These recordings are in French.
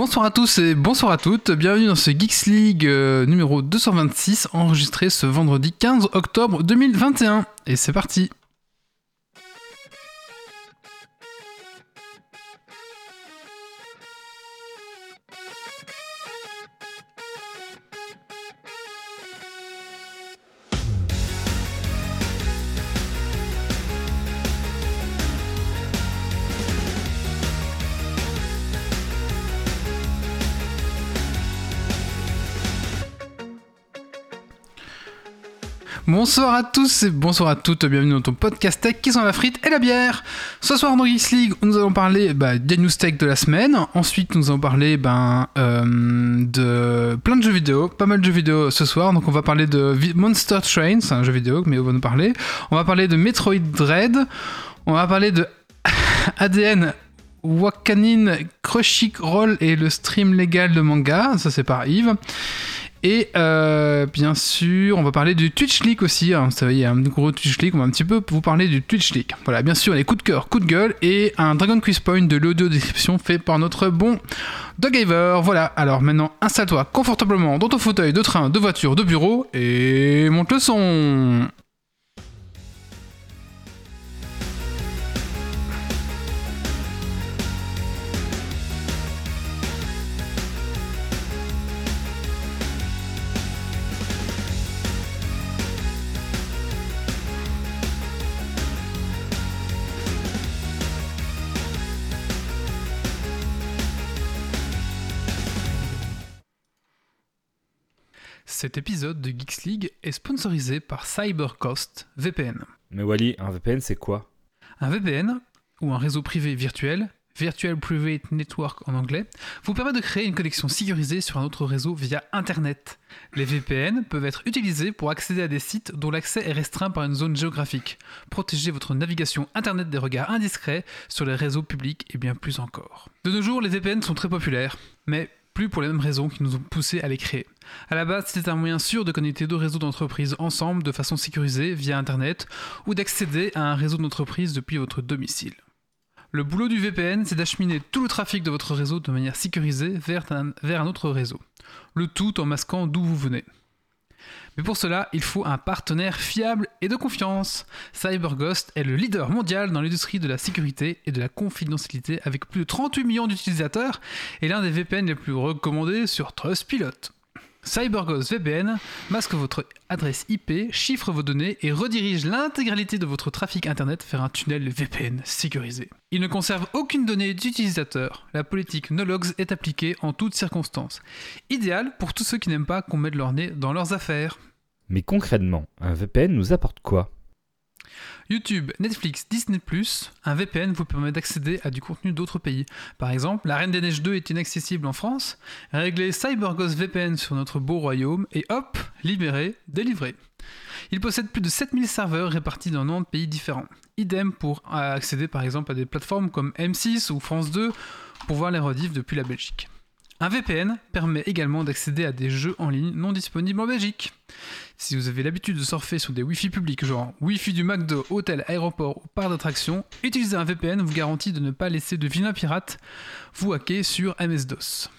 Bonsoir à tous et bonsoir à toutes, bienvenue dans ce Geeks League euh, numéro 226 enregistré ce vendredi 15 octobre 2021. Et c'est parti Bonsoir à tous et bonsoir à toutes, bienvenue dans ton podcast tech qui sont la frite et la bière. Ce soir dans Geeks League, nous allons parler bah, des news tech de la semaine. Ensuite, nous allons parler ben, euh, de plein de jeux vidéo, pas mal de jeux vidéo ce soir. Donc, on va parler de Monster Train, c'est un jeu vidéo, mais on va nous parler. On va parler de Metroid Dread. On va parler de ADN Wakanin Crunchyroll et le stream légal de manga. Ça, c'est par Yves. Et euh, bien sûr, on va parler du Twitch League aussi. Hein. Ça, il y a un gros Twitch League. On va un petit peu vous parler du Twitch League. Voilà, bien sûr, les coups de cœur, coups de gueule et un Dragon Quiz Point de l'audio description fait par notre bon Doghaver. Voilà, alors maintenant, installe-toi confortablement dans ton fauteuil de train, de voiture, de bureau et monte le son. Cet épisode de Geeks League est sponsorisé par CyberCost VPN. Mais Wally, un VPN c'est quoi? Un VPN, ou un réseau privé virtuel, Virtual Private Network en anglais, vous permet de créer une connexion sécurisée sur un autre réseau via Internet. Les VPN peuvent être utilisés pour accéder à des sites dont l'accès est restreint par une zone géographique. Protéger votre navigation Internet des regards indiscrets sur les réseaux publics et bien plus encore. De nos jours, les VPN sont très populaires, mais plus pour les mêmes raisons qui nous ont poussé à les créer. À la base, c'était un moyen sûr de connecter deux réseaux d'entreprises ensemble de façon sécurisée via Internet ou d'accéder à un réseau d'entreprise depuis votre domicile. Le boulot du VPN, c'est d'acheminer tout le trafic de votre réseau de manière sécurisée vers un autre réseau. Le tout en masquant d'où vous venez. Mais pour cela, il faut un partenaire fiable et de confiance. CyberGhost est le leader mondial dans l'industrie de la sécurité et de la confidentialité avec plus de 38 millions d'utilisateurs et l'un des VPN les plus recommandés sur Trustpilot. CyberGhost VPN masque votre adresse IP, chiffre vos données et redirige l'intégralité de votre trafic internet vers un tunnel VPN sécurisé. Il ne conserve aucune donnée d'utilisateur. La politique no logs est appliquée en toutes circonstances. Idéal pour tous ceux qui n'aiment pas qu'on mette leur nez dans leurs affaires. Mais concrètement, un VPN nous apporte quoi? YouTube, Netflix, Disney+, un VPN vous permet d'accéder à du contenu d'autres pays. Par exemple, La Reine des Neiges 2 est inaccessible en France. Réglez CyberGhost VPN sur notre beau royaume et hop, libéré, délivré. Il possède plus de 7000 serveurs répartis dans 90 pays différents. Idem pour accéder par exemple à des plateformes comme M6 ou France 2 pour voir les rediffs depuis la Belgique. Un VPN permet également d'accéder à des jeux en ligne non disponibles en Belgique. Si vous avez l'habitude de surfer sur des Wi-Fi publics, genre Wi-Fi du McDo, hôtel, aéroport ou parc d'attraction, utiliser un VPN vous garantit de ne pas laisser de vilains pirates vous hacker sur MS-DOS.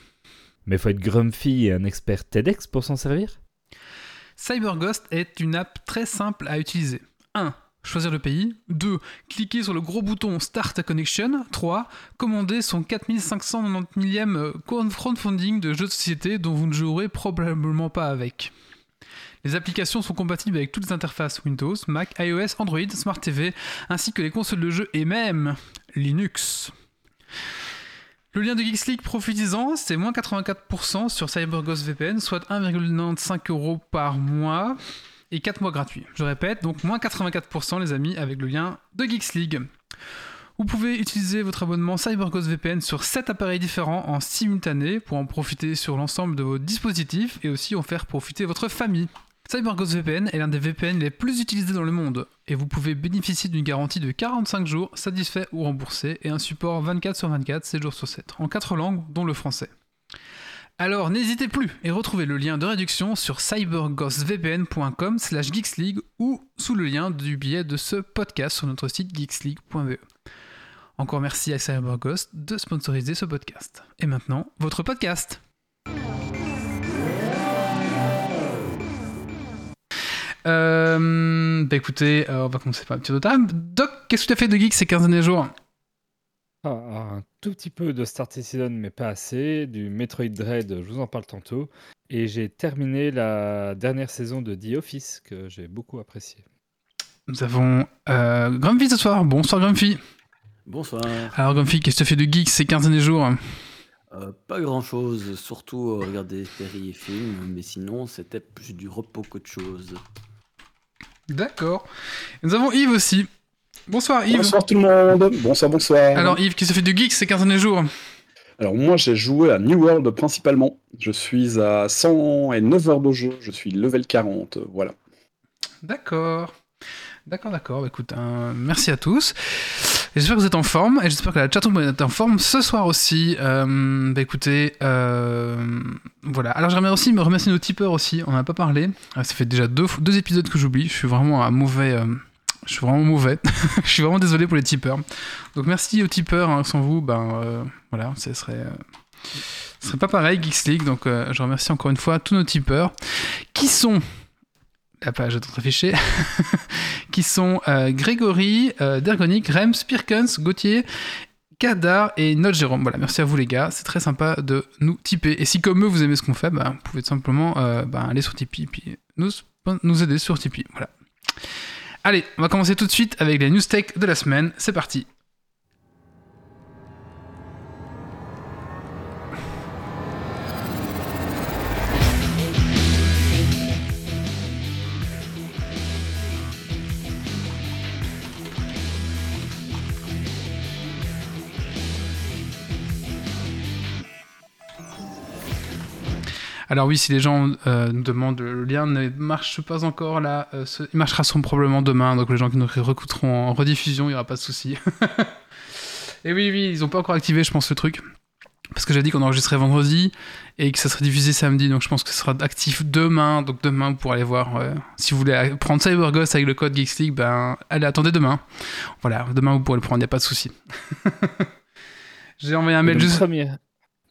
Mais faut être grumpy et un expert TEDx pour s'en servir? CyberGhost est une app très simple à utiliser. 1 choisir le pays. 2. Cliquer sur le gros bouton Start a Connection. 3. Commander son 4590 millième euh, crowdfunding de jeux de société dont vous ne jouerez probablement pas avec. Les applications sont compatibles avec toutes les interfaces Windows, Mac, iOS, Android, Smart TV, ainsi que les consoles de jeux et même Linux. Le lien de Geeks profitez-en, c'est moins 84% sur CyberGhost VPN, soit 1,95 euros par mois et 4 mois gratuits. Je répète, donc moins 84% les amis avec le lien de Geeks League. Vous pouvez utiliser votre abonnement CyberGhost VPN sur 7 appareils différents en simultané pour en profiter sur l'ensemble de vos dispositifs et aussi en faire profiter votre famille. CyberGhost VPN est l'un des VPN les plus utilisés dans le monde et vous pouvez bénéficier d'une garantie de 45 jours satisfait ou remboursé et un support 24 sur 24, 7 jours sur 7 en 4 langues dont le français. Alors n'hésitez plus et retrouvez le lien de réduction sur cyberghostvpn.com slash geeksleague ou sous le lien du billet de ce podcast sur notre site geeksleague.be. Encore merci à CyberGhost de sponsoriser ce podcast. Et maintenant, votre podcast. Euh, bah écoutez, euh, on va commencer par un petit total. Doc, qu'est-ce que tu as fait de geek ces 15 derniers jours? Ah, un tout petit peu de Star Citizen, mais pas assez. Du Metroid Dread, je vous en parle tantôt. Et j'ai terminé la dernière saison de The Office, que j'ai beaucoup apprécié. Nous avons euh, Grumpy ce soir. Bonsoir Grumpy. Bonsoir. Alors Grumpy, qu'est-ce que tu as fait de geek ces 15 derniers jours? Euh, pas grand chose, surtout euh, regarder séries et films, mais sinon c'était plus du repos qu'autre chose. D'accord. Nous avons Yves aussi. Bonsoir Yves. Bonsoir tout le monde. Bonsoir, bonsoir. Alors Yves, que tu fait de geek ces 15 derniers jours Alors moi j'ai joué à New World principalement. Je suis à 109 heures de jeu. Je suis level 40. Voilà. D'accord. D'accord, d'accord. Bah, écoute, un- merci à tous. J'espère que vous êtes en forme et j'espère que la chatroom est en forme ce soir aussi. Euh, bah écoutez, euh, voilà. Alors j'aimerais aussi me remercier nos tipeurs aussi. On n'en a pas parlé. Euh, Ça fait déjà deux, deux épisodes que j'oublie. Je suis vraiment un mauvais. euh, je suis vraiment mauvais. je suis vraiment désolé pour les tipeurs. Donc merci aux tipeurs. hein. Sans vous, ben euh, voilà, ce serait. euh, ce serait pas pareil, Geeks League. Donc euh, je remercie encore une fois tous nos tipeurs qui sont la page est affichée, qui sont Grégory, Dergonic, Rems, Pirkens, Gauthier, Kadar et Note Jérôme. Voilà, merci à vous les gars, c'est très sympa de nous tiper. Et si comme eux vous aimez ce qu'on fait, bah, vous pouvez tout simplement euh, bah, aller sur Tipeee puis nous, nous aider sur Tipeee. Voilà. Allez, on va commencer tout de suite avec les news tech de la semaine. C'est parti. Alors oui, si les gens euh, nous demandent, le lien ne marche pas encore là, euh, ce- il marchera sûrement probablement demain, donc les gens qui nous recouteront en rediffusion, il n'y aura pas de souci. et oui, oui, ils n'ont pas encore activé, je pense, le truc. Parce que j'ai dit qu'on enregistrait vendredi et que ça serait diffusé samedi, donc je pense que ce sera actif demain. Donc demain, vous pourrez aller voir. euh, si vous voulez prendre CyberGhost avec le code Geeks League, ben allez, attendez demain. Voilà, demain vous pourrez le prendre, il n'y a pas de souci. j'ai envoyé un mail juste. premier-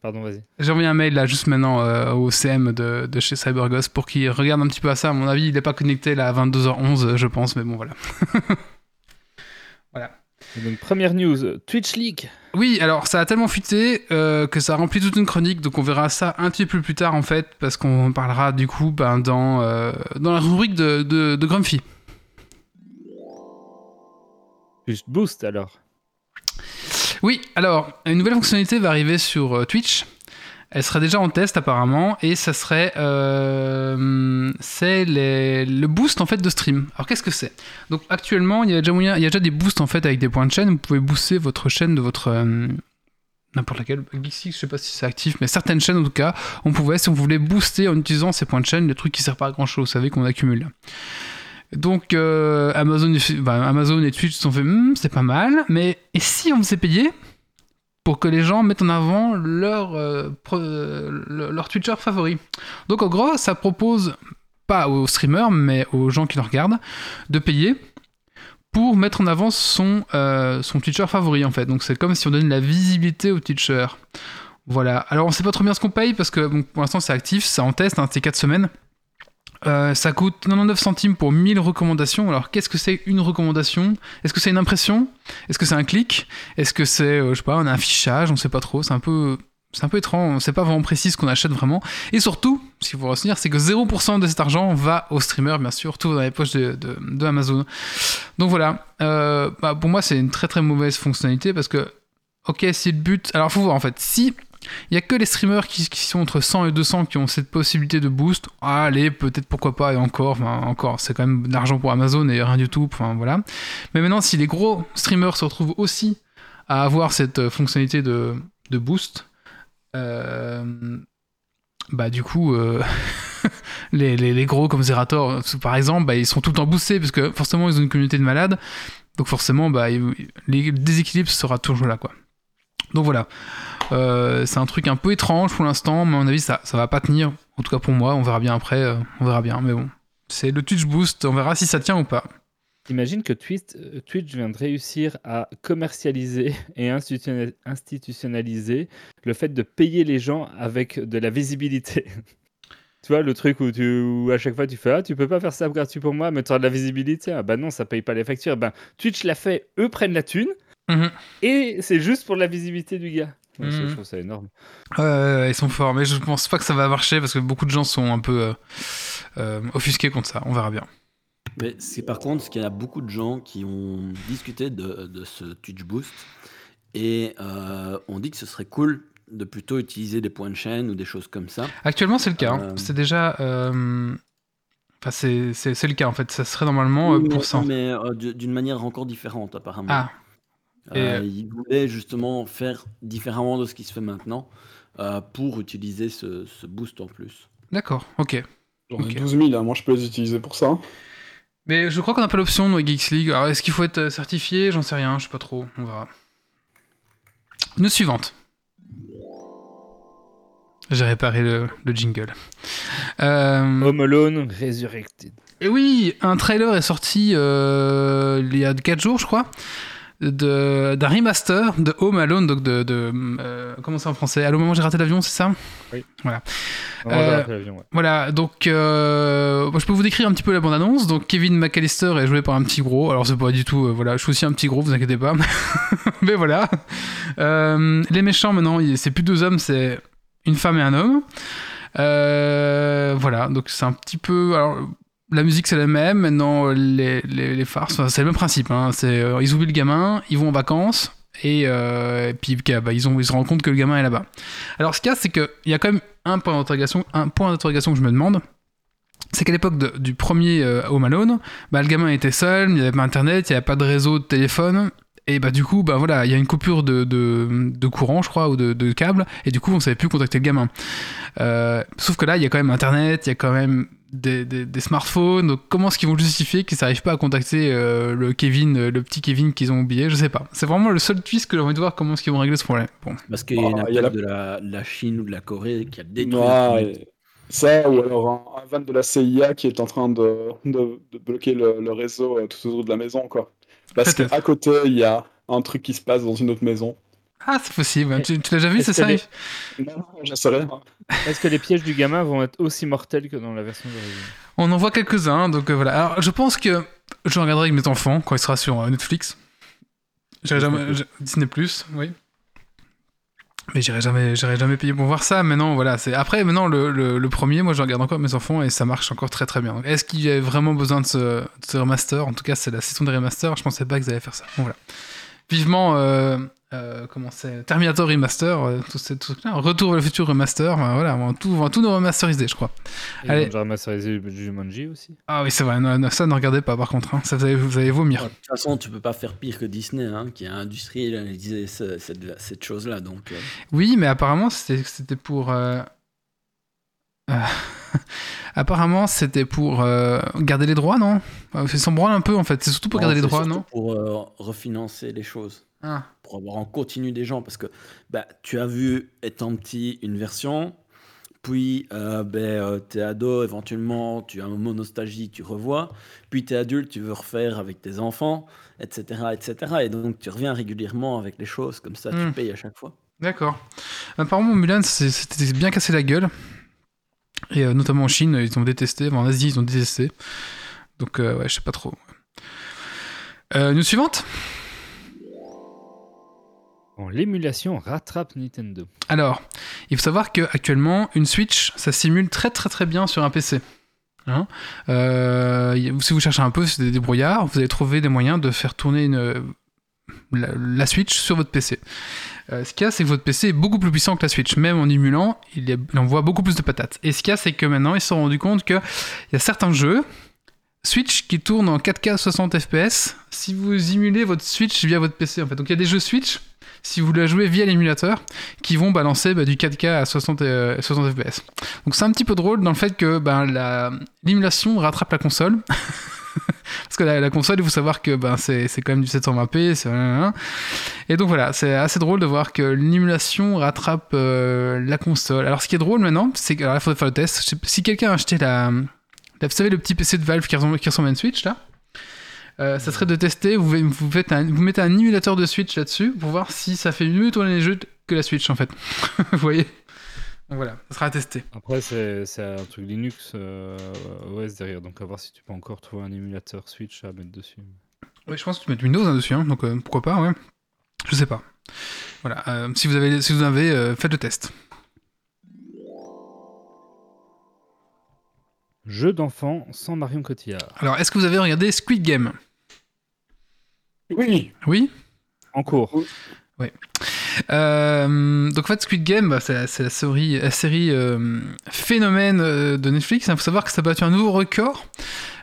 Pardon, vas-y. J'ai envoyé un mail là juste maintenant euh, au CM de, de chez CyberGhost pour qu'il regarde un petit peu à ça. À mon avis, il n'est pas connecté là à 22h11, je pense, mais bon voilà. Et donc, première news, Twitch League. Oui, alors ça a tellement fuité euh, que ça remplit toute une chronique, donc on verra ça un petit peu plus tard en fait, parce qu'on parlera du coup ben, dans, euh, dans la rubrique de, de, de Grumpy. Boost alors. Oui, alors, une nouvelle fonctionnalité va arriver sur euh, Twitch. Elle sera déjà en test apparemment et ça serait euh, c'est le boost en fait de stream. Alors qu'est-ce que c'est? Donc actuellement il y a déjà des boosts en fait avec des points de chaîne. Vous pouvez booster votre chaîne de votre euh, n'importe laquelle. Geeksy, je sais pas si c'est actif, mais certaines chaînes en tout cas, on pouvait si on voulait booster en utilisant ces points de chaîne, les trucs qui servent pas à grand chose, vous savez qu'on accumule. Donc euh, Amazon, bah, Amazon et Twitch se sont fait Hmm, c'est pas mal, mais et si on faisait payer pour que les gens mettent en avant leur, euh, euh, le- leur Twitcher favori? Donc en gros, ça propose pas aux streamers, mais aux gens qui le regardent, de payer pour mettre en avant son, son Twitcher favori en fait. Donc c'est comme si on donnait de la visibilité au Twitcher. Voilà. Alors on sait pas trop bien ce qu'on paye parce que pour l'instant c'est actif, c'est en test, hein, c'est 4 semaines. Euh, ça coûte 99 centimes pour 1000 recommandations. Alors qu'est-ce que c'est une recommandation? Est-ce que c'est une impression? Est-ce que c'est un clic? Est-ce que c'est, euh, je sais pas, un affichage? On sait pas trop. C'est un peu, c'est un peu étrange. On sait pas vraiment précis ce qu'on achète vraiment. Et surtout, ce qu'il faut retenir, c'est que 0% de cet argent va aux streamers, bien sûr, tout dans les poches de, de- de Amazon. Donc voilà. Euh, bah, pour moi, c'est une très très mauvaise fonctionnalité parce que, ok, si le but, alors faut voir en fait, si il y a que les streamers qui, sont entre 100 et 200 qui ont cette possibilité de boost. Allez, peut-être pourquoi pas, et encore, encore, c'est quand même de l'argent pour Amazon et rien du tout, enfin voilà. Mais maintenant, si les gros streamers se retrouvent aussi à avoir cette euh, fonctionnalité de, boost, euh, bah du coup, euh, les, gros comme Zerator, par exemple, bah, ils sont tout le temps boostés parce que forcément ils ont une communauté de malades, donc forcément bah, le déséquilibre sera toujours là quoi. Donc voilà, Euh, c'est un truc un peu étrange pour l'instant, mais à mon avis ça, ça va pas tenir, en tout cas pour moi, on verra bien après, euh, on verra bien, mais bon. C'est le Twitch Boost, on verra si ça tient ou pas. Imagine que Twitch, euh, Twitch vient de réussir à commercialiser et institutionnal- institutionnaliser le fait de payer les gens avec de la visibilité. tu vois, le truc où, tu, où à chaque fois tu fais Ah, tu peux pas faire ça gratuit pour moi, mais tu as de la visibilité. Ah, bah non, ça paye pas les factures. Ben, Twitch l'a fait, eux prennent la thune Mhm. et c'est juste pour la visibilité du gars. Ça, je trouve ça énorme. Ils sont forts, mais je pense pas que ça va marcher parce que beaucoup de gens sont un peu euh, euh, offusqués contre ça. On verra bien. Mais c'est par contre, qu'il y a beaucoup de gens qui ont discuté de, de ce Twitch Boost et euh, on dit que ce serait cool de plutôt utiliser des points de chaîne ou des choses comme ça. Actuellement, c'est le cas. hein. Euh. C'est déjà. euh, Enfin, c'est- le cas en fait. Ça serait normalement euh, pour ça. Mais euh, d'une manière encore différente apparemment. Ah, Euh, et- Ils voulaient justement faire différemment de ce qui se fait maintenant euh, pour utiliser ce, ce boost en plus. d'accord, ok. J'en ai 12 000, hein, moi je peux les utiliser pour ça. Mais je crois qu'on n'a pas l'option dans Geeks League. Alors, est-ce qu'il faut être euh, certifié? J'en sais rien, je sais pas trop. On verra. News suivante. J'ai réparé le, le jingle. Euh, Home Alone Resurrected. Et oui, un trailer est sorti euh, il y a 4 jours, je crois, de- d'un remaster de Home Alone, donc de. de euh, comment c'est en français? Allô, maman, j'ai raté l'avion, c'est ça? Maman, j'ai Euh, raté l'avion, ouais. Voilà, donc euh, je peux vous décrire un petit peu la bande-annonce. Donc Kevin McAllister est joué par un petit gros. Alors c'est pas du tout, voilà, je suis aussi un petit gros, vous inquiétez pas. Mais voilà. Les méchants maintenant, c'est plus deux hommes, c'est une femme et un homme. Euh, voilà, donc c'est un petit peu. Alors, la musique c'est la même. Maintenant, les, les, farces, c'est le même principe. hein. Euh, ils oublient le gamin, ils vont en vacances. Et, euh, puis bah, ils, se rendent compte que le gamin est là-bas. Alors ce qu'il y a, c'est qu'il y a quand même un point d'interrogation, que je me demande. C'est qu'à l'époque du premier euh, Home Alone, bah, le gamin était seul, il n'y avait pas internet, il n'y avait pas de réseau de téléphone. Et bah du coup, bah voilà, il y a une coupure de, de, courant, je crois, ou de, câble, et du coup, on savait plus contacter le gamin. Euh, sauf que là, il y a quand même internet, il y a quand même des, des- des smartphones, donc comment est-ce qu'ils vont justifier qu'ils n'arrivent pas à contacter euh, le Kevin, euh, le petit Kevin qu'ils ont oublié Je sais pas. C'est vraiment le seul twist que j'ai envie de voir comment est-ce qu'ils vont régler ce problème. Bon. Parce qu'il y a une Ah, il y a attaque de, la, de la Chine ou de la Corée qui a détruit. Ça, ou alors un, un van de la CIA qui est en train de, de- de bloquer le, le réseau euh, tout autour de la maison, quoi. Parce qu'à côté, il y a un truc qui se passe dans une autre maison. Ah, c'est possible. Tu, tu l'as déjà vu, c'est ça les- Non, non. Est-ce que les pièges du gamin vont être aussi mortels que dans la version d'origine? On en voit quelques-uns, donc euh, voilà. Alors, je pense que je regarderai avec mes enfants quand il sera sur euh, Netflix. J'irai Disney+. jamais, je- Disney Plus, oui. Mais j'irai jamais, j'irai jamais payer pour voir ça. Mais non, voilà. C'est après, maintenant le, le, le premier, moi je regarde encore avec mes enfants et ça marche encore très très bien. Est-ce qu'il y a vraiment besoin de ce, de ce remaster? En tout cas, c'est la saison des remasters. Je pensais pas qu'ils allaient faire ça. Bon, voilà. Vivement, euh, euh, comment c'est Terminator Remaster, euh, tout ce truc-là. Retour vers le futur remaster. ben voilà, on va tout, on va tout nous remasteriser, je crois. Ils Allez. ont déjà remasterisé Jumanji aussi. Ah oui, c'est vrai. non, non, ça, ne regardez pas par contre. hein. Ça, vous allez, vous allez vomir. De toute façon, tu peux pas faire pire que Disney, hein, qui a industrialisé ce- cette, cette chose-là. Donc, euh, Oui, mais apparemment, c'était pour. euh, euh, apparemment, c'était pour euh, garder les droits, non? Euh, C'est s'en un peu en fait. C'est surtout pour garder les droits, non? Pour euh, refinancer les choses. Ah. Pour avoir en continu des gens. Parce que bah, tu as vu, étant petit, une version. Puis, euh, ben, euh, t'es ado, éventuellement, tu as un moment nostalgie, tu revois. Puis, t'es adulte, tu veux refaire avec tes enfants, etc., etc. Et donc, tu reviens régulièrement avec les choses. Comme ça, Hmm. tu payes à chaque fois. D'accord. Apparemment, Mulan, c'est- c'était bien cassé la gueule. Et euh, notamment en Chine, ils ont détesté. Enfin, en Asie, ils ont détesté. Donc, euh, ouais, je sais pas trop. Euh, news suivante? L'émulation rattrape Nintendo. Alors, il faut savoir qu'actuellement, une Switch, ça simule très très très bien sur un PC. Hein Euh, si vous cherchez un peu sur des débrouillards, vous allez trouver des moyens de faire tourner une, la, la Switch sur votre PC. Euh, ce qu'il y a, c'est que votre PC est beaucoup plus puissant que la Switch. Même en émulant, il envoie beaucoup plus de patates. Et ce qu'il y a, c'est que maintenant, ils se sont rendus compte qu'il y a certains jeux Switch qui tournent en 4K 60 FPS si vous émulez votre Switch via votre PC. En fait. Donc il y a des jeux Switch si vous la jouez via l'émulateur, qui vont balancer bah, du 4K à 60, euh, 60 FPS. Donc c'est un petit peu drôle dans le fait que la- l'émulation rattrape la console. Parce que la, console, il faut savoir que ben, c'est quand même du 720p. c'est- Et donc voilà, c'est assez drôle de voir que l'émulation rattrape euh, la console. Alors ce qui est drôle maintenant, c'est que. Alors là, il faudrait faire le test. Si quelqu'un a acheté la, Vous savez, le petit PC de Valve qui ressemble, qui ressemble à une Switch là euh, ça serait de tester, vous, vous, faites un- vous mettez un émulateur de Switch là-dessus pour voir si ça fait mieux tourner les jeux que la Switch en fait. vous voyez Donc voilà, ça sera à tester. Après, c'est un truc Linux euh, OS derrière, donc à voir si tu peux encore trouver un émulateur Switch à mettre dessus. Oui, je pense que tu mets Windows hein, dessus, hein, donc euh, pourquoi pas, ouais. Je sais pas. Voilà, si vous avez, si vous avez faites le test. Jeu d'enfant sans Marion Cotillard. Alors, est-ce que vous avez regardé Squid Game? Oui, Oui? En cours. Euh, donc en fait Squid Game, bah, c'est la, c'est la série, la série euh, phénomène euh, de Netflix. Il faut savoir que ça a battu un nouveau record.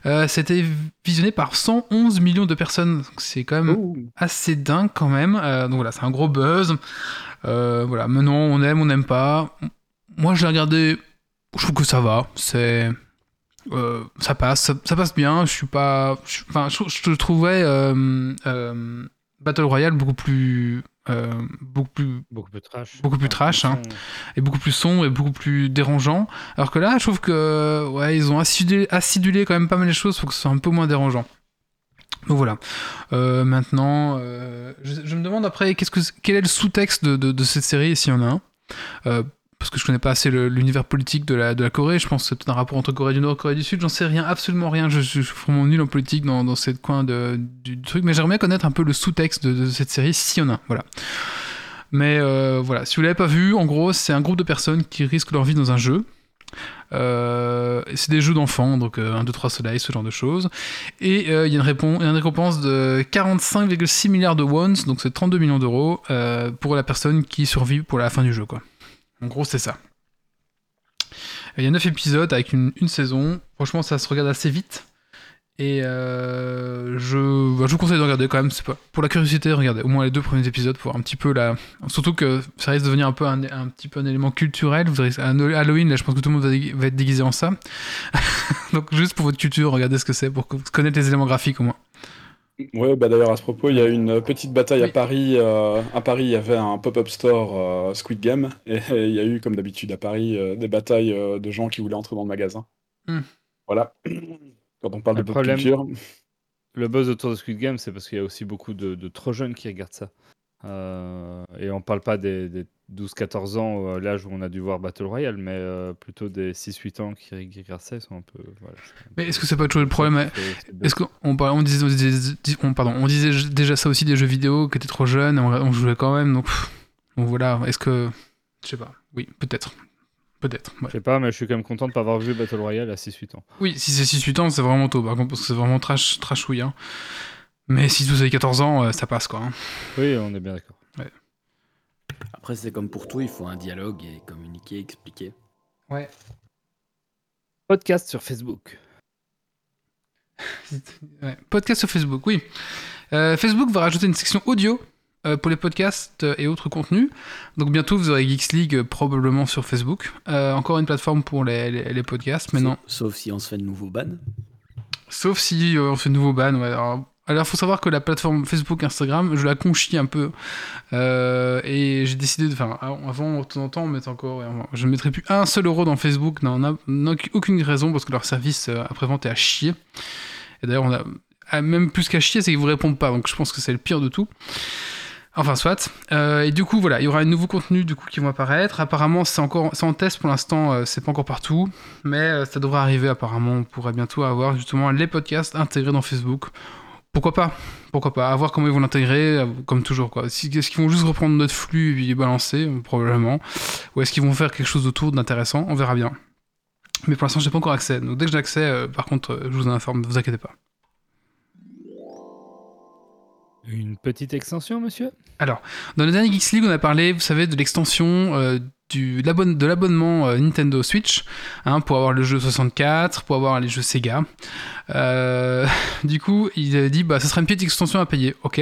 Euh, C'était visionné par 111 millions de personnes. Donc, C'est quand même Ouh. assez dingue quand même. Euh, donc voilà, c'est un gros buzz. Euh, voilà, maintenant on aime, on n'aime pas. Moi je l'ai regardé, je trouve que ça va. C'est euh, ça passe, ça, ça passe bien. Je suis pas, je- enfin, je, je trouvais euh, euh, Battle Royale beaucoup plus, beaucoup plus Beaucoup plus trash. Beaucoup plus trash, hein. et beaucoup plus sombre et beaucoup plus dérangeant. Alors que là, je trouve que ouais, ils ont acidulé, acidulé quand même pas mal les choses pour que ce soit un peu moins dérangeant. Donc voilà. Maintenant, je, je me demande après qu'est-ce que, quel est le sous-texte de, de- de cette série, s'il y en a un? Parce que je connais pas assez l'univers politique de la, Corée. Je pense que c'est un rapport entre Corée du Nord et Corée du Sud. J'en sais rien, absolument rien. Je, suis vraiment nul en politique dans, dans cette coin de, du, truc. Mais j'aimerais connaître un peu le sous-texte de, cette série, s'il y en a. Voilà. Mais euh, voilà, si vous l'avez pas vu, en gros, c'est un groupe de personnes qui risquent leur vie dans un jeu. Euh, c'est des jeux d'enfants, donc euh, 1, 2, 3 soleil, ce genre de choses. Et euh, il y y a une récompense de 45,6 milliards de wons, donc c'est 32 millions d'euros, pour la personne qui survit pour la fin du jeu. Quoi. En gros, c'est ça. Il y a 9 épisodes avec une, saison. Franchement, ça se regarde assez vite. Et euh, je, bah, je vous conseille de regarder quand même. Pour la curiosité, regardez au moins les deux premiers épisodes pour un petit peu la. Surtout que ça risque de devenir un peu un, petit peu un élément culturel. Halloween, là, je pense que tout le monde va, être déguisé en ça. Donc juste pour votre culture, regardez ce que c'est pour connaître les éléments graphiques au moins. Ouais, bah d'ailleurs à ce propos, il y a eu une petite bataille à Paris. euh, à Paris, il y avait un pop-up store euh, Squid Game, et et il y a eu, comme d'habitude à Paris, euh, des batailles de gens qui voulaient entrer dans le magasin. Hmm. Voilà. Quand on parle Le de pop problème- culture, Le buzz autour de Squid Game, c'est parce qu'il y a aussi beaucoup de, de trop jeunes qui regardent ça. Euh, et on parle pas des, des 12-14 ans, euh, l'âge où on a dû voir Battle Royale, mais euh, plutôt des 6-8 ans qui, regardent ça, ils sont un peu. Voilà, c'est un Mais peu- est-ce que c'est pas toujours le problème buzz. Est-ce qu'on on disait, on disait, on- pardon, on disait déjà ça aussi des jeux vidéo qui étaient trop jeunes, on, on jouait quand même, donc, pff, donc voilà. Est-ce que, je sais pas, oui, peut-être, peut-être. ouais. Je sais pas, mais je suis quand même content de pas avoir vu Battle Royale à 6-8 ans. Oui, si c'est 6-8 ans, c'est vraiment tôt, par contre, parce que c'est vraiment trash, trashouille. Hein. Mais si vous avez 14 ans, euh, ça passe quoi. hein. Oui, on est bien d'accord. Après, c'est comme pour tout, il faut un dialogue et communiquer, expliquer. Ouais. Podcast sur Facebook. Ouais. Podcast sur Facebook, oui. Euh, Facebook va rajouter une section audio euh, pour les podcasts et autres contenus. Donc bientôt, vous aurez Geeks League euh, probablement sur Facebook. Euh, encore une plateforme pour les, les- les podcasts, mais non. Sauf, sauf si on se fait de nouveaux bans. Sauf si euh, on fait de nouveaux bans. Ouais. Alors, alors, faut savoir que la plateforme Facebook, Instagram, je la conchis un peu. Euh, et j'ai décidé de. Enfin, avant, de temps en temps, on mettait encore. Je ne mettrais plus un seul euro dans Facebook. Non, on n'a aucune raison parce que leur service euh, après-vente est à chier. Et d'ailleurs, on a. Même plus qu'à chier, c'est qu'ils vous répondent pas. Donc je pense que c'est le pire de tout. Enfin, soit. Euh, et du coup, voilà, il y aura un nouveau contenu du coup qui vont apparaître. Apparemment, c'est encore, en test pour l'instant, euh, c'est pas encore partout, mais ça devrait arriver. Apparemment, on pourrait bientôt avoir justement les podcasts intégrés dans Facebook. Pourquoi pas Pourquoi pas À voir comment ils vont l'intégrer, euh, comme toujours quoi. Est-ce qu'ils vont juste reprendre notre flux et puis balancer euh, Probablement. Ou est-ce qu'ils vont faire quelque chose autour d'intéressant On verra bien. Mais pour l'instant, j'ai pas encore accès. Donc dès que j'ai accès, euh, par contre, euh, je vous en informe. Ne vous inquiétez pas. Une petite extension, monsieur? Dans le dernier Geeks League, on a parlé, vous savez, de l'extension euh, du, de l'abonne- de l'abonnement euh, Nintendo Switch hein, pour avoir le jeu 64, pour avoir les jeux Sega. Euh, du coup, il a dit, bah, ça serait une petite extension à payer. Ok.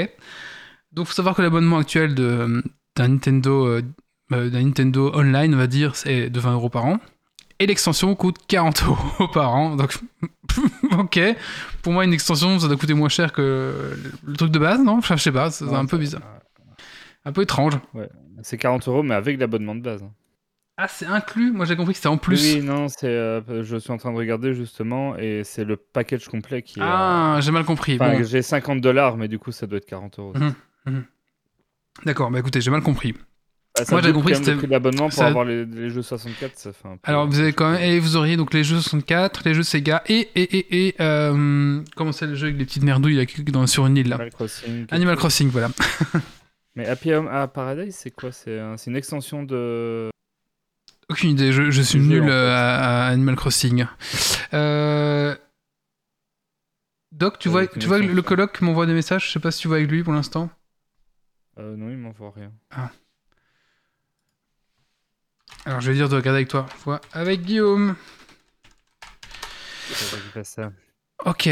Donc, faut savoir que l'abonnement actuel d'un Nintendo, euh, euh, Nintendo Online, on va dire, c'est de 20 euros par an. Et l'extension coûte 40 euros par an. Donc, ok. Pour moi, une extension, ça doit coûter moins cher que le truc de base, non? Je sais pas, c'est un peu bizarre. Un peu étrange. C'est 40 euros, mais avec l'abonnement de base. hein. Ah, c'est inclus Moi, j'ai compris que c'était en plus. Oui, non, c'est. euh, je suis en train de regarder justement et c'est le package complet qui est. euh, Ah, j'ai mal compris. Enfin, Bon, j'ai 50 dollars, mais du coup, ça doit être 40 euros. Mhm. D'accord, bah écoutez, j'ai mal compris. Bah, Moi, j'ai compris que c'était- prix d'abonnement pour ça- avoir les, les jeux 64, ça fait un peu. Alors, vous avez quand même. Et vous auriez donc les jeux 64, les jeux Sega et. et, et, et euh, comment c'est le jeu avec les petites merdouilles là, dans, sur une île là Animal Crossing. Animal Crossing, voilà. Mais Happy Home à Paradise, c'est quoi? C'est un- c'est une extension de. Aucune idée, je, je suis nul en fait. à, à Animal Crossing. Euh, Doc, tu Ouais, vois, tu vois le coloc m'envoie des messages, je sais pas si tu vois avec lui pour l'instant. Euh, non, il m'envoie rien. Alors je vais dire de regarder avec toi. Vois avec Guillaume. Ça. Ok.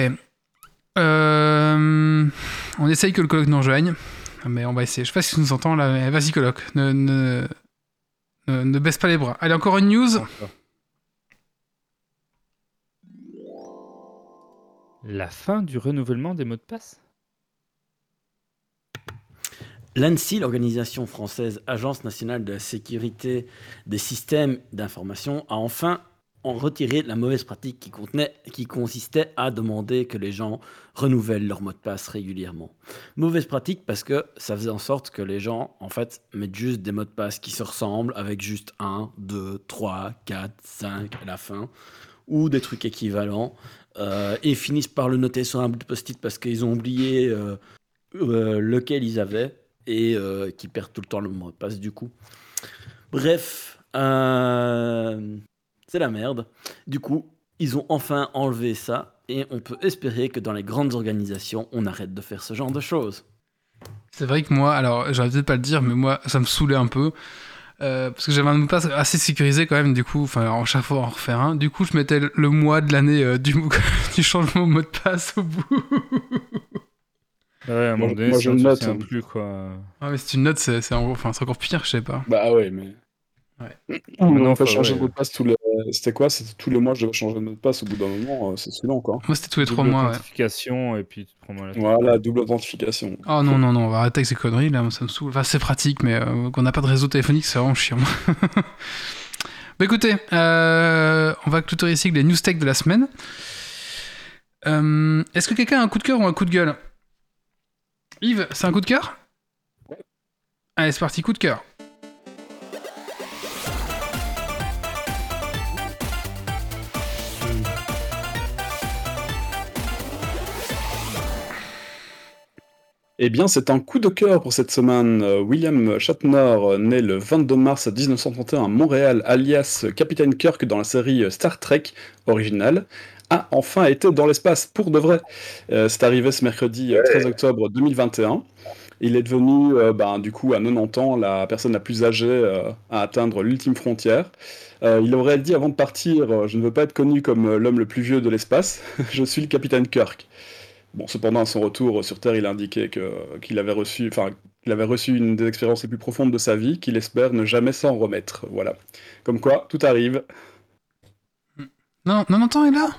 Euh, On essaye que le coloc nous rejoigne. Mais on va essayer. Je sais pas si tu nous entends là. mais Vas-y coloc. Ne, ne, ne, ne baisse pas les bras. Allez, encore une news. Encore. La fin du renouvellement des mots de passe L'ANSI, l'organisation française Agence nationale de la sécurité des systèmes d'information, a enfin en retiré la mauvaise pratique qui, consistait à demander que les gens renouvellent leur mot de passe régulièrement. Mauvaise pratique parce que ça faisait en sorte que les gens, en fait, mettent juste des mots de passe qui se ressemblent avec juste 1, 2, 3, 4, 5 à la fin, ou des trucs équivalents, euh, et finissent par le noter sur un bout de post-it parce qu'ils ont oublié euh, euh, lequel ils avaient et qui perdent tout le temps le mot de passe du coup. Bref, c'est la merde. Du coup, ils ont enfin enlevé ça et on peut espérer que dans les grandes organisations, on arrête de faire ce genre de choses. C'est vrai que moi, alors j'aurais peut-être pas le dire, mais moi ça me saoulait un peu. Euh, parce que j'avais un mot de passe assez sécurisé quand même, du coup, enfin, en chaque fois en refaire un. Du coup, je mettais le- mois de l'année euh, du, du changement de mot de passe au bout. Ouais, à un moment donné, moi, je ne note, plus, quoi. Ah, mais c'est une note, c'est c'est en- enfin, c'est encore pire, je sais pas. Bah ouais, mais. Ouais. On pas faut- changé ouais. de mot de passe tous les. C'était quoi? C'était tous les mois, je devais changer de mot de passe. Au bout d'un moment, euh, c'est saoulant, quoi. Moi, c'était tous les trois mois, ouais. authentification, et puis tu te prends mal à la tête. Voilà, double authentification. Oh non, non, non, on va arrêter avec ces conneries, là, ça me saoule. Enfin, c'est pratique, mais euh, qu'on n'a pas de réseau téléphonique, c'est vraiment chiant. bah écoutez, euh, on va clôturer ici avec les news tech de la semaine. Euh, Est-ce que quelqu'un a un coup de cœur ou un coup de gueule? Yves, c'est un coup de cœur? Allez, c'est parti, coup de cœur. Eh bien, c'est un coup de cœur pour cette semaine. Euh, William Shatner, euh, né le 22 mars 1931 à Montréal, alias Capitaine Kirk dans la série euh, Star Trek originale, a enfin été dans l'espace pour de vrai. Euh, c'est arrivé ce mercredi euh, 13 octobre 2021. Il est devenu, euh, ben, du coup, à 90 ans, la personne la plus âgée euh, à atteindre l'ultime frontière. Euh, il aurait dit avant de partir Je ne veux pas être connu comme l'homme le plus vieux de l'espace, je suis le capitaine Kirk. Bon, cependant, à son retour sur Terre, il a indiqué que- qu'il avait reçu, enfin, qu'il avait reçu une des expériences les plus profondes de sa vie, qu'il espère ne jamais s'en remettre. Voilà. Comme quoi, tout arrive. Non, non, non, attends, il est là?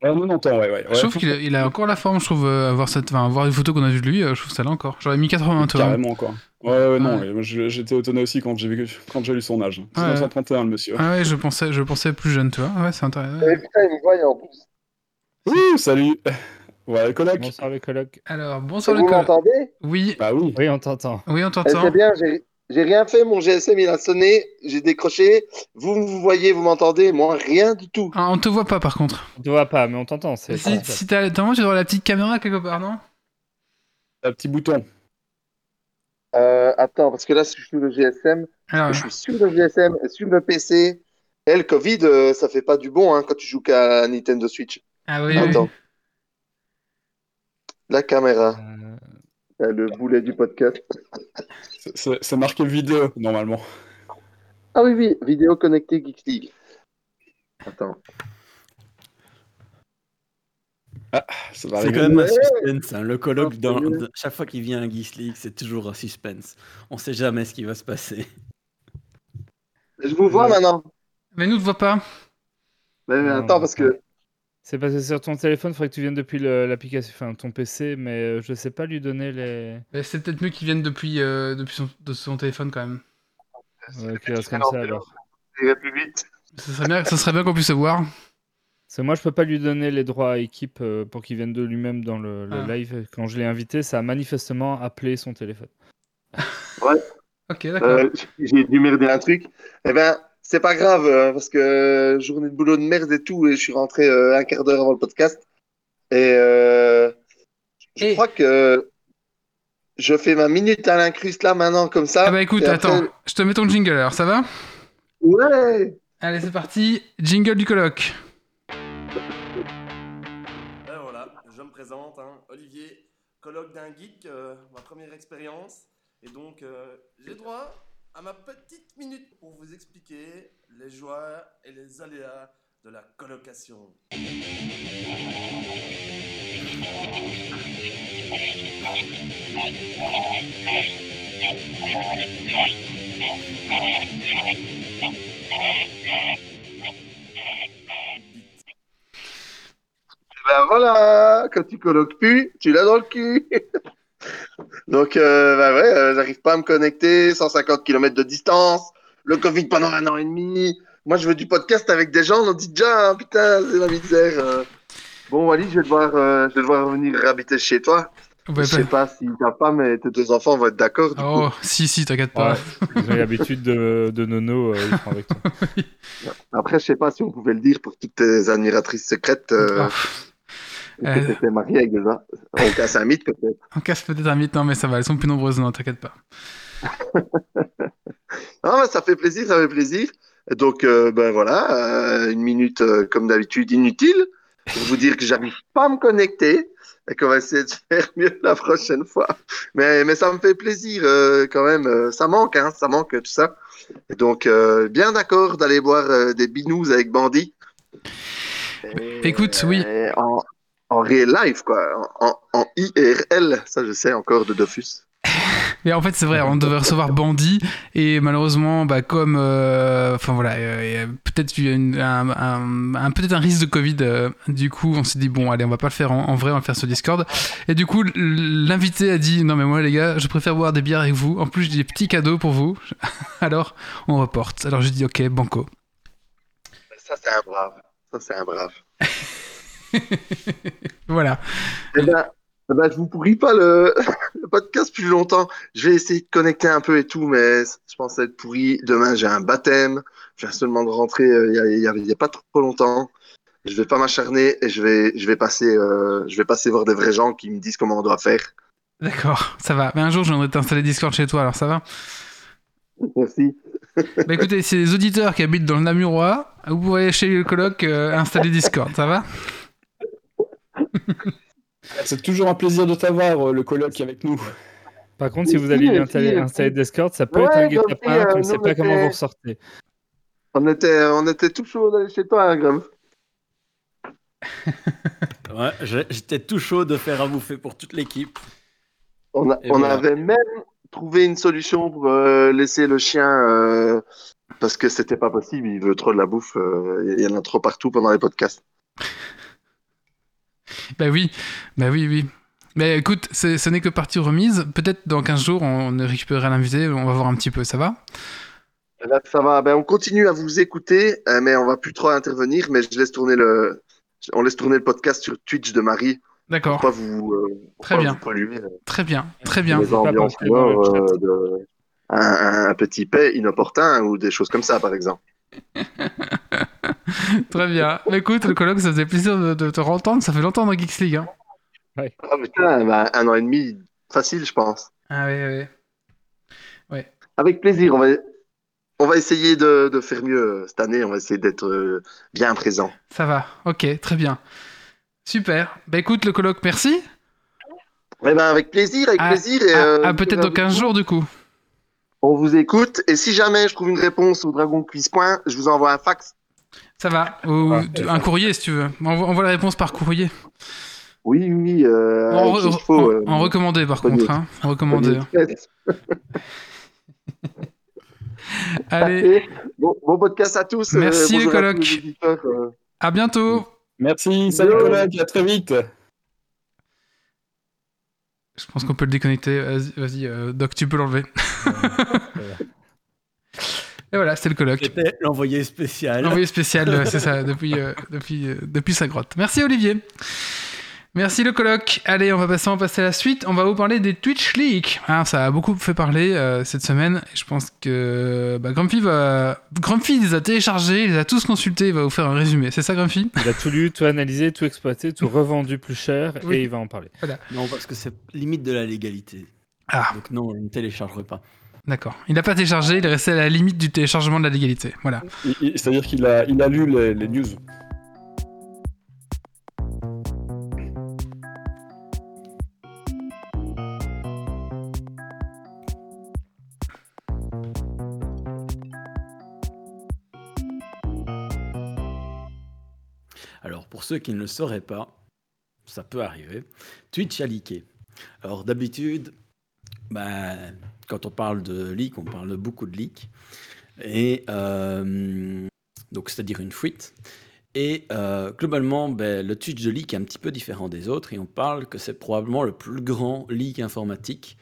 Ah, non, non, ouais, ouais. ouais, Je trouve qu'il a, il a encore la forme, je trouve, euh, avoir, cette, enfin, voir une photo qu'on a vue de lui, euh, je trouve ça là encore. J'aurais mis 80, toi. Carrément, quoi. Ouais, ouais, non, Ouais. je- j'étais étonné aussi quand j'ai vu, quand j'ai lu son âge. C'est Ouais. 1931, le monsieur. Ah ouais, je pensais, je pensais plus jeune, tu vois. Ouais, c'est intéressant. Et putain, il me voit en plus. Ouh, salut Voilà, coloc Bonsoir les colocs. Alors, bonsoir le Vous m'entendez? Oui, Bah oui. Oui, on t'entend. oui, on Eh, t'entend. C'est bien, j'ai j'ai rien fait, mon GSM il a sonné, j'ai décroché. Vous, vous voyez, vous m'entendez, moi rien du tout. Ah, on te voit pas par contre. On te voit pas, mais on t'entend. c'est- Si, si t'as normalement, tu dois avoir la petite caméra quelque part, non? Un petit bouton. Euh, attends, parce que là, je suis sur le GSM, Alors, je suis sur le GSM, sur le PC. Et le Covid, euh, ça fait pas du bon hein, quand tu joues qu'à Nintendo Switch. Ah oui, oui. Attends. La caméra, Euh, le boulet du podcast. C'est- marqué vidéo, normalement. Ah oui, oui, vidéo connectée Geeks League. Attends. Ça va C'est quand même un suspense. hein. Le colloque, Ah, dans, chaque fois qu'il vient à Geeks League, c'est toujours un suspense. On sait jamais ce qui va se passer. Je vous vois Ouais. maintenant. Mais nous, te voit pas. Mais, attends, parce que C'est parce que sur ton téléphone, il faudrait que tu viennes depuis l'application, enfin ton PC, mais euh, je sais pas lui donner les. Mais C'est peut-être mieux qu'il vienne depuis, euh, depuis son, de son téléphone quand même. Ouais, qu'il reste comme ça alors. Ça irait plus vite. Ça serait bien, ça serait bien qu'on puisse se voir. Moi, je peux pas lui donner les droits à équipe euh, pour qu'il vienne de lui-même dans le, le Ah. live. Quand je l'ai invité, ça a manifestement appelé son téléphone. Ok, d'accord. Euh, J'ai dû merder un truc. Eh ben, c'est pas grave, euh, parce que euh, journée de boulot de merde et tout, et je suis rentré euh, un quart d'heure avant le podcast. Et euh, je Et- crois que je fais ma minute à l'incruste là maintenant, comme ça. Ah bah écoute, après- attends, je te mets ton jingle alors, ça va? Ouais! Allez, c'est parti. Jingle du colloque. Ben voilà, je me présente, hein, Olivier, colloque d'un geek, euh, ma première expérience. Et donc, euh, j'ai droit à ma petite minute pour vous expliquer les joies et les aléas de la colocation. Ben voilà, quand tu colloques plus, tu l'as dans le cul. Donc, euh, ben ouais, euh, j'arrive pas à me connecter, 150 km de distance, le Covid pendant un an et demi. Moi, je veux du podcast avec des gens, on dit déjà, hein, putain, c'est la misère. euh. Bon, Wally, je vais devoir, euh, je vais devoir venir habiter chez toi. Ouais, je sais pas si ta femme et tes deux enfants vont être d'accord. Oh, si, si, t'inquiète pas. Ouais, ils ont l'habitude de, de Nono, euh, ils avec toi. Après, je sais pas si on pouvait le dire pour toutes tes admiratrices secrètes. Euh, Ah, que Euh. t'étais marié avec des... On casse un mythe, peut-être. on casse peut-être un mythe, non, mais ça va, elles sont plus nombreuses, non, t'inquiète pas. Ah, mais ça fait plaisir, ça fait plaisir. Donc, euh, ben voilà, euh, une minute euh, comme d'habitude inutile pour vous dire que j'arrive pas à me connecter et qu'on va essayer de faire mieux la prochaine fois. Mais, mais ça me fait plaisir quand même. ça manque, hein, ça manque tout ça. Et donc, bien d'accord d'aller boire des binous avec Bandit. Et, Écoute, oui. En, en real life, quoi. En, IRL, ça je sais encore de Dofus. Mais en fait, c'est vrai, on devait recevoir Bandit, et malheureusement, bah, comme. euh, Enfin voilà, euh, a peut-être il y a une- un, un- un- peut-être un risque de Covid, euh, du coup, on s'est dit, bon, allez, on va pas le faire en, en vrai, on va le faire sur Discord. Et du coup, l'invité a dit, non, mais moi, les gars, je préfère boire des bières avec vous. En plus, j'ai des petits cadeaux pour vous. Alors, on reporte. Alors, j'ai dit, ok, banco. Ça, c'est un brave. Ça, c'est un brave. Voilà. Eh ben, eh ben, je vous pourris pas le, le podcast plus longtemps. Je vais essayer de connecter un peu et tout, mais je pense être pourri. Demain, j'ai un baptême. Je viens seulement de rentrer euh, il y a- pas trop longtemps. Je vais pas m'acharner et je vais, je vais passer, euh, je vais passer voir des vrais gens qui me disent comment on doit faire. D'accord, ça va. Mais un jour, je viendrai t'installer Discord chez toi, alors ça va Merci. Bah écoutez, c'est les auditeurs qui habitent dans le Namurois. Vous pourrez aller chez le coloc euh, installer Discord, ça va? C'est toujours un plaisir de t'avoir, euh, le colloque avec nous. Par contre, si vous allez installer, Discord, ça peut Ouais, être un guet-apens, euh, tu ne sais nous, pas on comment vous ressortez. On était, on était tout chaud d'aller chez toi, hein. Ouais, j'ai- j'étais tout chaud de faire à bouffer pour toute l'équipe. On, a- Et on voilà. avait même trouvé une solution pour euh, laisser le chien euh, parce que c'était pas possible. Il veut trop de la bouffe. euh, Il y en a trop partout pendant les podcasts. Bah oui, bah oui, oui. Mais écoute, ce n'est que partie remise. Peut-être dans 15 jours, on récupérera l'invité, on va voir un petit peu, ça va? Là, ça va. Ben, on continue à vous écouter, euh, mais on va plus trop intervenir. Mais je laisse tourner le, on laisse tourner le podcast sur Twitch de Marie D'accord, pas vous, euh, pour Très pas bien. vous polluer très bien, très bien. euh, de un, un petit paix inopportun ou des choses comme ça, par exemple. Très bien. Écoute, le colloque, ça faisait plaisir de, de te entendre. Ça fait longtemps dans Geeks League. Hein. Putain, ben, un an et demi, facile, je pense. Ah oui, oui. Avec plaisir. On va, on va essayer de, de faire mieux euh, cette année. On va essayer d'être euh, bien présent. Ça va. Ok, très bien. Super. Bah écoute, le colloque, merci. Eh ben, avec plaisir, avec À- plaisir. Et, À, euh, à peut-être dans 15 jours, du coup. On vous écoute. Et si jamais je trouve une réponse au Dragon Quiz Point, je vous envoie un fax. Ça va. Ou un courrier, si tu veux. Envoie, envoie la réponse par courrier. Oui, oui. Euh, En, re- faut, euh, en recommandé, par contre. Hein. En recommandé. Allez. Bon, bon podcast à tous. euh, Merci, les à tous colocs. les euh. à bientôt. Merci, salut colloque, à très vite. Je pense qu'on peut le déconnecter. Vas-y, vas-y, euh, Doc, tu peux l'enlever. Et voilà, c'était le colloque. C'était l'envoyé spécial. L'envoyé spécial, c'est ça, depuis, euh, depuis, euh, depuis sa grotte. Merci Olivier. Merci le colloque. Allez, on va passer, on va passer à la suite. On va vous parler des Twitch Leaks. Ah, ça a beaucoup fait parler euh, cette semaine. Je pense que bah, Grumpy, va... Grumpy les a téléchargés, il les a tous consultés, il va vous faire un résumé. C'est ça Grumpy? Il a tout lu, tout analysé, tout exploité, tout revendu plus cher Oui. et il va en parler. Non, parce que c'est limite de la légalité. Ah, Donc non, je ne téléchargerai pas. d'accord. Il n'a pas téléchargé, il est resté à la limite du téléchargement de la légalité. Voilà. Il- il- C'est-à-dire qu'il a, il a lu les, les news. Ceux qui ne le sauraient pas, ça peut arriver. Twitch a leaké. Alors, d'habitude, bah, quand on parle de leak, on parle de beaucoup de leaks. Et euh, donc, c'est-à-dire une fuite. Et euh, globalement, ben, le Twitch de leak est un petit peu différent des autres. Et on parle que c'est probablement le plus grand leak informatique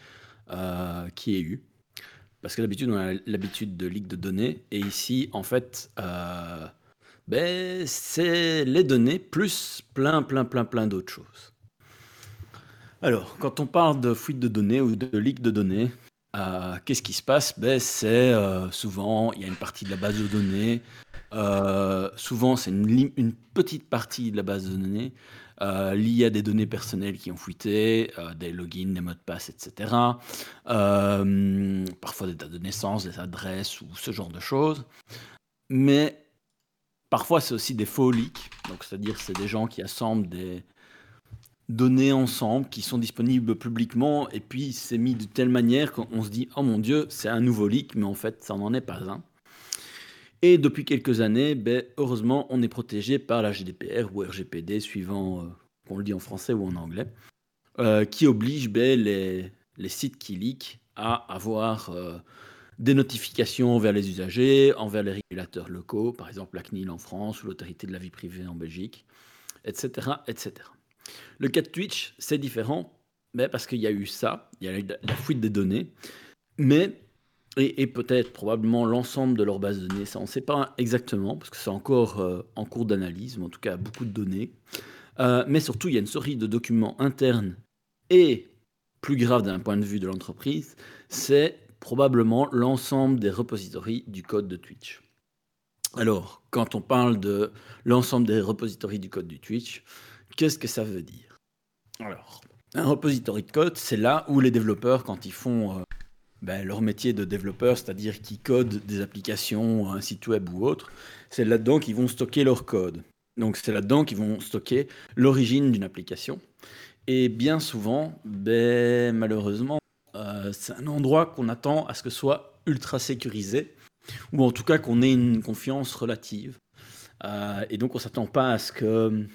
euh, qui ait eu. Parce que d'habitude, on a l'habitude de leak de données. Et ici, en fait, ben, c'est les données plus plein, plein, plein, plein d'autres choses. Alors, quand on parle de fuite de données ou de leak de données, euh, qu'est-ce qui se passe? Ben, C'est euh, souvent, il y a une partie de la base de données, euh, souvent c'est une, une petite partie de la base de données liée à des données personnelles qui ont fuité, des logins, des mots de passe, etc. Parfois des dates de naissance, des adresses ou ce genre de choses. Mais Parfois, c'est aussi des faux leaks. Donc, c'est-à-dire, c'est des gens qui assemblent des données ensemble, qui sont disponibles publiquement, et puis c'est mis de telle manière qu'on se dit, oh mon Dieu, c'est un nouveau leak, mais en fait, ça n'en est pas un. Et depuis quelques années, ben, heureusement, on est protégé par la GDPR ou RGPD, suivant euh, qu'on le dit en français ou en anglais, euh, qui oblige ben, les, sites qui leak à avoir euh, des notifications envers les usagers, envers les régulateurs locaux, par exemple la CNIL en France ou l'autorité de la vie privée en Belgique, etc. etc. Le cas de Twitch, c'est différent, mais parce qu'il y a eu ça, il y a eu la fuite des données, mais, et, peut-être probablement l'ensemble de leur base de données, ça on ne sait pas exactement, parce que c'est encore euh, en cours d'analyse, mais en tout cas beaucoup de données, Euh, mais surtout il y a une série de documents internes et, plus grave d'un point de vue de l'entreprise, c'est probablement l'ensemble des repositories du code de Twitch. Alors, quand on parle de l'ensemble des repositories du code du Twitch, qu'est-ce que ça veut dire? Alors, un repository de code, c'est là où les développeurs, quand ils font euh, ben, leur métier de développeur, c'est-à-dire qu'ils codent des applications, un site web ou autre, c'est là-dedans qu'ils vont stocker leur code. Donc, c'est là-dedans qu'ils vont stocker l'origine d'une application. Et bien souvent, ben, malheureusement, euh, c'est un endroit qu'on attend à ce que soit ultra sécurisé, ou en tout cas qu'on ait une confiance relative. Euh, et donc on s'attend pas à ce que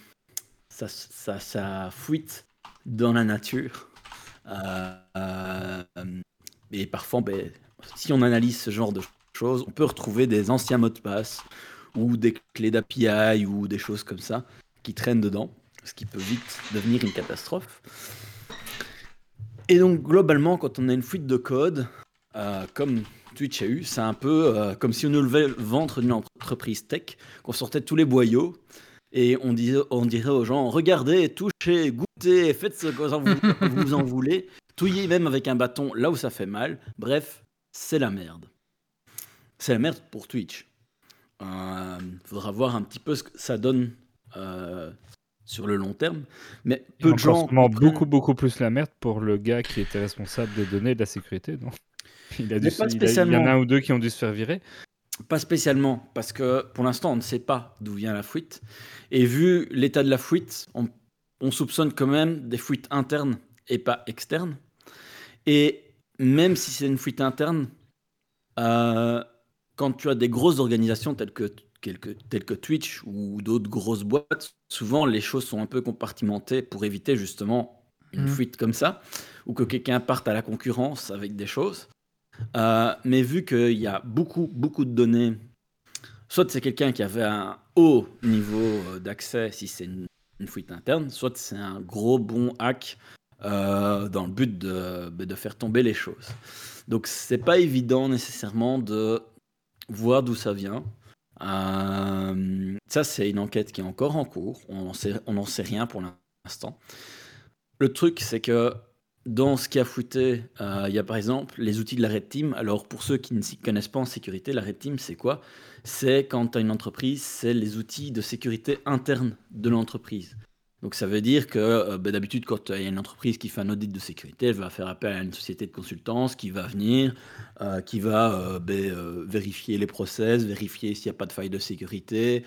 ça, fuite dans la nature. Euh, et parfois, ben, si on analyse ce genre de choses, on peut retrouver des anciens mots de passe ou des clés d'API ou des choses comme ça qui traînent dedans, ce qui peut vite devenir une catastrophe. Et donc globalement, quand on a une fuite de code, euh, comme Twitch a eu, c'est un peu euh, comme si on nous levait le ventre d'une entreprise tech, qu'on sortait tous les boyaux et on, disait, on dirait aux gens regardez, touchez, goûtez, faites ce que vous, vous en voulez, touillez même avec un bâton là où ça fait mal. Bref, c'est la merde. C'est la merde pour Twitch. Il faudra voir un petit peu ce que ça donne euh, sur le long terme. Mais peu Et de gens. beaucoup, beaucoup plus la merde pour le gars qui était responsable des données et de la sécurité, non? Il, a dû se- il a- il y en a un ou deux qui ont dû se faire virer. Pas spécialement, parce que pour l'instant, on ne sait pas d'où vient la fuite. Et vu l'état de la fuite, on, on soupçonne quand même des fuites internes et pas externes. Et même si c'est une fuite interne, euh, quand tu as des grosses organisations telles que, telles que Twitch ou d'autres grosses boîtes, souvent les choses sont un peu compartimentées pour éviter justement une Mhm. fuite comme ça, ou que quelqu'un parte à la concurrence avec des choses. Euh, mais vu qu'il y a beaucoup, beaucoup de données, soit c'est quelqu'un qui avait un haut niveau euh, d'accès si c'est une, une fuite interne, soit c'est un gros bon hack euh, dans le but de, de faire tomber les choses. Donc c'est pas évident nécessairement de voir d'où ça vient. Euh, ça, c'est une enquête qui est encore en cours. On n'en sait, sait rien pour l'instant. Le truc, c'est que dans ce qui a fouetté, euh, il y a par exemple les outils de la Red Team. Alors, pour ceux qui ne s'y connaissent pas en sécurité, la Red Team, c'est quoi? C'est quand tu as une entreprise, c'est les outils de sécurité interne de l'entreprise. Donc ça veut dire que euh, ben, d'habitude, quand il y a une entreprise qui fait un audit de sécurité, elle va faire appel à une société de consultance qui va venir, euh, qui va euh, ben, vérifier les process, vérifier s'il n'y a pas de faille de sécurité,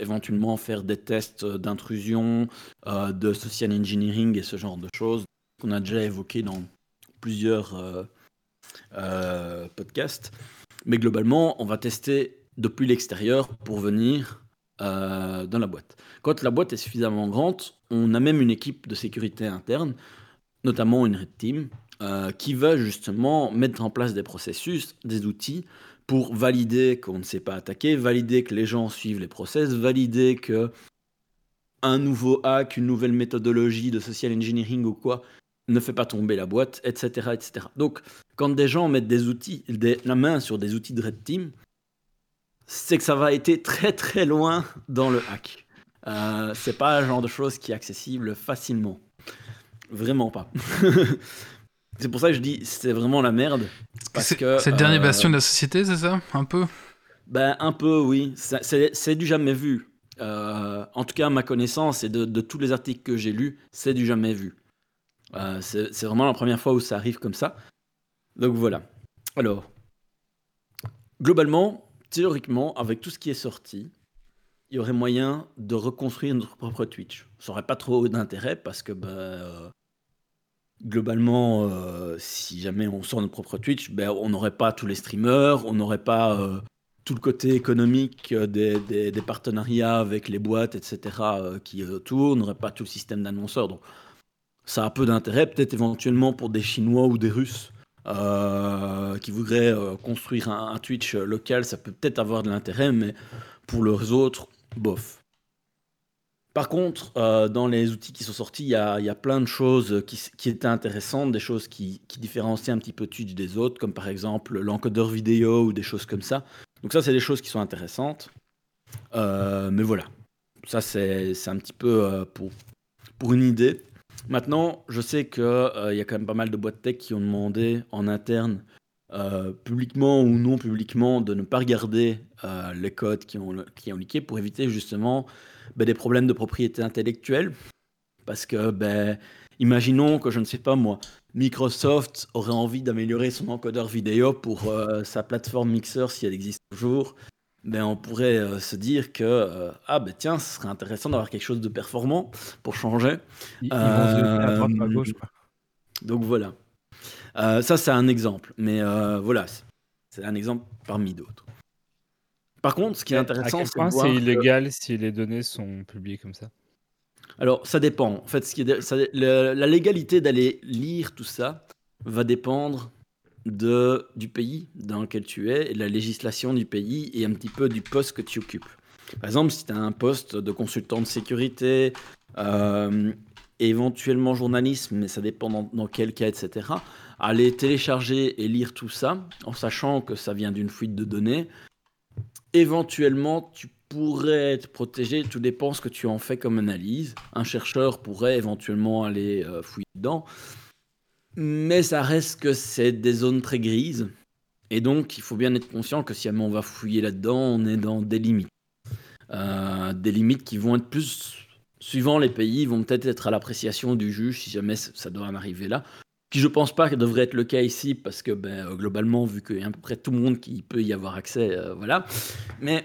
éventuellement faire des tests d'intrusion, de social engineering et ce genre de choses qu'on a déjà évoqué dans plusieurs podcasts. Mais globalement, on va tester depuis l'extérieur pour venir dans la boîte. Quand la boîte est suffisamment grande, on a même une équipe de sécurité interne, notamment une Red Team, euh, qui va justement mettre en place des processus, des outils pour valider qu'on ne s'est pas attaqué, valider que les gens suivent les process, valider que un nouveau hack, une nouvelle méthodologie de social engineering ou quoi ne fait pas tomber la boîte, etc. etc. Donc, quand des gens mettent des outils, la main sur des outils de Red Team, c'est que ça va être très très loin dans le hack. Euh, c'est pas le genre de chose qui est accessible facilement. Vraiment pas. c'est pour ça que je dis c'est vraiment la merde. Parce que c'est le dernier euh, bastion de la société, c'est ça Un peu? Ben un peu, oui. C'est du jamais vu. Euh, en tout cas, à ma connaissance et de, de tous les articles que j'ai lus, c'est du jamais vu. c'est vraiment la première fois où ça arrive comme ça. Donc voilà. Alors, globalement, théoriquement, avec tout ce qui est sorti, il y aurait moyen de reconstruire notre propre Twitch. Ça n'aurait pas trop d'intérêt parce que bah, euh, globalement, euh, si jamais on sort notre propre Twitch, ben, on n'aurait pas tous les streamers, on n'aurait pas euh, tout le côté économique des, des, partenariats avec les boîtes, etc., qui tournent, on n'aurait pas tout le système d'annonceurs. Donc ça a peu d'intérêt, peut-être éventuellement pour des Chinois ou des Russes. Qui voudraient construire un, Twitch local, ça peut peut-être avoir de l'intérêt, mais pour les autres, bof. Par contre, euh, dans les outils qui sont sortis, il y a, plein de choses qui, étaient intéressantes, des choses qui, différencient un petit peu Twitch des autres, comme par exemple l'encodeur vidéo ou des choses comme ça. Donc ça, c'est des choses qui sont intéressantes. Euh, mais voilà, ça c'est un petit peu euh, pour une idée. Maintenant, je sais qu'il y a quand même pas mal de boîtes tech qui ont demandé en interne euh, publiquement ou non publiquement, de ne pas regarder euh, les codes qui ont, qui ont leaké pour éviter justement ben, des problèmes de propriété intellectuelle. Parce que, ben, imaginons que, je ne sais pas moi, Microsoft aurait envie d'améliorer son encodeur vidéo pour euh, sa plateforme Mixer si elle existe toujours. Ben, on pourrait se dire que ah ben tiens ce serait intéressant d'avoir quelque chose de performant pour changer. Ils, à droite, à gauche. Donc voilà. Euh, ça, c'est un exemple. Mais euh, voilà, c'est un exemple parmi d'autres. Par contre, ce qui est intéressant, c'est de c'est illégal si les données sont publiées comme ça? Alors, ça dépend. En fait, ce qui est, la légalité d'aller lire tout ça va dépendre de, du pays dans lequel tu es et de la législation du pays et un petit peu du poste que tu occupes. Par exemple, si tu as un poste de consultant de sécurité, euh, éventuellement journalisme, mais ça dépend dans, quel cas, etc. Aller télécharger et lire tout ça, en sachant que ça vient d'une fuite de données. Éventuellement, tu pourrais être protégé, tout dépend ce que tu en fais comme analyse. Un chercheur pourrait éventuellement aller euh, fouiller dedans. Mais ça reste que c'est des zones très grises. Et donc, il faut bien être conscient que si on va fouiller là-dedans, on est dans des limites. Euh, des limites qui vont être plus suivant les pays, vont peut-être être à l'appréciation du juge si jamais ça doit en arriver là. Qui je pense pas que devrait être le cas ici parce que ben, euh, globalement, vu qu'il y a à peu près tout le monde qui peut y avoir accès, euh, voilà. Mais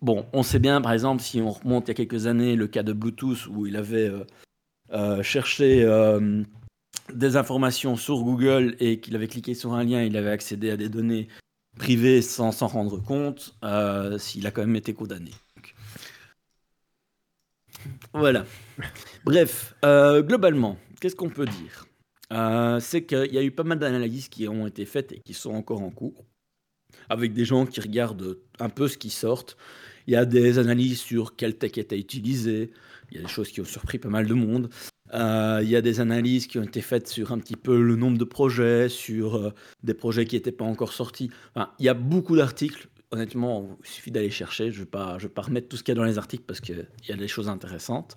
bon, on sait bien, par exemple, si on remonte il y a quelques années le cas de Bluetooth où il avait cherché des informations sur Google et qu'il avait cliqué sur un lien, il avait accédé à des données privées sans s'en rendre compte, s'il a quand même été condamné. Voilà. Bref, euh, globalement, qu'est-ce qu'on peut dire? Euh, C'est qu'il y a eu pas mal d'analyses qui ont été faites et qui sont encore en cours, avec des gens qui regardent un peu ce qui sort. Il y a des analyses sur quelle tech été utilisée, il y a des choses qui ont surpris pas mal de monde. Euh, il y a des analyses qui ont été faites sur un petit peu le nombre de projets, sur des projets qui n'étaient pas encore sortis. il y a beaucoup d'articles honnêtement, il suffit d'aller chercher. Je ne vais, pas- remettre tout ce qu'il y a dans les articles parce qu'il y a des choses intéressantes.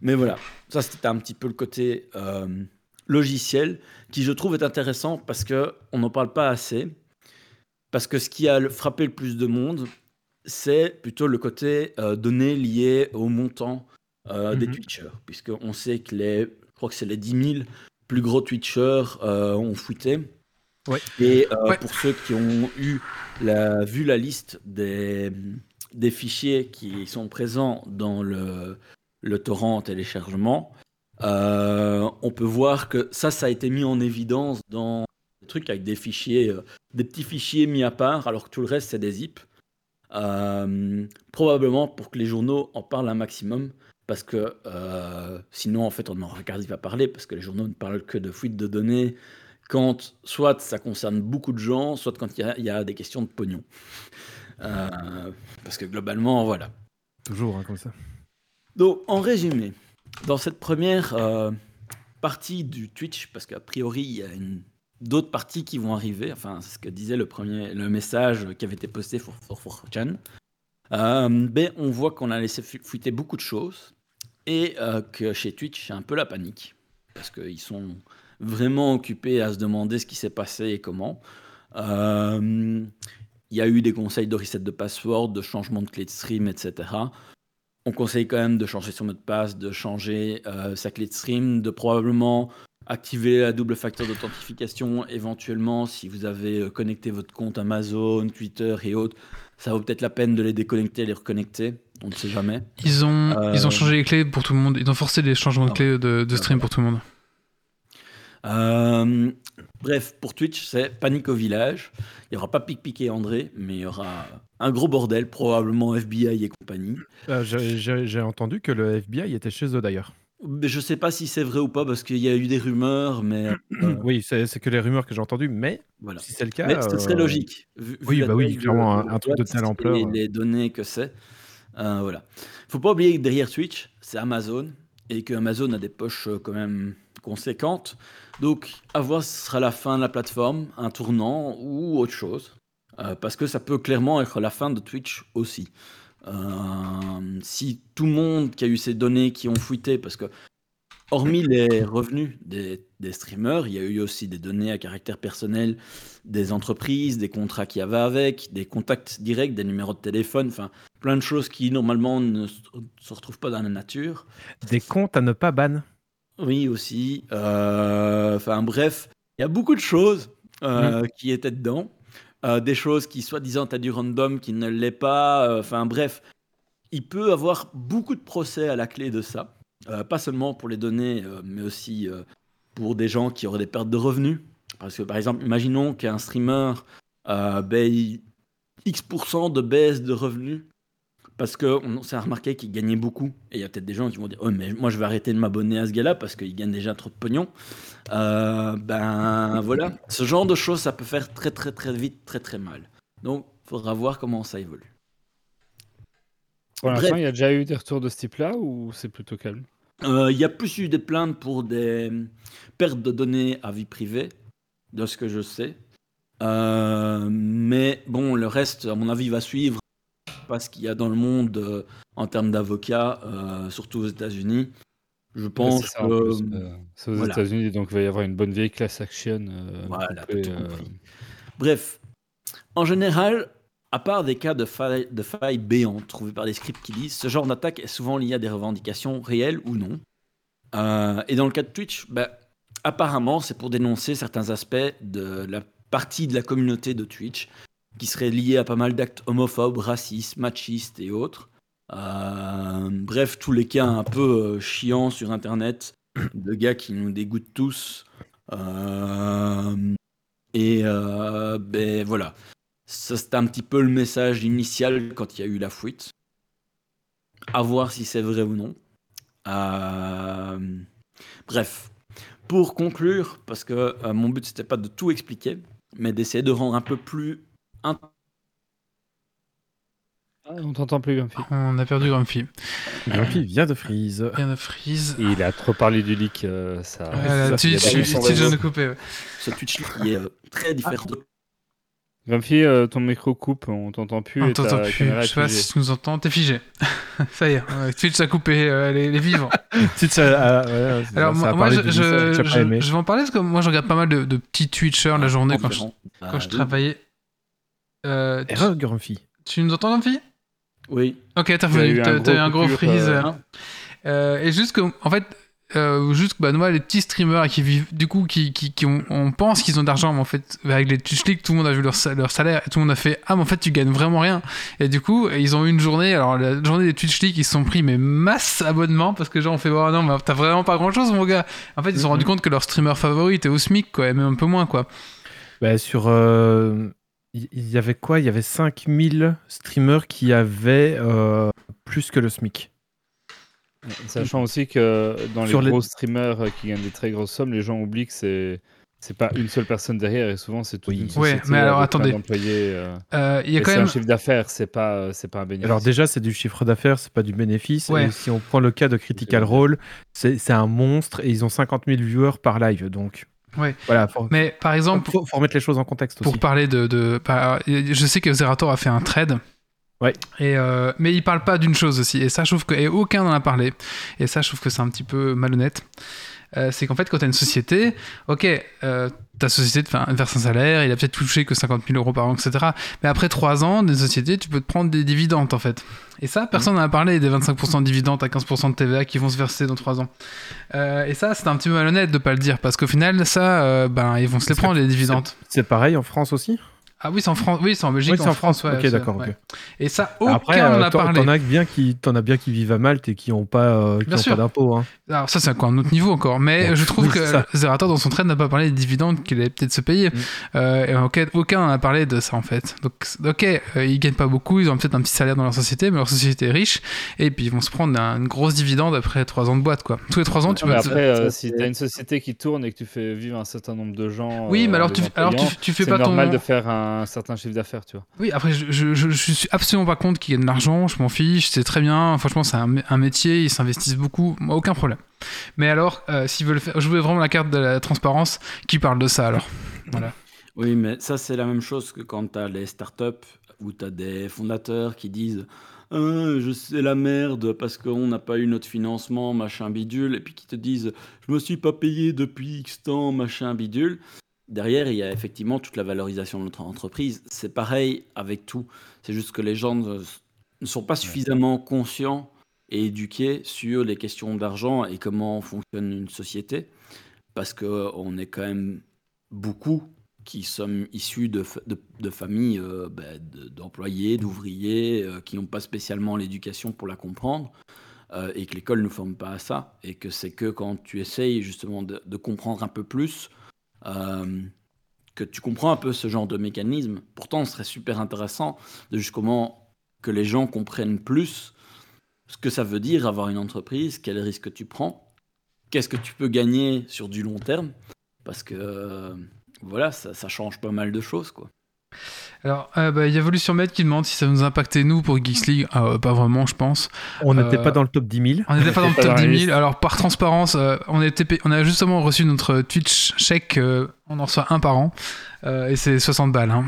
Mais voilà, ça c'était un petit peu le côté euh, logiciel qui je trouve est intéressant parce que on n'en parle pas assez. Parce que ce qui a frappé le plus de monde, c'est plutôt le côté euh, données liées au montant euh, des Mhm. Twitchers. Puisqu'on sait que les, je crois que c'est les 10 000 plus gros Twitchers euh, ont. Ouais. Et euh, Ouais. pour ceux qui ont eu la, vu la liste des, des fichiers qui sont présents dans le, le torrent en téléchargement, euh, on peut voir que ça, ça a été mis en évidence dans des trucs avec des fichiers, des petits fichiers mis à part, alors que tout le reste, c'est des zips. Euh, probablement pour que les journaux en parlent un maximum, parce que euh, sinon, en fait, on n'aura quasi à parler, parce que les journaux ne parlent que de fuite de données, quand soit ça concerne beaucoup de gens, soit quand il y a- il y, a des questions de pognon. Euh, parce que globalement, voilà. Toujours hein, comme ça. Donc, en résumé, dans cette première euh, partie du Twitch, parce qu'a priori, il y a une- d'autres parties qui vont arriver, enfin, c'est ce que disait le, premier, le message qui avait été posté sur 4chan, euh, ben, on voit qu'on a laissé fu- fuiter beaucoup de choses et euh, que chez Twitch, c'est un peu la panique, parce qu'ils sont vraiment occupés à se demander ce qui s'est passé et comment. Euh, Il y a eu des conseils de reset de password, de changement de clé de stream, etc. On conseille quand même de changer son mot de passe, de changer euh, sa clé de stream, de probablement activer la double facteur d'authentification éventuellement si vous avez connecté votre compte Amazon, Twitter et autres. Ça vaut peut-être la peine de les déconnecter et les reconnecter. On ne sait jamais. Ils ont, Euh, ils ont changé les clés pour tout le monde. Ils ont forcé les changements de Ah clés de, de stream pour tout le monde. Euh, bref, pour Twitch, c'est panique au village. Il n'y aura pas Pic Pic et André, mais il y aura un gros bordel, probablement FBI et compagnie. Euh, j'ai- entendu que le FBI était chez eux d'ailleurs. Mais je sais pas si c'est vrai ou pas parce qu'il y a eu des rumeurs, mais euh, Oui, c'est que les rumeurs que j'ai entendues, mais voilà. si c'est le cas. Mais ce serait euh, logique. vu- vu oui, la bah oui, clairement, un- truc de telle ampleur, Les, les données que c'est. Euh, voilà. Faut pas oublier que derrière Twitch, c'est Amazon et que Amazon a des poches euh, quand même conséquentes. Donc, à voir ce sera la fin de la plateforme, un tournant ou autre chose. Euh, parce que ça peut clairement être la fin de Twitch aussi. Euh, si tout le monde qui a eu ces données qui ont fuité, parce que hormis les revenus des, des streamers, il y a eu aussi des données à caractère personnel des entreprises, des contrats qu'il y avait avec, des contacts directs, des numéros de téléphone, enfin plein de choses qui normalement ne se retrouvent pas dans la nature. des comptes à ne pas ban. Oui, aussi. Euh, Enfin, bref, il y a beaucoup de choses euh, qui étaient dedans. Euh, des choses qui, soi-disant, t'as du random, qui ne l'est pas. Enfin, bref, il peut avoir beaucoup de procès à la clé de ça. Euh, pas seulement pour les données, euh, mais aussi euh, pour des gens qui auraient des pertes de revenus. Parce que, par exemple, imaginons qu'un streamer paye X% de baisse de revenus parce qu'on s'est remarqué qu'il gagnait beaucoup. Et il y a peut-être des gens qui vont dire Oh, mais moi, je vais arrêter de m'abonner à ce gars-là parce qu'il gagne déjà trop de pognon. Ben voilà. Ce genre de choses, ça peut faire très, très, très vite, très, très mal. Donc, il faudra voir comment ça évolue. Pour l'instant, il y a déjà eu des retours de ce type-là ou c'est plutôt calme Euh, Il y a plus eu des plaintes pour des pertes de données à vie privée, de ce que je sais. Euh, mais bon, le reste, à mon avis, va suivre. Pas ce qu'il y a dans le monde euh, en termes d'avocats, surtout aux États-Unis. Je pense ça, que. c'est aux voilà. États-Unis, donc il va y avoir une bonne vieille class action. euh, Voilà, euh. Bref, en général, à part des cas de failles béantes trouvées par des scripts qui lisent, ce genre d'attaque est souvent lié à des revendications réelles ou non. Euh, et dans le cas de Twitch, bah, apparemment, c'est pour dénoncer certains aspects de la partie de la communauté de Twitch qui seraient liés à pas mal d'actes homophobes, racistes, machistes et autres. Euh, bref, tous les cas un peu euh, chiants sur Internet, de gars qui nous dégoûtent tous. Et ben voilà, ça c'était un petit peu le message initial quand il y a eu la fuite. À voir si c'est vrai ou non. Euh, Bref, pour conclure, parce que euh, mon but c'était pas de tout expliquer, mais d'essayer de rendre un peu plus int- Ah, on t'entend plus, Grumpy. On a perdu Grumpy. Grumpy vient de freeze. Bien de freeze. Et Il a trop parlé du leak, euh, ça. Ouais, ça, Twitch, de couper. ouais. ce Twitch qui est euh, très différent. Grumpy, euh, ton micro coupe, on t'entend plus. On t'entend plus. Je sais pas si tu nous entends. T'es figé. ça y est. Twitch a coupé euh, les, les vivants. Ouais, ça- Alors ça moi, je, je, vais en parler parce que moi je regarde pas mal de, de petits Twitchers la journée quand je, Conférence. quand je travaillais. Euh, tu, Erreur, Grumpy. tu nous entends, Grumpy Oui. Ok, t'as Tu as revenu. eu un eu un gros gros coupure, freeze. euh, euh, euh, et juste que, en fait, euh, juste que, bah, moi, les petits streamers qui vivent, du coup, qui, qui, qui ont, on pense qu'ils ont d'argent, mais en fait, avec les Twitch League, tout le monde a vu leur, leur salaire et tout le monde a fait Ah, mais en fait, tu gagnes vraiment rien. Et du coup, ils ont eu une journée, alors la journée des Twitch League, ils se sont pris, mais masse abonnements parce que les gens ont fait Oh non, mais t'as vraiment pas grand chose, mon gars. En fait, ils se sont Mhm. rendus compte que leur streamer favori était au SMIC, quoi, et même un peu moins, quoi. Bah, sur. euh, Il il y avait quoi? Il y avait 5000 streamers qui avaient euh, plus que le SMIC. Sachant aussi que dans les gros streamers qui gagnent des très grosses sommes, les gens oublient que c'est c'est pas une seule personne derrière et souvent c'est toute Oui. une Ouais, mais alors, attendez. d'employés, euh, Euh, Il y a et quand c'est même. un chiffre d'affaires, c'est pas c'est pas un bénéfice. Alors déjà, c'est du chiffre d'affaires, c'est pas du bénéfice. Ouais. Et si on prend le cas de Critical Role, c'est c'est un monstre et ils ont 50 000 viewers par live. Donc Ouais. voilà, faut, Mais par exemple, faut, faut remettre les choses en contexte pour aussi. parler de, de- je sais que Zerator a fait un trade Ouais. et euh, mais il parle pas d'une chose aussi. Et ça je trouve que et aucun n'en a parlé. Et ça je trouve que c'est un petit peu malhonnête. Euh, c'est qu'en fait quand tu as une société ok euh, ta société te verse un salaire il a peut-être touché que 50 000 euros par an etc mais après 3 ans des sociétés tu peux te prendre des dividendes en fait. Et ça personne n'en a parlé des 25% de dividendes à 15% de TVA qui vont se verser dans 3 ans. Euh, et ça c'est un petit peu malhonnête de pas le dire parce qu'au final ça ben ils vont se les prendre les dividendes. C'est pareil en France aussi? Ah oui, c'est en France. Oui, c'est en Belgique. Oui, c'est en France. ouais, ok, d'accord. ouais. Et ça, aucun Après, n'en euh, a t'en parlé. t'en as bien qui, t'en as bien qui vivent à Malte et qui n'ont pas, euh, qui ont pas d'impôts. Hein. Alors ça, c'est encore un autre niveau encore. Mais Bon, je trouve oui, que. Zerator, dans son trade, n'a pas parlé des dividendes qu'il allait peut-être se payer. Mm. Euh, et aucun, aucun n'en a parlé de ça, en fait. Donc, ok, euh, ils gagnent pas beaucoup. Ils ont peut-être un petit salaire dans leur société, mais leur société est riche. Et puis, ils vont se prendre un- une grosse dividende après 3 ans de boîte, quoi. Tous les 3 ans, tu peux... après, euh, ça, si c'est- tu as une société qui tourne et que tu fais vivre un certain nombre de gens, Oui, euh, mais alors tu, alors tu, fais pas ton... normal de faire un certain chiffre d'affaires, tu vois. Oui, après, je, je, je, je suis absolument pas contre qu'ils gagnent de l'argent, je m'en fiche, c'est très bien. Franchement, c'est un, mé- un métier, ils s'investissent beaucoup, moi, aucun problème. Mais alors, euh, s'ils veulent faire, jouer vraiment la carte de la transparence, qui parle de ça alors Voilà. Oui, mais ça, c'est la même chose que quand tu as les startups où tu as des fondateurs qui disent Ah, Je sais la merde parce qu'on n'a pas eu notre financement, machin bidule, et puis qui te disent Je me suis pas payé depuis X temps, machin bidule. Derrière, il y a effectivement toute la valorisation de notre entreprise. C'est pareil avec tout. C'est juste que les gens ne, ne sont pas suffisamment conscients et éduqués sur les questions d'argent et comment fonctionne une société. Parce qu'on est quand même beaucoup qui sommes issus de, fa- de, de familles euh, ben, de- d'employés, d'ouvriers, euh, qui n'ont pas spécialement l'éducation pour la comprendre, euh, et que l'école ne forme pas à ça, et que c'est que quand tu essayes justement de, de comprendre un peu plus, euh, que tu comprends un peu ce genre de mécanisme. Pourtant, ce serait super intéressant de juste comment que les gens comprennent plus ce que ça veut dire avoir une entreprise, quels risques tu prends, qu'est-ce que tu peux gagner sur du long terme, parce que euh, voilà, ça, ça change pas mal de choses, quoi. Alors, euh, bah, il y a Evolution Med qui demande si ça nous impactait nous pour Geeks League. Euh, pas vraiment, je pense. On n'était Euh, pas dans le top 10 000. On n'était pas dans le top dans la 10 liste. 000. Alors, par transparence, euh, on, était pay- on a justement reçu notre Twitch chèque. on en reçoit un par an. et c'est 60 balles. hein.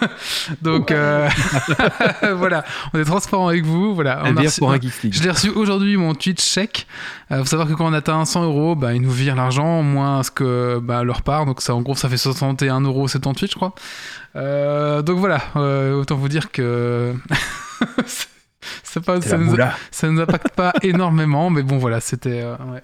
Donc, voilà. On est transparent avec vous. Voilà. On a reçu- pour un Geeks League. Je l'ai reçu aujourd'hui, mon Twitch chèque. Il faut savoir que quand on atteint 100 euros, bah, ils nous virent l'argent, moins ce que bah, leur part. Donc, ça, en gros, ça fait 61,78 euros, je crois. Euh, donc, voilà. Euh, autant vous dire que. c'est pas, ça, nous, ça impacte pas énormément, mais bon, voilà, c'était. euh, ouais.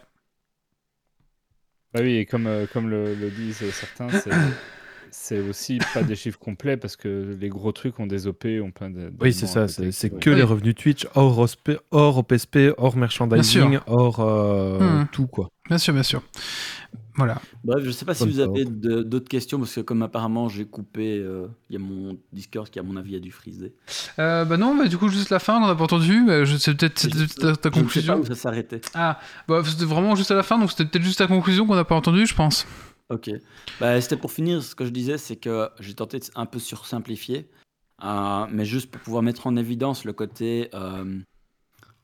Bah oui, et comme, euh, comme le, le disent certains, c'est- c'est aussi pas des chiffres complets parce que les gros trucs ont des OP, ont plein de. Oui, c'est ça. C'est que les revenus Twitch hors, OSP, hors OPSP, hors merchandising, hors euh, Hmm. tout quoi. Bien sûr, bien sûr. Voilà. Bref, je sais pas si vous avez de- d'autres questions, parce que comme apparemment j'ai coupé, euh, il y a mon Discord qui, à mon avis, a dû friser. Euh, bah non, bah, du coup, juste la fin, on n'a pas entendu. mais je- C'est peut-être c'était ta, ta Je ne sais pas conclusion. où ça s'arrêtait. Ah, bah, c'était vraiment juste à la fin, donc c'était peut-être juste ta conclusion qu'on n'a pas entendu, je pense. Ok. Bah, C'était pour finir, ce que je disais, c'est que j'ai tenté de un peu sursimplifier, euh, mais juste pour pouvoir mettre en évidence le côté euh,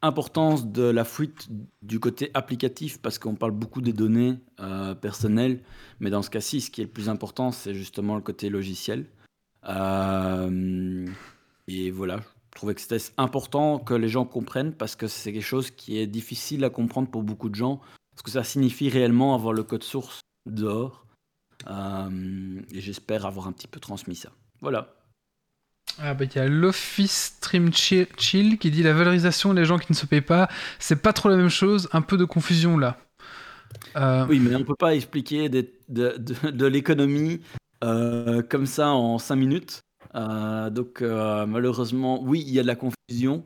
importance de la fuite du côté applicatif, parce qu'on parle beaucoup des données euh, personnelles, mais dans ce cas-ci, ce qui est le plus important, c'est justement le côté logiciel. Euh, et voilà, je trouvais que c'était important que les gens comprennent parce que c'est quelque chose qui est difficile à comprendre pour beaucoup de gens. Parce que ça signifie réellement avoir le code source dehors. Euh, et j'espère avoir un petit peu transmis ça. Voilà. Ah bah il y a l'Office Stream Chill, Chill qui dit la valorisation des gens qui ne se payent pas, c'est pas trop la même chose, un peu de confusion là. Euh, Oui, mais on peut pas expliquer des- de, de- de l'économie euh, comme ça en 5 minutes. Euh, donc euh, malheureusement, oui, il y a de la confusion,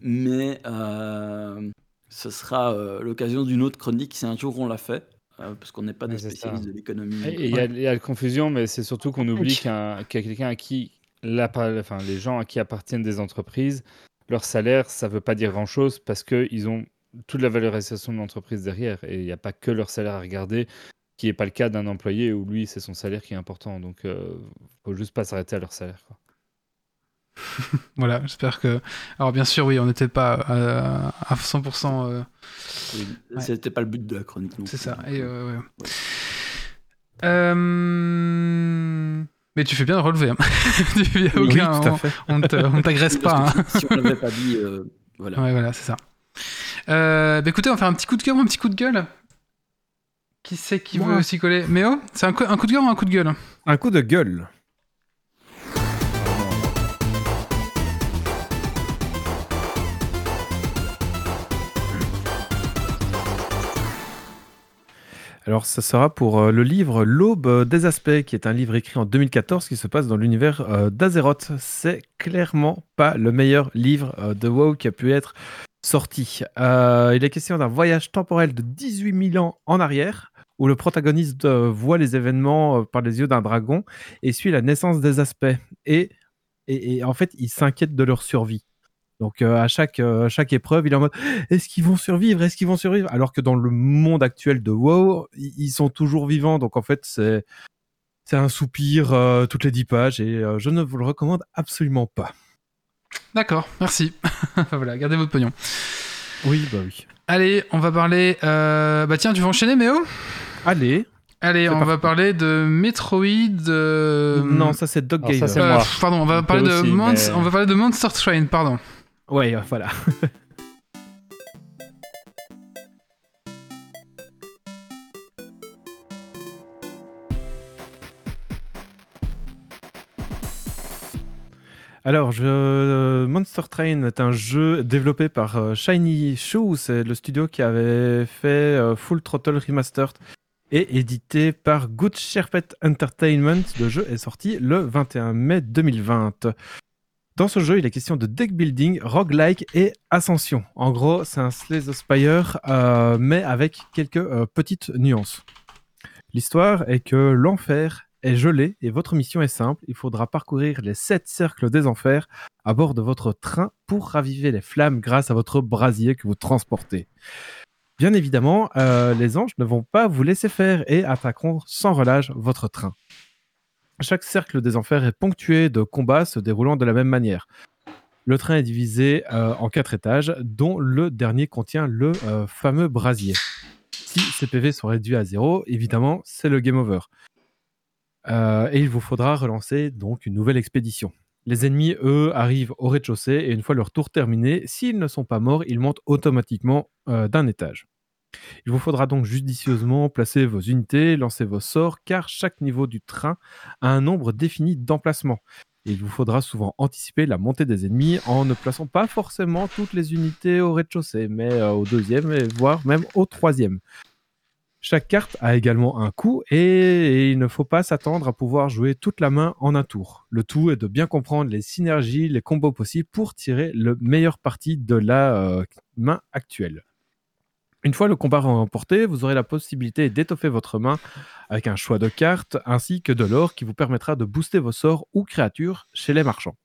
mais euh, ce sera euh, l'occasion d'une autre chronique si un jour on l'a fait, euh, parce qu'on n'est pas des spécialistes de l'économie. Il y, a- a la confusion, mais c'est surtout qu'on oublie qu'un- qu'il y a quelqu'un à qui, l'appa- enfin, les gens à qui appartiennent des entreprises, leur salaire, ça veut pas dire grand-chose parce qu'ils ont toute la valorisation de l'entreprise derrière. Et il n'y a pas que leur salaire à regarder, qui n'est pas le cas d'un employé où lui, c'est son salaire qui est important. Donc, il faut juste pas s'arrêter à leur salaire. quoi. Voilà, j'espère que. Alors bien sûr, oui, on n'était pas euh, à 100%. euh, Oui, Ouais. C'était pas le but de la chronique. non C'est ça. Et, euh, ouais. Mais tu fais bien de relever. Hein. Tu fais Oui, aucun- tout à fait. On te- on t'agresse pas. hein. Si on l'avait pas dit, euh, voilà. Ouais, voilà, c'est ça. Euh, bah écoutez, on va faire un petit coup de cœur ou un petit coup de gueule? Qui c'est qui Moi. veut s'y coller? Méo? C'est un, coup- un coup de cœur ou un coup de gueule? Un coup de gueule. Alors, ça sera pour euh, le livre L'Aube des Aspects, qui est un livre écrit en 2014 qui se passe dans l'univers euh, d'Azeroth. C'est clairement pas le meilleur livre euh, de WoW qui a pu être sorti. Il est question d'un voyage temporel de 18 000 ans en arrière, où le protagoniste voit les événements par les yeux d'un dragon et suit la naissance des aspects. Et en fait, il s'inquiète de leur survie. Donc euh, à chaque, euh, à chaque épreuve, il est en mode est-ce qu'ils vont survivre? Est-ce qu'ils vont survivre? Alors que dans le monde actuel de WoW, ils sont toujours vivants. Donc en fait, c'est c'est un soupir euh, toutes les 10 pages et euh, je ne vous le recommande absolument pas. D'accord, merci. voilà, gardez votre pognon. Oui, bah oui. Allez, on va parler. euh, Bah tiens, tu vas enchaîner, Méo? Allez. Allez, on va parler de Metroid. euh, non, ça c'est Dog c'est euh, moi. pardon, on va On parler peut de aussi, Mons- mais- on va parler de Monster Train, pardon. Ouais, euh, voilà. Alors, je... Monster Train est un jeu développé par euh, Shiny Shoe, c'est le studio qui avait fait euh, Full Throttle Remastered et édité par Good Shepherd Entertainment. Le jeu est sorti le 21 mai 2020. Dans ce jeu, il est question de deck building, roguelike et ascension. En gros, c'est un Slay the Spire, euh, mais avec quelques euh, petites nuances. L'histoire est que l'enfer est gelé et votre mission est simple. Il faudra parcourir les sept cercles des enfers à bord de votre train pour raviver les flammes grâce à votre brasier que vous transportez. Bien évidemment, euh, les anges ne vont pas vous laisser faire et attaqueront sans relâche votre train. Chaque cercle des enfers est ponctué de combats se déroulant de la même manière. Le train est divisé euh, en quatre étages, dont le dernier contient le euh, fameux brasier. Si ces PV sont réduits à zéro, évidemment, c'est le game over. Euh, et il vous faudra relancer donc une nouvelle expédition. Les ennemis, eux, arrivent au rez-de-chaussée et une fois leur tour terminé, s'ils ne sont pas morts, ils montent automatiquement d'un étage. Il vous faudra donc judicieusement placer vos unités, lancer vos sorts, car chaque niveau du train a un nombre défini d'emplacements. Il vous faudra souvent anticiper la montée des ennemis en ne plaçant pas forcément toutes les unités au rez-de-chaussée, mais euh, au deuxième, voire même au troisième. Chaque carte a également un coût et, et il ne faut pas s'attendre à pouvoir jouer toute la main en un tour. Le tout est de bien comprendre les synergies, les combos possibles pour tirer le meilleur parti de la euh, main actuelle. Une fois le combat remporté, vous aurez la possibilité d'étoffer votre main avec un choix de cartes ainsi que de l'or qui vous permettra de booster vos sorts ou créatures chez les marchands.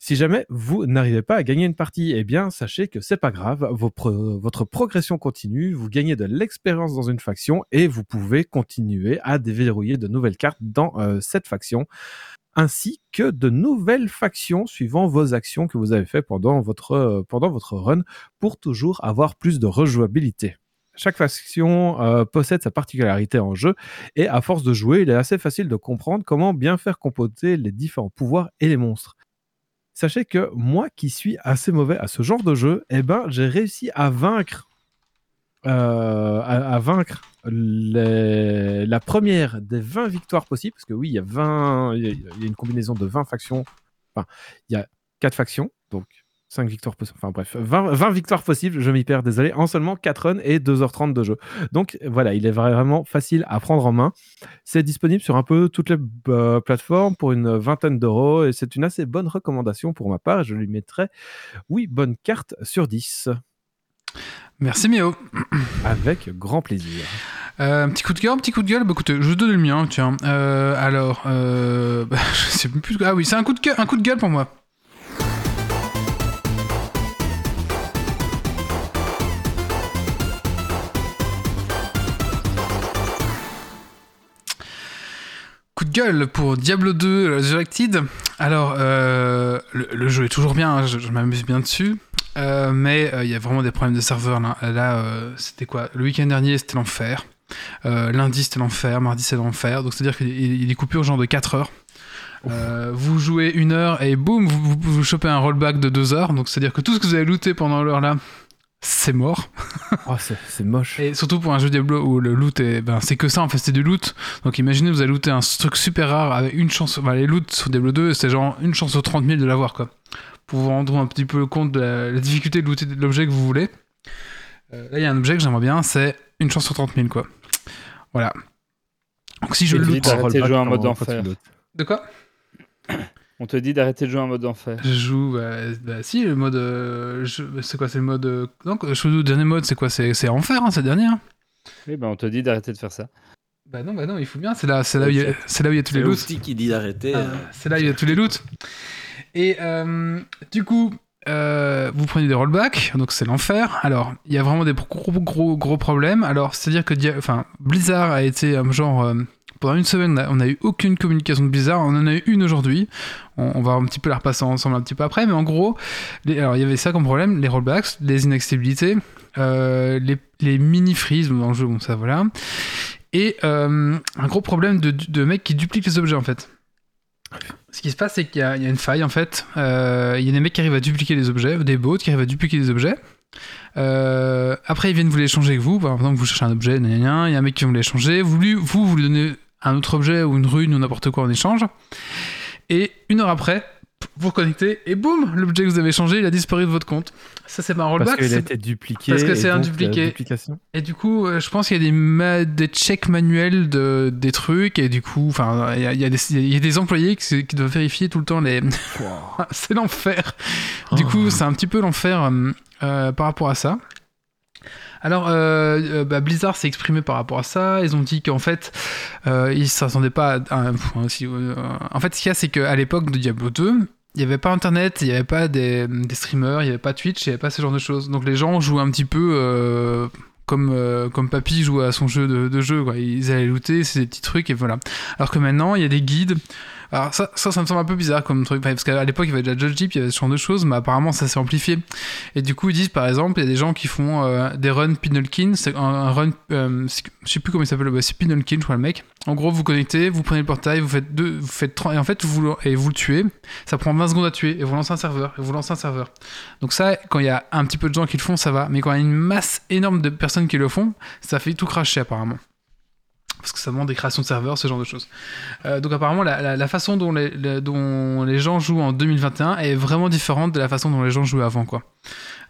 Si jamais vous n'arrivez pas à gagner une partie, eh bien sachez que c'est pas grave, votre progression continue, vous gagnez de l'expérience dans une faction et vous pouvez continuer à déverrouiller de nouvelles cartes dans euh, cette faction, ainsi que de nouvelles factions suivant vos actions que vous avez fait pendant votre, euh, pendant run pour toujours avoir plus de rejouabilité. chaque faction euh, possède sa particularité en jeu, et à force de jouer, il est assez facile de comprendre comment bien faire composer les différents pouvoirs et les monstres. Sachez que moi qui suis assez mauvais à ce genre de jeu, eh ben, j'ai réussi à vaincre, euh, à, à vaincre les- la première des 20 victoires possibles, parce que oui, il y a 20, il y y a une combinaison de 20 factions, enfin, il y a 4 factions, donc 5 victoires possibles, enfin bref, 20, 20 victoires possibles, je m'y perds, désolé, en seulement 4 runs et 2h30 de jeu. Donc voilà, il est vraiment facile à prendre en main. C'est disponible sur un peu toutes les euh, plateformes pour une vingtaine d'euros et c'est une assez bonne recommandation pour ma part. Je lui mettrai, oui, bonne carte sur 10. Merci Méo. Avec grand plaisir. Euh, petit coup de cœur, un petit coup de gueule. Bah écoutez, je vous donne le mien, tiens. Euh, alors, euh, bah, je sais plus. Ah oui, c'est un coup de cœur, un coup de gueule pour moi. Coup de gueule pour Diablo 2 Resurrected. Alors, le, le jeu est toujours bien, hein, je, je m'amuse bien dessus. Euh, mais euh, il y a vraiment des problèmes de serveur là. Là, euh, c'était quoi? Le week-end dernier, c'était l'enfer. Lundi, c'était l'enfer. Mardi, c'est l'enfer. Donc, c'est-à-dire qu'il il- il est coupure genre de 4 heures. Euh, vous jouez une heure et boum, vous, vous, vous chopez un rollback de 2 heures. Donc, c'est-à-dire que tout ce que vous avez looté pendant l'heure là, c'est mort. Oh, c'est c'est moche. Et surtout pour un jeu Diablo où le loot est. Ben, c'est que ça en fait, c'est du loot. Donc imaginez, vous avez looté un truc super rare avec une chance. Enfin, les loots sur Diablo 2, c'est genre une chance sur 30 000 de l'avoir quoi. Pour vous rendre un petit peu compte de la, la difficulté de looter l'objet que vous voulez. Euh, là, il y a un objet que j'aimerais bien, c'est une chance sur 30 000 quoi. Voilà. Donc si je le loot. d'arrêter de jouer en mode enfer. De quoi? On te dit d'arrêter de jouer en mode enfer. Je joue. Bah, bah, si, le mode. euh, je- c'est quoi C'est le mode. euh, joue au dernier mode, c'est quoi C'est c'est enfer, hein, c'est le dernier. hein. Oui, ben on te dit d'arrêter de faire ça. Bah non, bah non, il faut bien. C'est là, c'est là, où il y a- c'est là où il y a tous C'est les loots. l'outil qui dit d'arrêter. Ah, euh, c'est là où il y a tous les loots. Et euh, du coup, euh, vous prenez des rollbacks, donc c'est l'enfer. Alors, il y a vraiment des gros, gros, gros problèmes. Alors, c'est-à-dire que enfin, Blizzard a été un genre. euh, pendant une semaine, on n'a eu aucune communication de Blizzard. On en a eu une aujourd'hui. On, va un petit peu la repasser ensemble un petit peu après. Mais en gros, alors, il y avait ça comme problème les rollbacks, les inaccessibilités, euh, les, les mini-freezes dans le jeu, bon, ça voilà. Et euh, un gros problème de, de mecs qui dupliquent les objets en fait. Ce qui se passe, c'est qu'il y, a une faille en fait. Euh, Il y a des mecs qui arrivent à dupliquer les objets, des bots qui arrivent à dupliquer les objets. Euh, après, ils viennent vous les échanger avec vous. Par exemple, vous cherchez un objet, il y a un mec qui vient vous l'échanger. Vous, lui- vous, vous lui donnez un autre objet ou une rune ou n'importe quoi en échange. Et une heure après, vous reconnectez et boum, l'objet que vous avez échangé, il a disparu de votre compte. Ça, c'est pas un Parce rollback. qu'il a été dupliqué. parce que c'est un la dupliqué. Et du coup, euh, je pense qu'il y a des, ma- des checks manuels de, des trucs, et du coup, enfin, il y a, il y a des- il y a des employés qui, qui doivent vérifier tout le temps les. c'est l'enfer. Du coup, c'est un petit peu l'enfer euh, euh, par rapport à ça. Alors, euh, euh, bah, Blizzard s'est exprimé par rapport à ça. Ils ont dit qu'en fait, euh, ils s'attendaient pas à. euh, en fait, ce qu'il y a, c'est qu'à l'époque de Diablo 2, il n'y avait pas Internet, il n'y avait pas des, des streamers, il n'y avait pas Twitch, il n'y avait pas ce genre de choses. Donc les gens jouaient un petit peu comme, euh, comme Papy joue à son jeu de, jeu. Ils allaient looter, c'est des petits trucs et voilà. Alors que maintenant, il y a des guides. Alors ça, ça, me semble un peu bizarre comme truc, parce qu'à l'époque, il y avait déjà Judge Deep, il y avait ce genre de choses, mais apparemment, ça s'est amplifié. Et du coup, ils disent, par exemple, il y a des gens qui font euh, des runs Pinolkin, c'est un, un run, euh, je sais plus comment il s'appelle, bah, c'est Pinolkin, je crois, le mec. En gros, vous connectez, vous prenez le portail, vous faites deux, vous faites 30, et en fait, vous, et vous le tuez. Ça prend 20 secondes à tuer, et vous lancez un serveur, et vous lancez un serveur. Donc ça, quand il y a un petit peu de gens qui le font, ça va. Mais quand il y a une masse énorme de personnes qui le font, ça fait tout cracher apparemment. Parce que ça demande des créations de serveurs, ce genre de choses. Euh, donc apparemment, la, façon dont les, gens jouent en 2021 est vraiment différente de la façon dont les gens jouaient avant, quoi.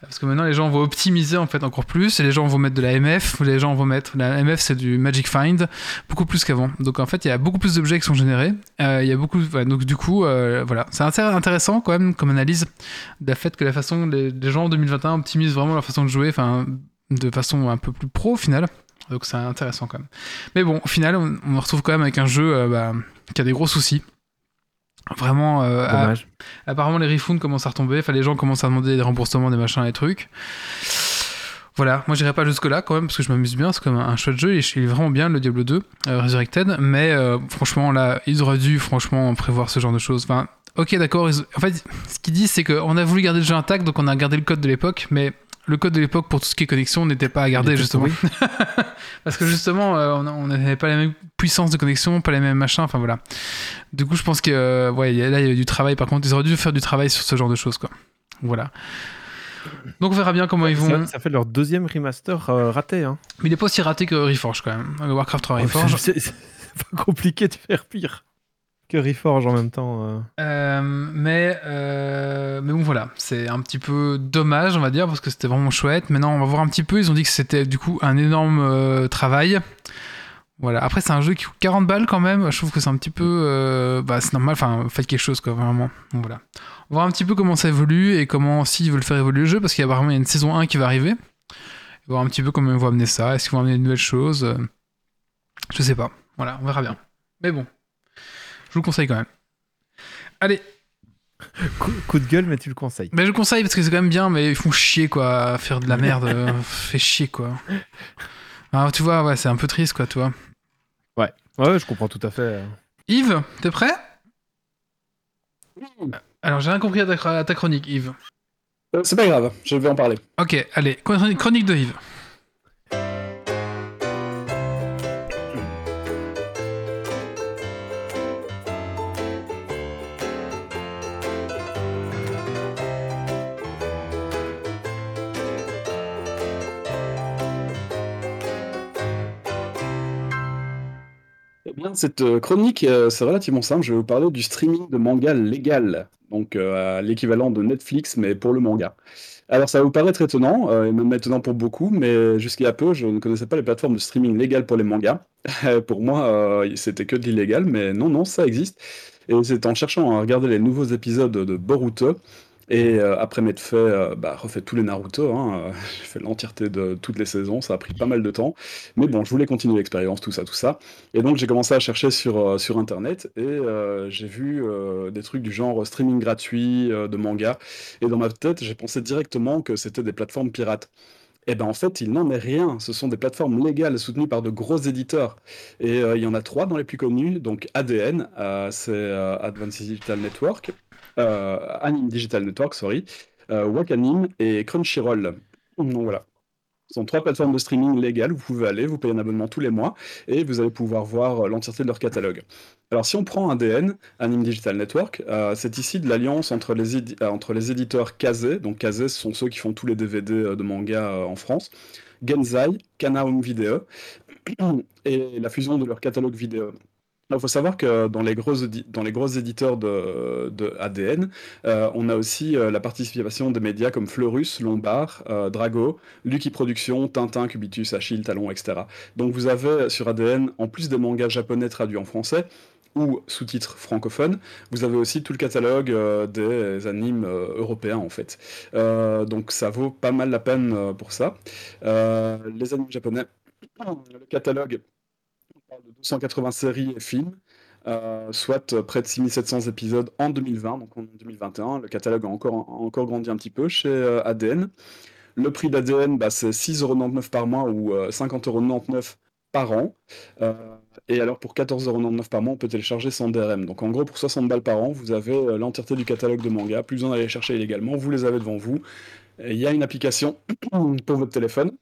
Parce que maintenant, les gens vont optimiser en fait encore plus, et les gens vont mettre de la MF, les gens vont mettre la MF, c'est du Magic Find, beaucoup plus qu'avant. Donc en fait, il y a beaucoup plus d'objets qui sont générés. Euh, il y a beaucoup, donc du coup, euh, voilà, c'est intéressant quand même comme analyse de la fait que la façon les, les gens en 2021 optimisent vraiment leur façon de jouer, enfin de façon un peu plus pro au final. Donc c'est intéressant quand même. Mais bon, au final, on, on retrouve quand même avec un jeu euh, bah, qui a des gros soucis. Vraiment, euh, à- Dommage. apparemment les refunds commencent à retomber, enfin les gens commencent à demander des remboursements, des machins, des trucs. Voilà, moi j'irai pas jusque là quand même parce que je m'amuse bien, c'est comme un chouette jeu et je suis vraiment bien le Diablo 2 euh, Resurrected, mais franchement là, ils auraient dû franchement prévoir ce genre de choses. Enfin, ok d'accord, en fait ce qu'ils disent c'est qu'on a voulu garder le jeu intact donc on a gardé le code de l'époque, mais le code de l'époque pour tout ce qui est connexion n'était pas à garder, justement. Parce que justement, euh, on n'avait pas la même puissance de connexion, pas les mêmes machins, enfin voilà. Du coup, je pense que euh, ouais, là, il y a eu du travail. Par contre, ils auraient dû faire du travail sur ce genre de choses, quoi. Voilà. Donc on verra bien comment ils vont. Ça, fait leur deuxième remaster euh, raté. Hein. Mais il est pas aussi raté que Reforge quand même. Warcraft 3 Oh, Reforge. c'est pas compliqué de faire pire que Reforge en même temps. euh. Euh, mais, euh, mais bon, voilà, c'est un petit peu dommage, on va dire, parce que c'était vraiment chouette. Maintenant, on va voir un petit peu. Ils ont dit que c'était du coup un énorme travail. Voilà. Après, c'est un jeu qui coûte 40 balles quand même. Je trouve que c'est un petit peu. bah, c'est normal. Enfin, faites quelque chose, quoi, vraiment. Donc, voilà. On va voir un petit peu comment ça évolue et comment, s'ils veulent faire évoluer le jeu, parce qu'il y a apparemment une saison 1 qui va arriver. voir un petit peu comment ils vont amener ça. Est-ce qu'ils vont amener de nouvelles choses? Je sais pas. Voilà, on verra bien. Mais bon, je vous le conseille quand même. Allez, Coup, coup de gueule, mais tu le conseilles. mais je le conseille parce que c'est quand même bien, mais ils font chier quoi, faire de la merde, euh, fait chier quoi. Alors, tu vois, ouais, c'est un peu triste quoi, tu vois. Ouais, ouais, je comprends tout à fait. euh. Yves, t'es prêt? Alors j'ai rien compris à ta, chro- à ta chronique, Yves. Euh, c'est pas grave, je vais en parler. Ok, allez, chroni- chronique de Yves. Cette euh, chronique, euh, c'est relativement simple. Je vais vous parler du streaming de manga légal, donc euh, l'équivalent de Netflix, mais pour le manga. Alors, ça va vous paraître étonnant, et même étonnant pour beaucoup, mais a peu, je ne connaissais pas les plateformes de streaming légal pour les mangas. pour moi, c'était que de l'illégal, mais non, non, ça existe. Et c'est en cherchant à regarder les nouveaux épisodes de Boruto, et euh, après m'être fait, euh, bah, refait tous les Naruto, hein, euh, j'ai fait l'entièreté de toutes les saisons, ça a pris pas mal de temps. Mais bon, je voulais continuer l'expérience, tout ça, tout ça. Et donc j'ai commencé à chercher sur, sur Internet et j'ai vu des trucs du genre streaming gratuit de manga. Et dans ma tête, j'ai pensé directement que c'était des plateformes pirates. Et ben en fait, il n'en est rien. Ce sont des plateformes légales soutenues par de gros éditeurs. Et euh, il y en a trois dans les plus connus. Donc ADN, euh, c'est euh, Advanced Digital Network, Anime Digital Network, sorry, Wakanim et Crunchyroll. Donc voilà. Ce sont trois plateformes de streaming légales. Vous pouvez aller, vous payez un abonnement tous les mois et vous allez pouvoir voir euh, l'entièreté de leur catalogue. Alors, si on prend ADN, Anime Digital Network, euh, c'est ici de l'alliance entre, euh, entre les éditeurs Kazé, donc Kazé, ce sont ceux qui font tous les DVD de manga en France, Genzai, Kana Home Video, et la fusion de leur catalogue vidéo. Il faut savoir que dans les gros, éditeurs de, ADN, euh, on a aussi euh, la participation des médias comme Fleurus, Lombard, euh, Drago, Lucky Productions, Tintin, Cubitus, Achille, Talon, etc. Donc vous avez sur ADN, en plus des mangas japonais traduits en français, ou sous-titres francophones, vous avez aussi tout le catalogue des animes européens en fait. Donc ça vaut pas mal la peine pour ça. Les animes japonais, le catalogue parle de 280 séries et films, euh, soit euh, près de 6700 épisodes en 2020, donc en 2021. Le catalogue a encore, encore grandi un petit peu chez euh, ADN. Le prix d'ADN, bah, c'est 6,99€ par mois ou euh, 50,99€ par an. Et alors pour 14,99€ par mois, on peut télécharger sans DRM. Donc en gros, pour 60 balles par an, vous avez l'entièreté du catalogue de manga, plus besoin d'aller chercher illégalement, vous les avez devant vous. Il y a une application pour votre téléphone.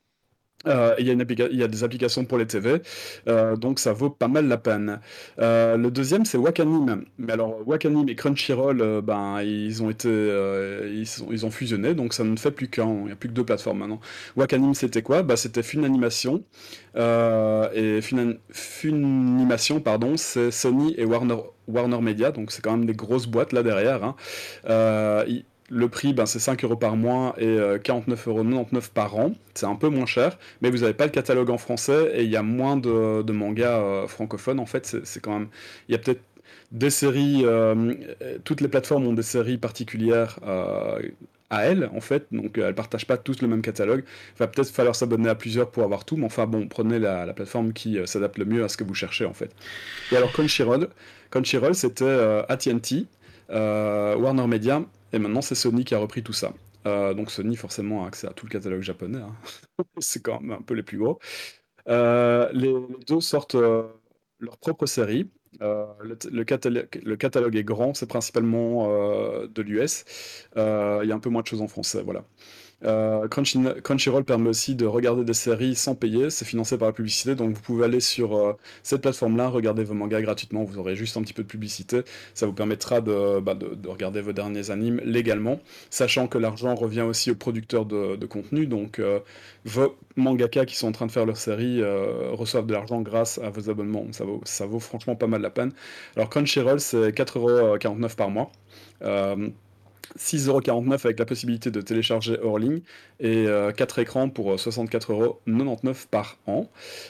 Euh, il, y a des applications pour les TV, euh, donc ça vaut pas mal la peine. Euh, le deuxième, c'est Wakanim. Mais alors, Wakanim et Crunchyroll, ben, ils ont été, ils, ils ont fusionné, donc ça ne fait plus qu'un. Il n'y a plus que deux plateformes maintenant. Wakanim, c'était quoi? Bah, C'était Funimation. Et Funimation, pardon, c'est Sony et Warner, Warner Media, donc c'est quand même des grosses boîtes là derrière. hein. Le prix, ben, c'est 5 euros par mois et euh, 49,99€ par an. C'est un peu moins cher, mais vous n'avez pas le catalogue en français et il y a moins de, mangas euh, francophones. En fait, c'est quand même. Il y a peut-être des séries. euh, toutes les plateformes ont des séries particulières euh, à elles, en fait. Donc, elles partagent pas tous le même catalogue. Il va peut-être falloir s'abonner à plusieurs pour avoir tout, mais enfin, bon, prenez la, la plateforme qui s'adapte le mieux à ce que vous cherchez, en fait. Et alors, Crunchyroll, Crunchyroll c'était AT&T, Warner Media, et maintenant c'est Sony qui a repris tout ça. Euh, donc Sony forcément a accès à tout le catalogue japonais, hein. c'est quand même un peu les plus gros. Euh, les, deux sortent euh, leur propre série. Euh, le, catalogue, est grand, c'est principalement euh, de l'US. Euh, Il y a un peu moins de choses en français, voilà. Euh, Crunchy- Crunchyroll permet aussi de regarder des séries sans payer, c'est financé par la publicité, donc vous pouvez aller sur euh, cette plateforme-là, regarder vos mangas gratuitement, vous aurez juste un petit peu de publicité, ça vous permettra de, bah, de- de regarder vos derniers animes légalement, sachant que l'argent revient aussi aux producteurs de, contenu, donc euh, vos mangaka qui sont en train de faire leur série reçoivent de l'argent grâce à vos abonnements, ça vaut franchement pas mal la peine. Alors Crunchyroll, c'est 4,49€ par mois. Euh, 6,49€ avec la possibilité de télécharger hors ligne et euh, 4 écrans pour euh, 64,99€ par an.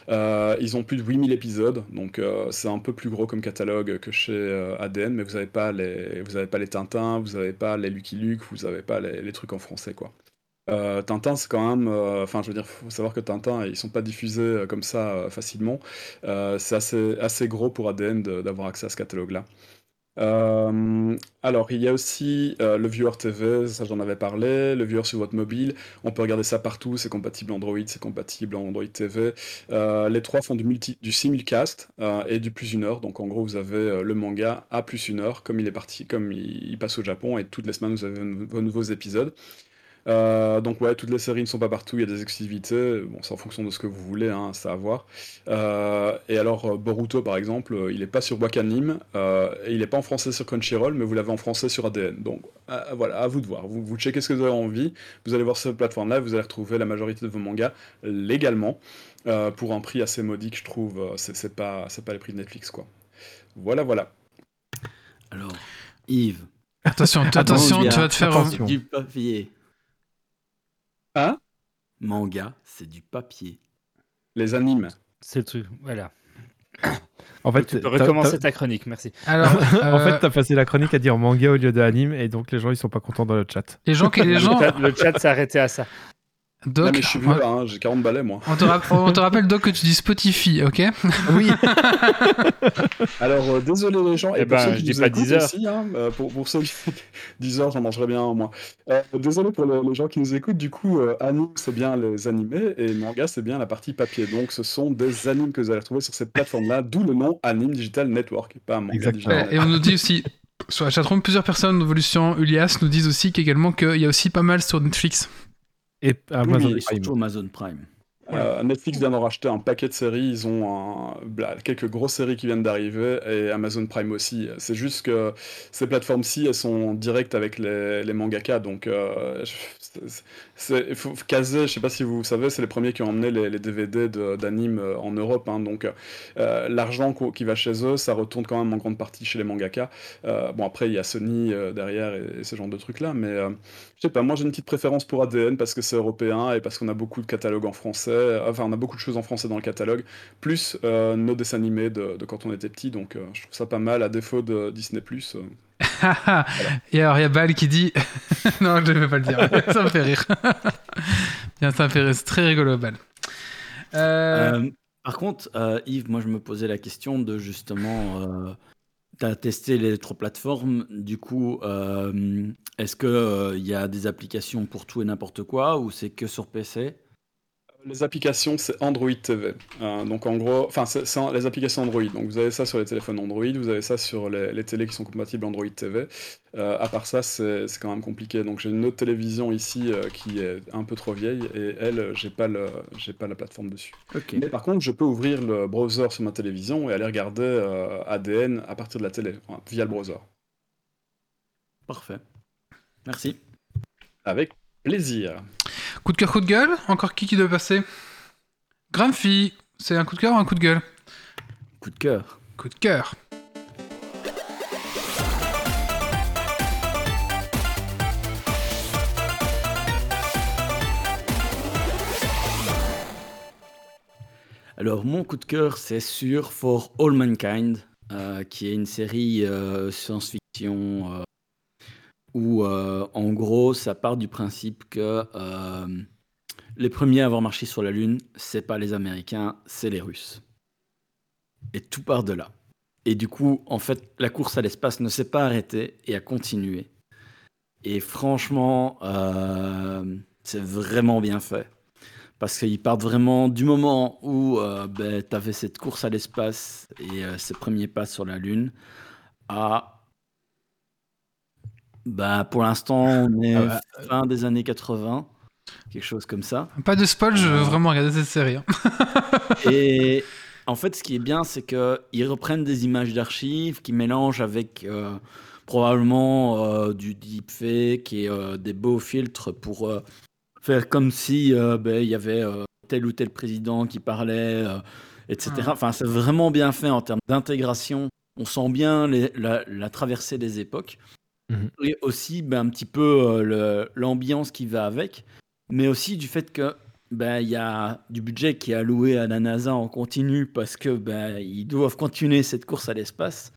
Euh, ils ont plus de 8000 épisodes, donc euh, c'est un peu plus gros comme catalogue que chez euh, ADN, mais vous n'avez pas, les- Tintins, vous n'avez pas les Lucky Luke, vous n'avez pas les, trucs en français, quoi. Euh, Tintin, c'est quand même. euh, Enfin, je veux dire, faut savoir que Tintin, ils sont pas diffusés euh, comme ça euh, facilement. Euh, c'est assez, assez gros pour ADN d'avoir accès à ce catalogue-là. Euh, alors, il y a aussi euh, le Viewer TV, ça j'en avais parlé, le Viewer sur votre mobile, on peut regarder ça partout, c'est compatible Android, c'est compatible Android TV. Euh, les trois font du, multi, du simulcast et du plus une heure, donc en gros vous avez le manga à plus une heure, comme il est parti, comme il, il passe au Japon, et toutes les semaines vous avez vos nouveaux épisodes. Euh, donc ouais, toutes les séries ne sont pas partout, il y a des exclusivités, bon c'est en fonction de ce que vous voulez, hein, c'est à voir. Euh, et alors euh, Boruto par exemple, il est pas sur Wakanim, euh, et il est pas en français sur Crunchyroll, mais vous l'avez en français sur ADN. Donc euh, voilà, à vous de voir. Vous, vous checkez ce que vous avez envie, vous allez voir cette plateforme-là, vous allez retrouver la majorité de vos mangas légalement, euh, pour un prix assez modique, je trouve. C'est c'est pas, c'est pas les prix de Netflix quoi. Voilà, voilà. Alors, Yves. Attention, attention, tu vas te faire. attention. Du papier. Hein? Manga, c'est du papier. Les animes. C'est le truc, voilà. En fait, Tu peux recommencer ta chronique, merci. Alors, en euh, fait, t'as passé la chronique à dire manga au lieu de anime, et donc les gens ils sont pas contents dans le chat. les gens, qui- les gens, Le chat, le chat s'est arrêté à ça. Doc, Non mais je suis vieux, hein, j'ai 40 balais moi. on, te rap- on te rappelle Doc que tu dis Spotify, ok? Oui. Alors, euh, désolé les gens, Eh et pour ben, je dis pas écoutent 10 heures. aussi, hein, euh, pour, pour ceux qui... 10 heures, j'en mangerai bien au moins. Euh, désolé pour les, les gens qui nous écoutent, du coup, euh, anime, c'est bien les animés, et manga, c'est bien la partie papier. Donc, ce sont des animes que vous allez retrouver sur cette plateforme-là, d'où le nom Anime Digital Network, pas manga Exactement. digital Et on nous dit aussi, sur la chatroom, plusieurs personnes d'Evolution Ulias nous disent aussi qu'également qu'il y a aussi pas mal sur Netflix. Et Amazon Oui, et Prime. surtout Amazon Prime. Euh, Netflix vient d'en racheter un paquet de séries, ils ont un- bla- quelques grosses séries qui viennent d'arriver, et Amazon Prime aussi. C'est juste que ces plateformes-ci, elles sont directes avec les, les mangaka, donc euh, caser, je sais pas si vous savez, c'est les premiers qui ont emmené les, DVD de- d'anime euh, en Europe, hein, donc euh, l'argent qui va chez eux, ça retourne quand même en grande partie chez les mangaka. Euh, bon après, il y a Sony derrière et, ce genre de trucs-là, mais je sais pas, moi j'ai une petite préférence pour ADN parce que c'est européen et parce qu'on a beaucoup de catalogues en français, enfin on a beaucoup de choses en français dans le catalogue, plus nos dessins animés de, quand on était petit, donc je trouve ça pas mal à défaut de Disney+. Et alors, il y a Bal qui dit. non, je ne vais pas le dire. ça me fait rire. Bien, ça fait très rigolo, Euh, par contre, euh, Yves, moi je me posais la question de justement, tu as testé les trois plateformes, du coup, est-ce qu'il y a des applications pour tout et n'importe quoi ou c'est que sur PC Les applications, c'est Android TV. Euh, donc en gros, enfin, c'est les applications Android. Donc vous avez ça sur les téléphones Android, vous avez ça sur les, les télés qui sont compatibles Android TV. Euh, à part ça, c'est quand même compliqué. Donc j'ai une autre télévision ici euh, qui est un peu trop vieille et elle, j'ai pas le, j'ai pas la plateforme dessus. Mais par contre, je peux ouvrir le browser sur ma télévision et aller regarder ADN à partir de la télé, via le browser. Parfait. Merci. Avec plaisir. Coup de cœur, coup de gueule Encore qui qui doit passer? Grumpy, c'est un coup de cœur ou un coup de gueule? Coup de cœur. Coup de cœur. Alors, mon coup de cœur, c'est sur For All Mankind, euh, qui est une série euh, science-fiction euh, où, euh, en gros, ça part du principe que euh, les premiers à avoir marché sur la Lune, c'est pas les Américains, c'est les Russes. Et tout part de là. Et du coup, en fait, la course à l'espace ne s'est pas arrêtée et a continué. Et franchement, euh, c'est vraiment bien fait. Parce qu'ils partent vraiment du moment où euh, ben, tu avais cette course à l'espace et euh, ces premiers pas sur la Lune à. Bah, pour l'instant, on est Ah fin des années 80, quelque chose comme ça. Pas de spoil, je veux Euh. vraiment regarder cette série. hein. Et en fait, ce qui est bien, c'est qu'ils reprennent des images d'archives, qu'ils mélangent avec euh, probablement euh, du deepfake et euh, des beaux filtres pour euh, faire comme si euh, ben, il y avait euh, tel ou tel président qui parlait, euh, etc. Enfin, c'est vraiment bien fait en termes d'intégration. On sent bien les- la, la traversée des époques. Mhm. Et aussi ben, un petit peu euh, l'ambiance qui va avec, mais aussi du fait que ben, il y a du budget qui est alloué à la NASA en continu parce que ben, ils doivent continuer cette course à l'espace.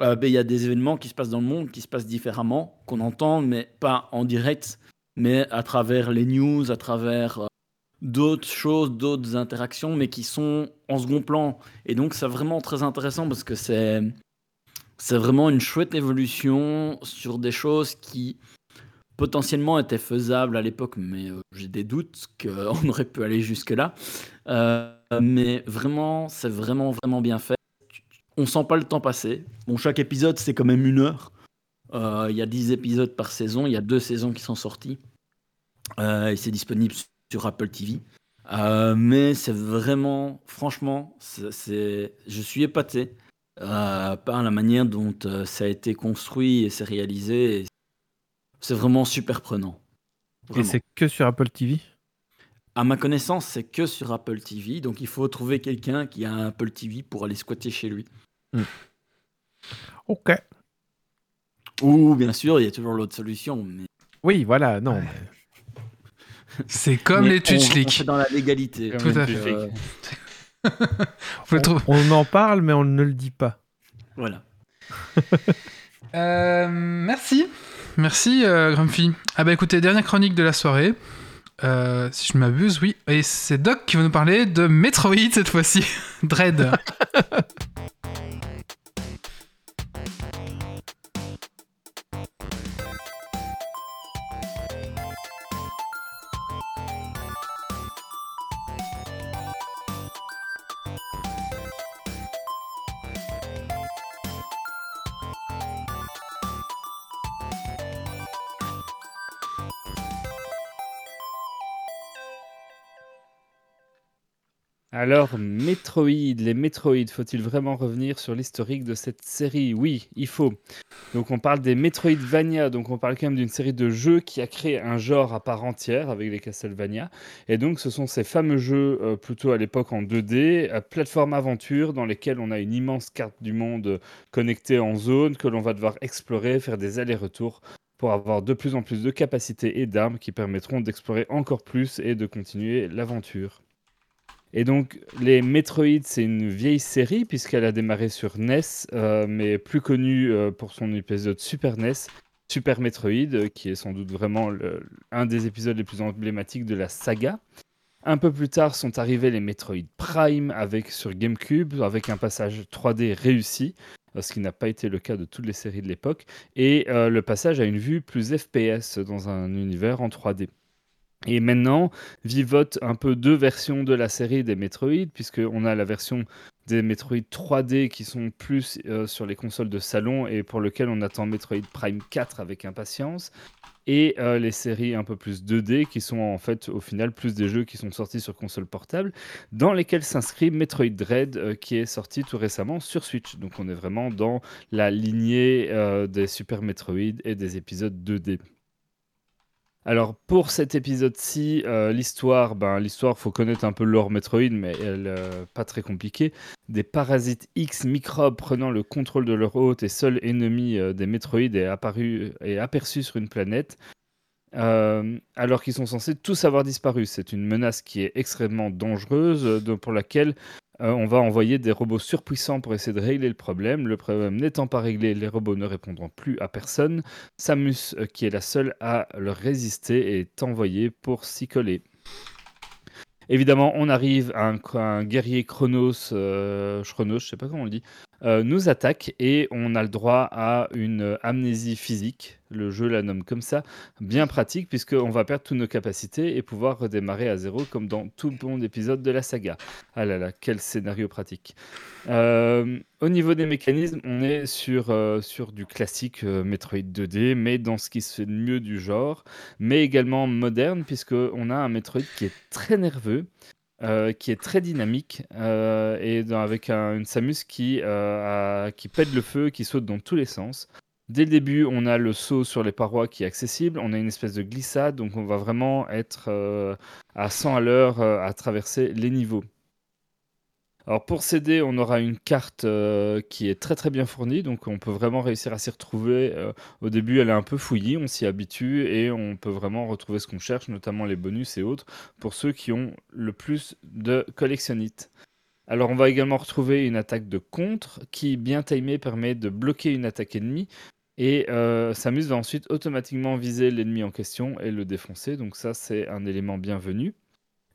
Euh, ben, Il y a des événements qui se passent dans le monde, qui se passent différemment, qu'on entend, mais pas en direct, mais à travers les news, à travers euh, d'autres choses, d'autres interactions, mais qui sont en second plan. Et donc c'est vraiment très intéressant parce que c'est c'est vraiment une chouette évolution sur des choses qui potentiellement étaient faisables à l'époque, mais euh, j'ai des doutes qu'on aurait pu aller jusque-là. Euh, mais vraiment, c'est vraiment, vraiment bien fait. On sent pas le temps passer. Bon, chaque épisode, c'est quand même une heure. Euh, Il y a 10 épisodes par saison. Il y a deux saisons qui sont sorties. Et c'est disponible sur Apple TV. Mais c'est vraiment, franchement, c'est- je suis épaté euh, par la manière dont euh, ça a été construit et c'est réalisé. C'est vraiment super prenant. Et c'est que sur Apple TV À ma connaissance, c'est que sur Apple TV, donc il faut trouver quelqu'un qui a un Apple TV pour aller squatter chez lui. Ok. Ou bien sûr, il y a toujours l'autre solution. Mais, Oui, voilà, non. Ouais. mais- C'est comme mais les Twitch on leaks. fait dans la légalité. Tout à fait. euh. On, on en parle, mais on ne le dit pas. voilà. Euh, merci. Merci, euh, Grumpy. Ah bah écoutez, dernière chronique de la soirée. Euh, si je ne m'abuse, oui. Et c'est Doc qui va nous parler de Metroid cette fois-ci. Dread. Alors, Metroid, les Metroid, faut-il vraiment revenir sur l'historique de cette série? Oui, il faut. Donc, on parle des Metroidvania, donc on parle quand même d'une série de jeux qui a créé un genre à part entière avec les Castlevania. Et donc, ce sont ces fameux jeux, euh, plutôt à l'époque en 2D, euh, plateforme aventure, dans lesquels on a une immense carte du monde euh, connectée en zone que l'on va devoir explorer, faire des allers-retours pour avoir de plus en plus de capacités et d'armes qui permettront d'explorer encore plus et de continuer l'aventure. Et donc, les Metroid, c'est une vieille série puisqu'elle a démarré sur NES, euh, mais plus connue euh, pour son épisode Super NES, Super Metroid, euh, qui est sans doute vraiment un des épisodes les plus emblématiques de la saga. Un peu plus tard sont arrivés les Metroid Prime avec, sur GameCube, avec un passage 3D réussi, ce qui n'a pas été le cas de toutes les séries de l'époque, et le passage à une vue plus FPS dans un univers en 3D. Et maintenant, vivote un peu deux versions de la série des Metroid, puisqu'on a la version des Metroid 3D qui sont plus euh, sur les consoles de salon et pour lequel on attend Metroid Prime 4 avec impatience, et euh, les séries un peu plus 2D qui sont en fait au final plus des jeux qui sont sortis sur console portable, dans lesquels s'inscrit Metroid Dread euh, qui est sorti tout récemment sur Switch. Donc on est vraiment dans la lignée des Super Metroid et des épisodes 2D. Alors pour cet épisode-ci, euh, l'histoire, ben, l'histoire, faut connaître un peu l'or Metroid, mais elle euh, pas très compliquée. Des parasites X microbes prenant le contrôle de leur hôte et seul ennemi euh, des Metroid est apparu et aperçu sur une planète. alors qu'ils sont censés tous avoir disparu. C'est une menace qui est extrêmement dangereuse, pour laquelle euh, on va envoyer des robots surpuissants pour essayer de régler le problème. Le problème n'étant pas réglé, les robots ne répondront plus à personne. Samus, euh, qui est la seule à leur résister, est envoyée pour s'y coller. Évidemment, on arrive à un, guerrier Chronos, euh, Chronos, je sais pas comment on le dit, euh, nous attaque et on a le droit à une amnésie physique le jeu la nomme comme ça, bien pratique puisqu'on va perdre toutes nos capacités et pouvoir redémarrer à zéro comme dans tout bon épisode de la saga. Ah là là, quel scénario pratique. Euh, au niveau des mécanismes, on est sur, euh, du classique euh, Metroid 2D, mais dans ce qui se fait de mieux du genre, mais également moderne puisqu'on a un Metroid qui est très nerveux. qui est très dynamique et avec un- une Samus qui, qui pète le feu, qui saute dans tous les sens. Dès le début, on a le saut sur les parois qui est accessible, on a une espèce de glissade, donc on va vraiment être euh, à 100 à l'heure euh, à traverser les niveaux. Alors pour s'aider, on aura une carte euh, qui est très très bien fournie, donc on peut vraiment réussir à s'y retrouver. Au début, elle est un peu fouillie, on s'y habitue et on peut vraiment retrouver ce qu'on cherche, notamment les bonus et autres, pour ceux qui ont le plus de collectionnites. Alors on va également retrouver une attaque de contre qui, bien timée, permet de bloquer une attaque ennemie. Et euh, Samus va ensuite automatiquement viser l'ennemi en question et le défoncer. Donc ça, c'est un élément bienvenu.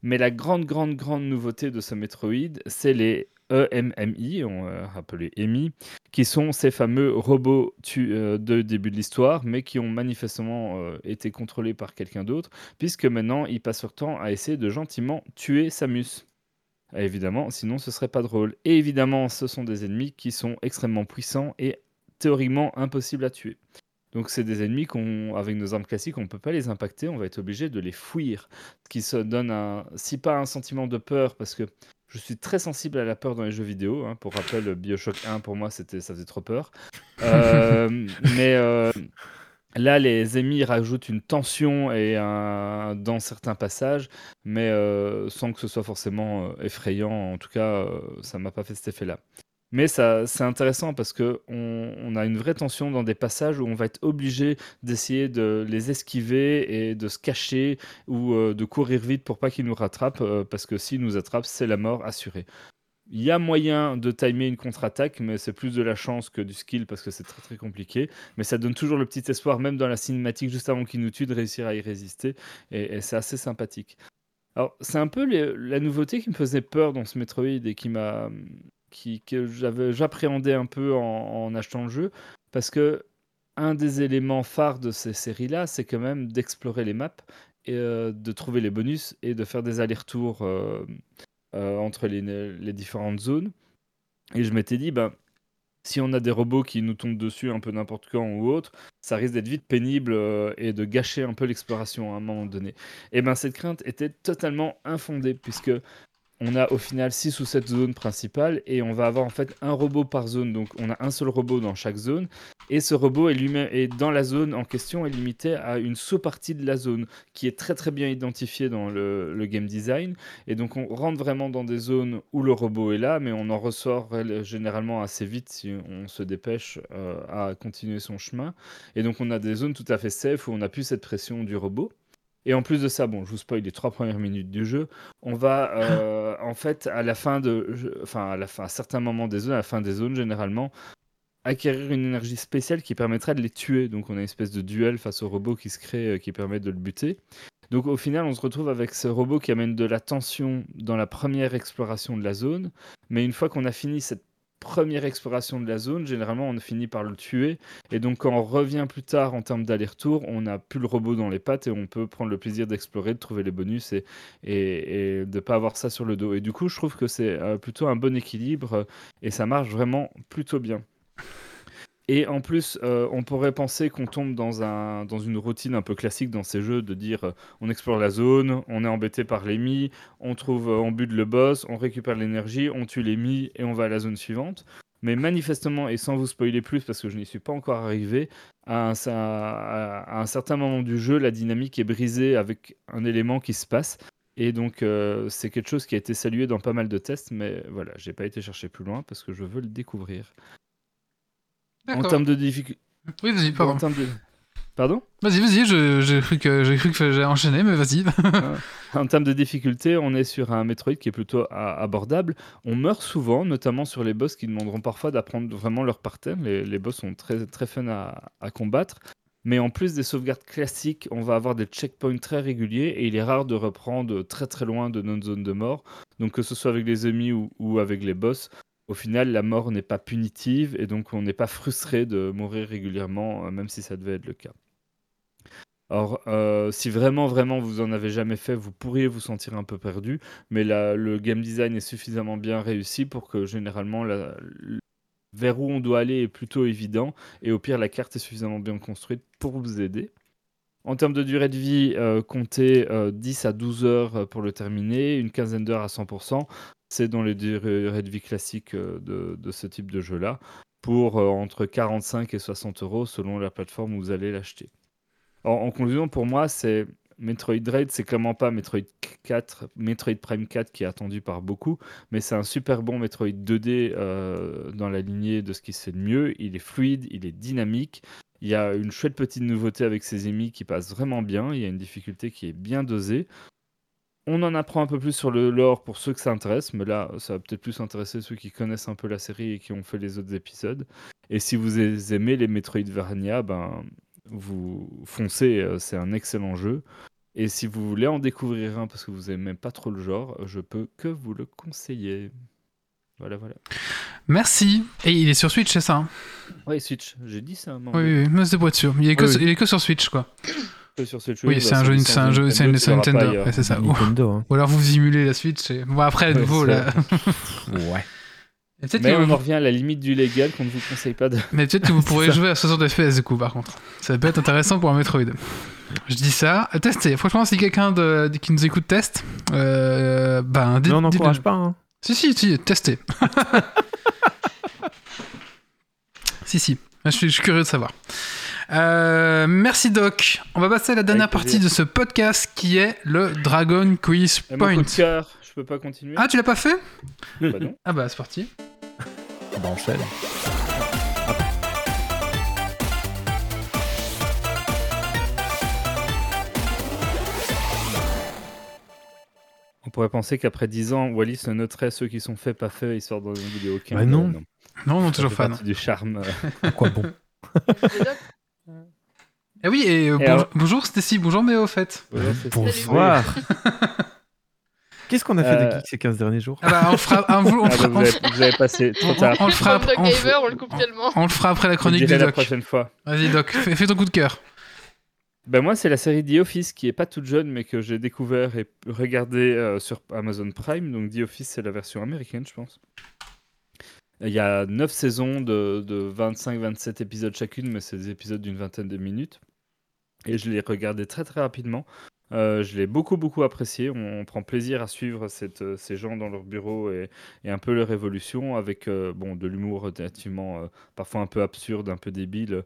Mais la grande, grande, grande nouveauté de ce Metroid, c'est les EMMI, on, euh, appelés EMI, qui sont ces fameux robots euh, de début de l'histoire, mais qui ont manifestement été contrôlés par quelqu'un d'autre, puisque maintenant ils passent leur temps à essayer de gentiment tuer Samus. Évidemment, sinon ce serait pas drôle. Et évidemment, ce sont des ennemis qui sont extrêmement puissants et théoriquement impossibles à tuer. Donc c'est des ennemis qu'on, avec nos armes classiques, on ne peut pas les impacter, on va être obligé de les fuir. Ce qui se donne un, si pas un sentiment de peur, parce que je suis très sensible à la peur dans les jeux vidéo. hein. Pour rappel, Bioshock 1 pour moi c'était, ça faisait trop peur. Euh, mais euh, Là, les ennemis rajoutent une tension et un... dans certains passages, mais euh, sans que ce soit forcément effrayant. En tout cas, ça m'a pas fait cet effet-là. Mais ça, c'est intéressant parce que on, a une vraie tension dans des passages où on va être obligé d'essayer de les esquiver et de se cacher ou euh, de courir vite pour pas qu'ils nous rattrapent, euh, parce que s'ils nous attrapent, c'est la mort assurée. Il y a moyen de timer une contre-attaque, mais c'est plus de la chance que du skill parce que c'est très très compliqué. Mais ça donne toujours le petit espoir, même dans la cinématique, juste avant qu'il nous tue, de réussir à y résister. Et, c'est assez sympathique. Alors, c'est un peu la nouveauté qui me faisait peur dans ce Metroid et qui m'a. Que j'avais, j'appréhendais un peu en, en achetant le jeu. Parce que un des éléments phares de ces séries-là, c'est quand même d'explorer les maps, et, euh, de trouver les bonus et de faire des allers-retours euh, euh, entre les, les différentes zones. Et je m'étais dit, ben, si on a des robots qui nous tombent dessus un peu n'importe quand ou autre, ça risque d'être vite pénible et de gâcher un peu l'exploration à un moment donné. Et ben cette crainte était totalement infondée puisque on a au final 6 ou 7 zones principales et on va avoir en fait un robot par zone. Donc on a un seul robot dans chaque zone et ce robot est lui-même est dans la zone en question est limité à une sous-partie de la zone qui est très très bien identifiée dans le, game design et donc on rentre vraiment dans des zones où le robot est là mais on en ressort généralement assez vite si on se dépêche euh, à continuer son chemin et donc on a des zones tout à fait safe où on n'a plus cette pression du robot. Et en plus de ça, bon, je vous spoil les trois premières minutes du jeu. On va euh, en fait à la fin de, enfin à la fin, à certains moments des zones, à la fin des zones généralement, acquérir une énergie spéciale qui permettra de les tuer. Donc on a une espèce de duel face au robot qui se crée, euh, qui permet de le buter. Donc au final, on se retrouve avec ce robot qui amène de la tension dans la première exploration de la zone. Mais une fois qu'on a fini cette première exploration de la zone, généralement on finit par le tuer. Et donc quand on revient plus tard en termes d'aller-retour, on n'a plus le robot dans les pattes et on peut prendre le plaisir d'explorer, de trouver les bonus et, de pas avoir ça sur le dos. Et du coup, je trouve que c'est euh, plutôt un bon équilibre et ça marche vraiment plutôt bien. Et en plus, euh, on pourrait penser qu'on tombe dans, un, dans une routine un peu classique dans ces jeux de dire euh, on explore la zone, on est embêté par l'ennemi, on trouve, euh, on bute le boss, on récupère l'énergie, on tue l'ennemi et on va à la zone suivante. Mais manifestement, et sans vous spoiler plus parce que je n'y suis pas encore arrivé, à un, à- un certain moment du jeu, la dynamique est brisée avec un élément qui se passe. Et donc, c'est quelque chose qui a été salué dans pas mal de tests, mais voilà, j'ai pas été chercher plus loin parce que je veux le découvrir. En termes de difficulté. Oui, vas-y, En pardon. termes de... Pardon Vas-y, vas-y, j'ai cru que j'ai cru que mais vas-y. En termes de difficulté, on est sur un Metroid qui est plutôt abordable. On meurt souvent, notamment sur les boss qui demanderont parfois d'apprendre vraiment leur pattern. Les, les boss sont très, très fun à, à combattre. Mais en plus des sauvegardes classiques, on va avoir des checkpoints très réguliers et il est rare de reprendre très très loin de notre zone de mort. Donc que ce soit avec les ennemis ou, ou avec les boss, au final la mort n'est pas punitive et donc on n'est pas frustré de mourir régulièrement, euh, même si ça devait être le cas. Alors, euh, si vraiment, vraiment vous en avez jamais fait, vous pourriez vous sentir un peu perdu, mais le game design est suffisamment bien réussi pour que généralement vers où on doit aller est plutôt évident, et au pire la carte est suffisamment bien construite pour vous aider. En termes de durée de vie, euh, comptez euh, 10 à 12 heures pour le terminer, une quinzaine d'heures à 100%. C'est dans les durées de vie classiques euh, de, ce type de jeu-là, pour euh, entre 45 et 60 euros selon la plateforme où vous allez l'acheter. En, conclusion, pour moi, c'est Metroid Dread, c'est clairement pas Metroid 4, Metroid Prime 4 qui est attendu par beaucoup, mais c'est un super bon Metroid 2D euh, dans la lignée de ce qui se fait de mieux. Il est fluide, il est dynamique. Il y a une chouette petite nouveauté avec ses ennemis qui passe vraiment bien. Il y a une difficulté qui est bien dosée. On en apprend un peu plus sur le lore pour ceux que ça intéresse, mais là, ça va peut-être plus intéresser ceux qui connaissent un peu la série et qui ont fait les autres épisodes. Et si vous aimez les Metroidvania, ben, vous foncez, euh, c'est un excellent jeu. Et si vous voulez en découvrir un parce que vous aimez pas trop le genre, je peux que vous le conseiller. Voilà, voilà. Merci. Et il est sur Switch, c'est ça hein? Ouais, Switch, j'ai dit ça. à un moment Oui, oui, mais c'est sûr. Il est, que, Oui, oui. il est que sur Switch, quoi. Que sur Switch, Oui, bah, c'est un jeu, c'est un jeu, c'est une Nintendo. ouais, c'est ça. Ou, Nintendo. hein. ou alors vous simulez la Switch. Et... Bon, après, Ouais, nouveau, là. Ouais. Mais que, on en revient à la limite du légal qu'on ne vous conseille pas de. mais peut-être que vous pourrez jouer à 60 FPS du coup, par contre. Ça peut être intéressant pour un Metroid. Je dis ça. Euh, Testez. Franchement, si quelqu'un de... qui nous écoute teste, euh, ben, dites, Mais on n'encourage pas. Hein. Si, si, si, testez. si, si. Je suis, je suis curieux de savoir. Euh, merci Doc. On va passer à la dernière Avec plaisir. partie de ce podcast qui est le Dragon Quiz mon Point. coup de cœur, je peux pas continuer Ah, tu l'as pas fait Bah non. Ah bah c'est parti. Bah, enchaîne. On pourrait penser qu'après 10 ans, Wallis ne noterait ceux qui sont faits, pas faits, histoire d'en oublier aucun. Bah non. Non, non, Ça toujours fan. du charme. À quoi bon Eh oui, et euh, Et bon- alors- bonjour Stacy, bonjour Méo au fait. Bonsoir. Qu'est-ce qu'on a fait Euh, de geek ces 15 derniers jours Ah bah on le fera, on, vous- on Ah, fera- bah, on vous, avez, vous avez passé trop on- le fera, Doc on, Gamer, on le coupe tellement. on le fera après la chronique la Doc. prochaine fois. Vas-y Doc, fais, fais ton coup de cœur. Ben moi, c'est la série The Office qui est pas toute jeune, mais que j'ai découvert et regardé euh, sur Amazon Prime. Donc The Office, c'est la version américaine, je pense. Il y a 9 saisons de, de 25-27 épisodes chacune, mais c'est des épisodes d'une vingtaine de minutes. Et je l'ai regardé très très rapidement. Euh, je l'ai beaucoup beaucoup apprécié. On, prend plaisir à suivre euh, ces gens dans leur bureau et, un peu leur évolution avec euh, bon, de l'humour relativement parfois un peu absurde, un peu débile.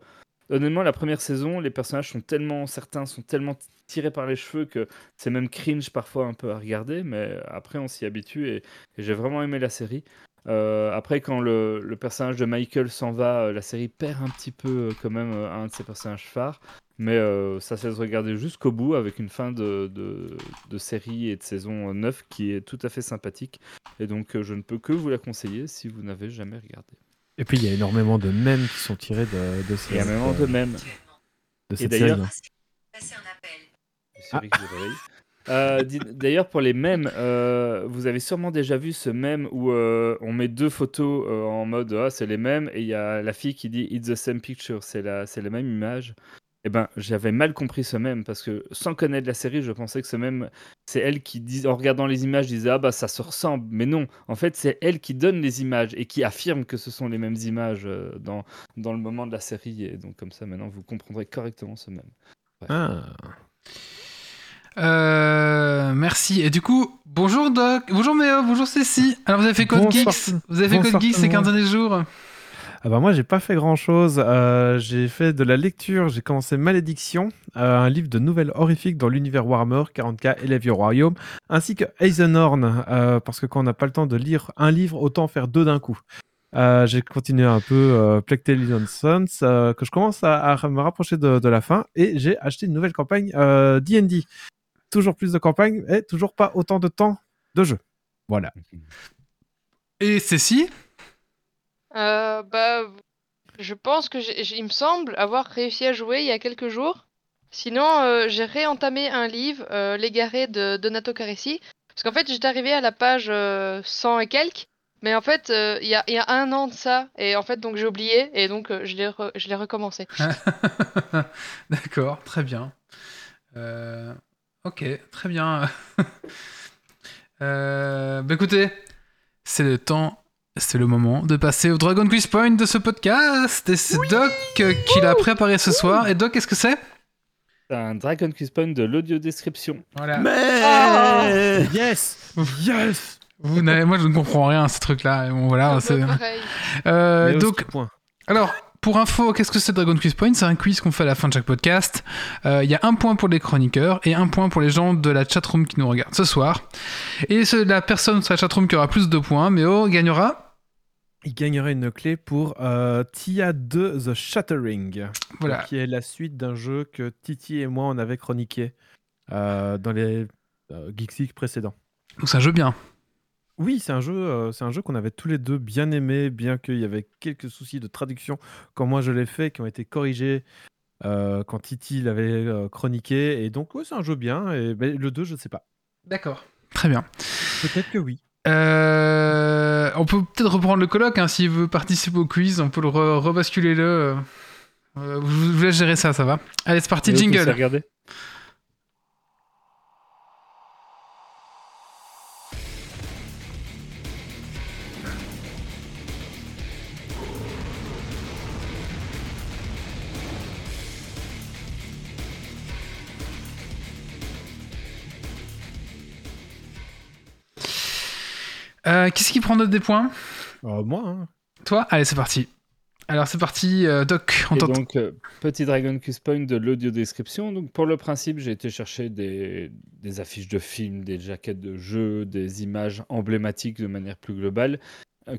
Honnêtement, la première saison, les personnages sont tellement, certains sont tellement tirés par les cheveux que c'est même cringe parfois un peu à regarder, mais après on s'y habitue et, j'ai vraiment aimé la série. Après, quand le, personnage de Michael s'en va, la série perd un petit peu quand même un de ses personnages phares, mais euh, ça se laisse regarder jusqu'au bout avec une fin de, de, de série et de saison 9 qui est tout à fait sympathique. Et donc, euh, je ne peux que vous la conseiller si vous n'avez jamais regardé. Et puis il y a énormément de mèmes qui sont tirés de, de, même euh, de même. de cette d'ailleurs- série. hein. Euh, D'ailleurs, pour les mèmes, euh, vous avez sûrement déjà vu ce mème où euh, on met deux photos euh, en mode ah, c'est les mêmes et il y a la fille qui dit It's the same picture, c'est la, c'est la même image. Eh ben, j'avais mal compris ce mème parce que sans connaître la série, je pensais que ce mème, c'est elle qui dit, en regardant les images, disait ah bah ça se ressemble, mais non, en fait c'est elle qui donne les images et qui affirme que ce sont les mêmes images euh, dans dans le moment de la série et donc comme ça maintenant vous comprendrez correctement ce mème. Ah. Euh, merci. Et du coup, bonjour Doc, bonjour Méo, bonjour Cécile. Alors vous avez fait Code Geeks? Vous avez fait Code Geeks ces le 15 monde. derniers jours? Ah bah moi j'ai pas fait grand chose. j'ai fait de la lecture. J'ai commencé Malédiction, euh, un livre de nouvelles horrifiques dans l'univers Warhammer 40k et vieux royaumes, ainsi que Eisenhorn, euh, parce que quand on n'a pas le temps de lire un livre, autant faire deux d'un coup. Euh, j'ai continué un peu euh, Plague Tale Sons, euh, que je commence à, me rapprocher de, la fin, et j'ai acheté une nouvelle campagne euh, D&D. Toujours plus de campagnes, et toujours pas autant de temps de jeu. Voilà. Et Cécile? Euh, bah, je pense que il me semble avoir réussi à jouer il y a quelques jours. Sinon, euh, j'ai réentamé un livre, euh, L'égaré de Donato Caressi. Parce qu'en fait, j'étais arrivé à la page euh, 100 et quelques. Mais en fait, il y, a, un an de ça. Et en fait, donc j'ai oublié. Et donc, je l'ai recommencé. D'accord, très bien. Ok, très bien. Bah écoutez, c'est le temps, c'est le moment de passer au Dragon Quiz Point de ce podcast. Et c'est Doc euh, qui l'a préparé ce soir. Et Doc, qu'est-ce que c'est C'est un Dragon Quiz Point de l'audio description. Voilà. Mais Yes Yes Vous n'avez- moi, je ne comprends rien à ce truc-là. Et Bon, voilà. Un c'est-. Euh, donc, point. Alors, pour info, qu'est-ce que c'est Dragon Quiz Point? C'est un quiz qu'on fait à la fin de chaque podcast. Euh, Il y a un point pour les chroniqueurs et un point pour les gens de la chatroom qui nous regardent ce soir. Et c'est la personne sur la chatroom qui aura plus de points, mais oh, gagnera. Il gagnerait une clé pour euh, Tia 2 The Shattering, Voilà. qui est la suite d'un jeu que Titi et moi on avait chroniqué euh, dans les euh, Geeks précédents. Donc c'est un jeu bien. Oui, c'est un jeu, euh, c'est un jeu qu'on avait tous les deux bien aimé, bien qu'il y avait quelques soucis de traduction quand moi je l'ai fait, qui ont été corrigés quand Titi l'avait chroniqué. Et donc, ouais, c'est un jeu bien. Et le 2, je ne sais pas. D'accord. Très bien. Peut-être que oui. Euh, on peut peut-être reprendre le colloque hein, s'il veut participer au quiz. On peut le re- rebasculer le. euh, je vous laisse gérer ça, ça va. Allez, c'est parti, Et jingle. Euh, Qu'est-ce qui prend note des points Euh, moi, hein. Toi Allez, c'est parti. Alors, c'est parti, euh, Doc. On Et donc, euh, petit Dragon Quiz Point de l'audio description. Donc, pour le principe, j'ai été chercher des, des affiches de films, des jaquettes de jeux, des images emblématiques de manière plus globale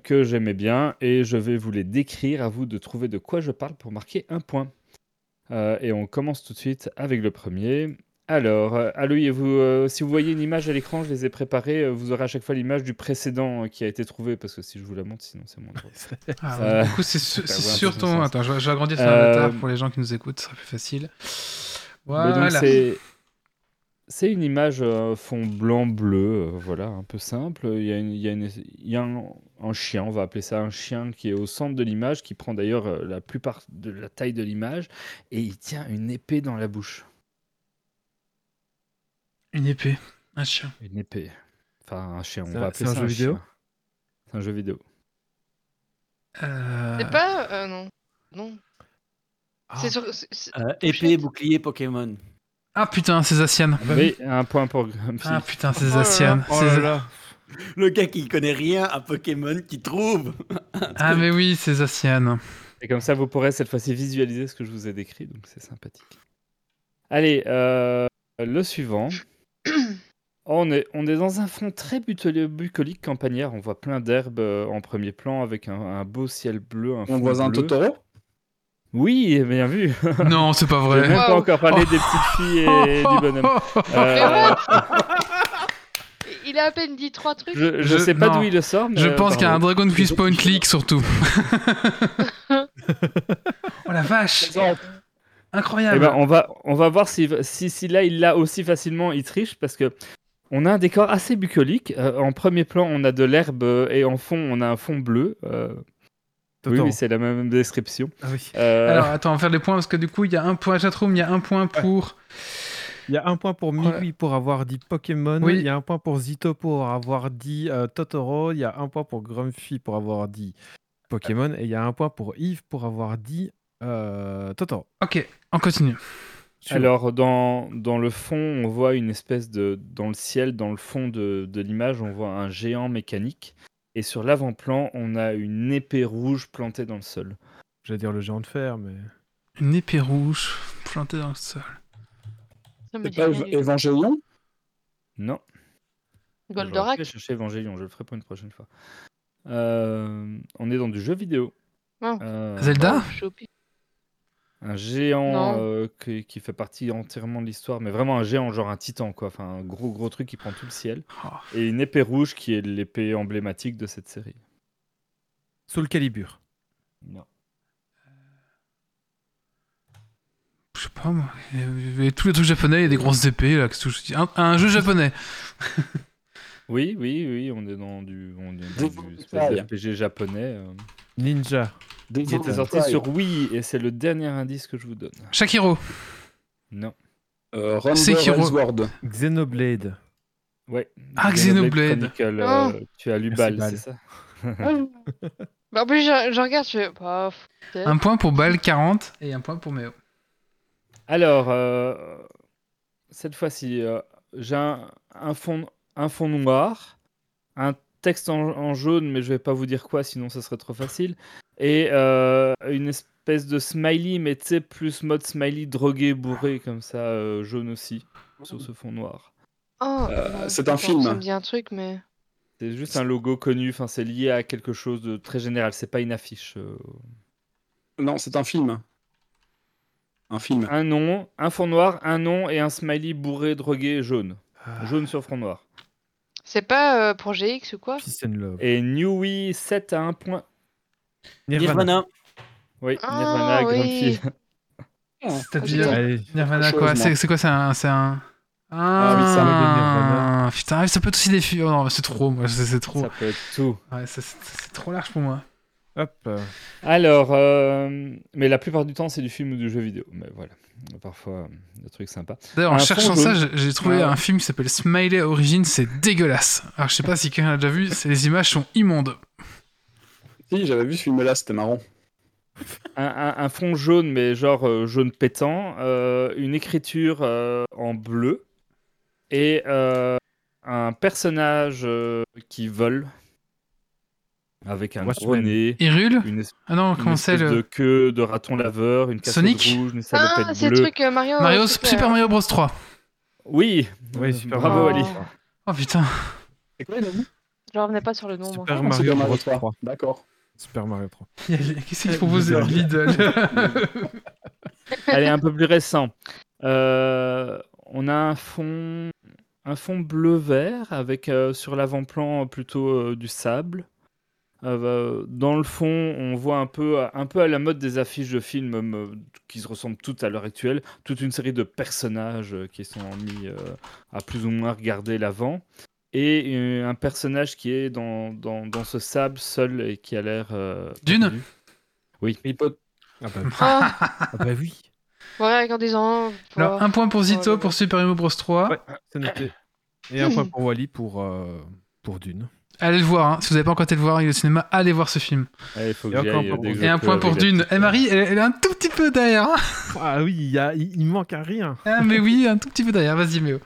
que j'aimais bien et je vais vous les décrire à vous de trouver de quoi je parle pour marquer un point. Euh, et on commence tout de suite avec le premier. Alors, euh, Aloï, vous, euh, si vous voyez une image à l'écran, je les ai préparées. euh, vous aurez à chaque fois l'image du précédent euh, qui a été trouvé parce que si je vous la montre, sinon c'est moins drôle. Ah, Euh, Du coup, c'est su- ça c'est va un peu sur son ton. sens. Attends, je vais, je vais agrandir sur Euh, l'avatar pour les gens qui nous écoutent, ce sera plus facile. Mais donc, Voilà. c'est- C'est une image euh, fond blanc-bleu, euh, voilà, un peu simple. Il y a, une- il y a une- il y a un, un chien, on va appeler ça un chien, qui est au centre de l'image, qui prend d'ailleurs euh, la plupart de la taille de l'image, et il tient une épée dans la bouche. Une épée, un chien. Une épée. Enfin, un chien, on C'est va un- appeler c'est un ça jeu vidéo chien. C'est un jeu vidéo. Euh, C'est pas. euh, non. Non. Ah. C'est sur. c'est- c'est- Euh, épée, bouclier, Pokémon. Ah putain, c'est Zacian. Oui, un point pour Grumpy. Ah putain, c'est Oh là. Zacian. Oh C'est- là là. Le gars qui connaît rien à Pokémon, qui trouve. Ah mais oui, c'est Zacian. Et comme ça, vous pourrez cette fois-ci visualiser ce que je vous ai décrit, donc c'est sympathique. Allez, euh, le suivant. Oh, on, est, on est dans un fond très bucolique campagnard. On voit plein d'herbes euh, en premier plan avec un, un beau ciel bleu. Un fond voisin bleu. Totoro? Oui, bien vu. Non, c'est pas J'ai vrai. même pas Wow. encore parlé des petites filles et du bonhomme. Euh, Il a à peine dit trois trucs. je je Je- sais pas d'où il le sort, mais Je euh, pense qu'il y a un. Dragon Quiz Point League surtout. oh la vache Eh Incroyable ben, on, va, on va voir si, si, si là il l'a aussi facilement, il triche parce que on a un décor assez bucolique. Euh, en premier plan, on a de l'herbe euh, et en fond, on a un fond bleu. Euh, oui, c'est la même description. Ah oui. Euh, Alors attends, on va faire les points parce que du coup il y a un point à chatroom, il y a un point pour... Il y a un point pour Miwi pour avoir dit Pokémon. Oui. Il y a un point pour Zito pour avoir dit euh, Totoro. Il y a un point pour Grumpy pour avoir dit Pokémon. Et il y a un point pour Yves pour avoir dit euh, Totoro. Ok, on continue. Alors, dans, dans le fond, on voit une espèce de. Dans le ciel, dans le fond de, de l'image, on voit un géant mécanique. Et sur l'avant-plan, on a une épée rouge plantée dans le sol. J'allais dire le géant de fer, mais. Une épée rouge plantée dans le sol. C'est pas rien Ev- du tout. Évangélion Non. Goldorak. Je vais chercher Évangélion, je le ferai pour une prochaine fois. Euh, on est dans du jeu vidéo. Oh. Euh, Zelda Oh, je suis au pi- Un géant euh, qui, qui fait partie entièrement de l'histoire, mais vraiment un géant, genre un titan, quoi. Enfin, un gros, gros truc qui prend tout le ciel. Oh. Et une épée rouge qui est l'épée emblématique de cette série. Soul Calibur. Non. Je sais pas moi. Il y a tous les trucs japonais, il y a des grosses épées là. qu'est-ce que je dis un, un jeu japonais. Oui, oui, oui, on est dans du, on est dans du d'RPG japonais euh, Ninja. qui était sorti sur Wii et c'est le dernier indice que je vous donne. Shakiro. Non. Euh, Sekiro. Xenoblade. Ouais. Ah, Xenoblade. Euh, Oh. tu as lu Bal, c'est ça Bah, en plus, je, je regarde, je fais. Bah. Un point pour Bal 40 et un point pour Méo. Alors, euh, cette fois-ci, euh, j'ai un, un fond, un fond noir, un texte en, en jaune, mais je vais pas vous dire quoi, sinon ça serait trop facile, et euh, une espèce de smiley, mais tu sais, plus mode smiley drogué, bourré, comme ça, euh, jaune aussi, sur ce fond noir. Oh, Euh, c'est un film. Ça me dit un truc, mais. C'est juste un logo connu, enfin, c'est lié à quelque chose de très général, c'est pas une affiche. euh. Non, c'est un film. Un film. Un nom, un fond noir, un nom et un smiley bourré, drogué, jaune. Ah, Jaune sur fond noir. C'est pas euh, pour GX ou quoi? Peace and Love. Et Newy 7 à 1 point. Nirvana. Nirvana. Oui, Ah, Nirvana, oui. Grumpy. C'est-à-dire. Allez, Nirvana, Chose, quoi. C'est c'est quoi C'est un. C'est un. Ah oui, c'est un de Nirvana. Putain, ça peut être aussi des filles. Oh non, c'est trop, moi, c'est c'est trop. Ça peut être tout. Ouais, c'est trop large pour moi. Hop. Alors, euh, mais la plupart du temps, c'est du film ou du jeu vidéo. Mais voilà, parfois, euh, des trucs sympas. D'ailleurs, en Un cherchant ça, jaune. j'ai trouvé Ah ouais. un film qui s'appelle Smiley Origins, c'est dégueulasse. Alors, je sais pas si quelqu'un l'a déjà vu, c'est- les images sont immondes. Si, j'avais vu ce film-là, c'était marrant. Un, un- un fond jaune, mais genre euh, jaune pétant, euh, une écriture euh, en bleu et euh, un personnage euh, qui vole avec un gros Watchmen. nez, Hyrule une, es- Ah non, comment c'est espèce le. de queue de raton laveur, une casquette Sonic rouge, une salopette Ah, c'est le truc euh, Mario. Mario, euh, truc, Super euh, Mario Bros 3. Oui, euh, Super bravo. Ali. Oh. Putain. C'est quoi, a dit? Je revenais pas sur le nom, moi. Super Mario Super Bros. Mario 3. 3. D'accord. Super Mario 3. Qu'est-ce qu'il propose Lidl. Lidl Allez, un peu plus récent. Euh, on a un fond, un fond bleu-vert avec euh, sur l'avant-plan plutôt euh, du sable. Euh, dans le fond, on voit un peu, un peu à la mode des affiches de films euh, qui se ressemblent toutes à l'heure actuelle, toute une série de personnages euh, qui sont mis euh, à plus ou moins regarder l'avant. Et euh, un personnage qui est dans, dans, dans ce sable seul et qui a l'air. euh, Dune perdu. Il peut... Ah bah, Ah, ah bah oui. ouais, en disant. Alors, un point pour Zito ouais, pour Super Mario Bros 3. Ouais, c'est noté. Et un point pour Wally pour, euh, pour Dune. Allez le voir, hein. si vous n'avez pas encore été le voir, il est au cinéma, allez voir ce film. Allez, il faut Et que un point pour Et un point Dune. Et Marie, elle, elle est un tout petit peu derrière. hein. Ah oui, il, y a, il, il manque un rien. Ah, mais oui, un tout petit peu derrière. Vas-y, Méo.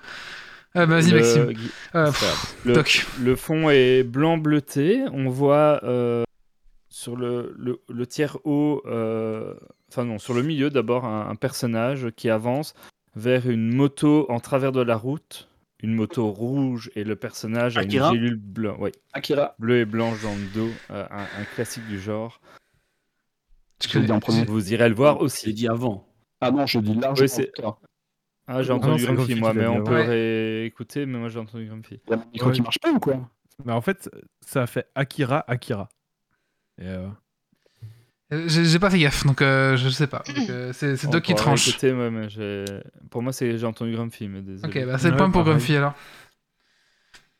Euh, vas-y, le- Maxime. Euh, pff, grave. le, fond est blanc bleuté. On voit euh, sur le, le- le tiers haut, euh, enfin non, sur le milieu d'abord, un, un personnage qui avance vers une moto en travers de la route. Une moto rouge et le personnage a une Akira gélule bleue, ouais, Akira. bleue et blanche dans le dos, euh, un, un classique du genre. Je dit en premier. Vous irez le voir Je l'ai aussi. dit avant. Ah non, je dis large. Oui, Ah, j'ai Ah non, entendu Grumpy moi, mais on peut ouais. réécouter, mais moi j'ai entendu Grumpy. Il y a mon micro Ouais. qui marche pas ou quoi? Mais en fait, ça a fait Akira, Akira. Et, Euh, J'ai j'ai pas fait gaffe, donc euh, je sais pas. Euh, c'est Doc qui tranche. réécouter, ouais, mais Pour moi, c'est j'ai entendu Grumpy, mais désolé. Ok, bah c'est le Ouais, point pour pareil. Grumpy alors.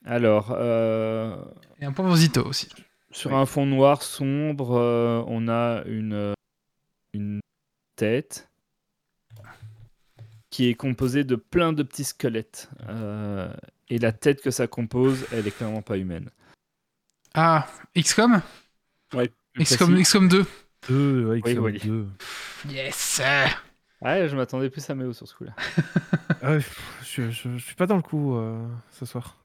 Alors, euh, Et un point pour Zito aussi. sur Oui. un fond noir sombre, euh, on a une, euh, une tête qui est composée de plein de petits squelettes. Euh, et la tête que ça compose, elle est clairement pas humaine. Ah, XCOM? Plus XCOM. XCOM 2. Deux, ouais, Oui, XCOM Wally. 2. Yes Ah, je m'attendais plus à Méo sur ce coup-là. Ah ouais, je, je, je suis pas dans le coup euh, ce soir.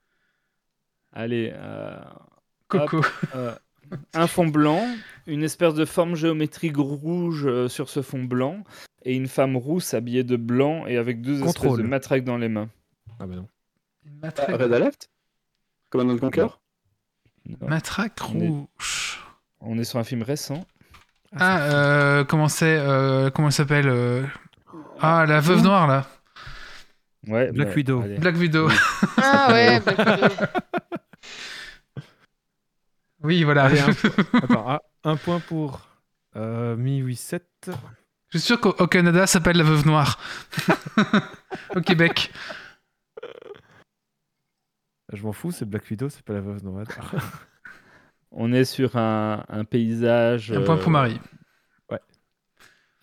Allez, euh, Coco. Euh, un fond blanc, une espèce de forme géométrique rouge euh, sur ce fond blanc, et une femme rousse habillée de blanc et avec deux espèces Contrôle. de matraques dans les mains. Ah bah non. Une Ah, matraque, Red Alert? Command Conquer Non. matraque Mais- rouge. On est sur un film récent. Ah, euh, comment c'est euh, Comment elle s'appelle euh, Ah, la veuve noire là. Ouais, Black bah, Widow. allez. Black Widow. Oui. Ah ouais, Black Widow. Oui, voilà. Allez, un, Attends, ah, un point pour euh, Mi 87. Je suis sûr qu'au au Canada, ça s'appelle la veuve noire. Au Québec. Je m'en fous, c'est Black Widow, c'est pas la veuve noire. On est sur un, un paysage Un point pour euh, Marie.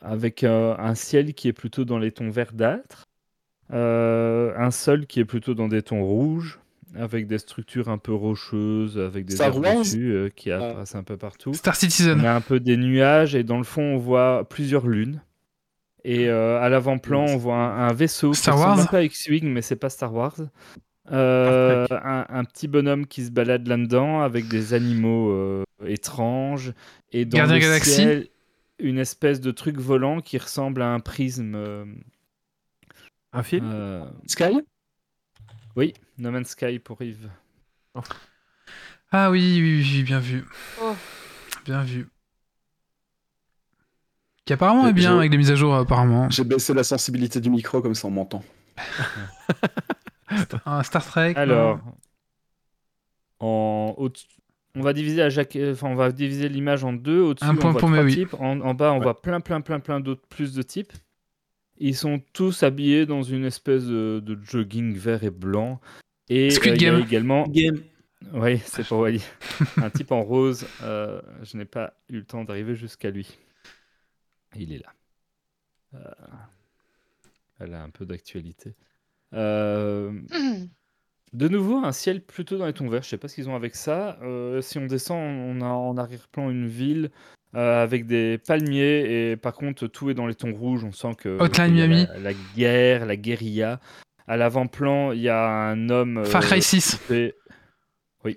avec euh, un ciel qui est plutôt dans les tons verdâtres, Euh, un sol qui est plutôt dans des tons rouges, avec des structures un peu rocheuses, avec des Star arbres euh, qui Ah. apparaissent un peu partout. Star On Citizen. a un peu des nuages et dans le fond on voit plusieurs lunes. Et euh, à l'avant-plan on voit un, un vaisseau Star qui ressemble Wars un peu à X-Wing mais c'est pas Star Wars. Euh, un, un petit bonhomme qui se balade là-dedans avec des animaux euh, étranges et dans Gardien le Galaxy? ciel une espèce de truc volant qui ressemble à un prisme. euh, Un film? euh, Sky? Oui, No Man's Sky pour Yves. Ah oui, oui, oui, bien vu. Oh. Bien vu. Qui apparemment est bien avec les mises à jour, apparemment. J'ai baissé la sensibilité du micro comme ça on m'entend. Un Star Trek. Alors, en au- on va diviser à chaque, enfin, on va diviser l'image en deux. Au-dessus, Un point on voit pour trois Maui. types. En, en bas, on Ouais. voit plein, plein, plein, plein d'autres plus de types. Ils sont tous habillés dans une espèce de, de jogging vert et blanc. Et Squid euh, il y a Game. également, Game. oui, c'est pour Wally, un type en rose. euh, je n'ai pas eu le temps d'arriver jusqu'à lui. Il est là. Euh, elle a un peu d'actualité. Euh, de nouveau, un ciel plutôt dans les tons verts. Je sais pas ce qu'ils ont avec ça. Euh, si on descend, on a en arrière-plan une ville euh, avec des palmiers et par contre tout est dans les tons rouges. On sent que Hotline Miami. La, la guerre, la guérilla. À l'avant-plan, il y a un homme. Far Cry euh, 6. fait-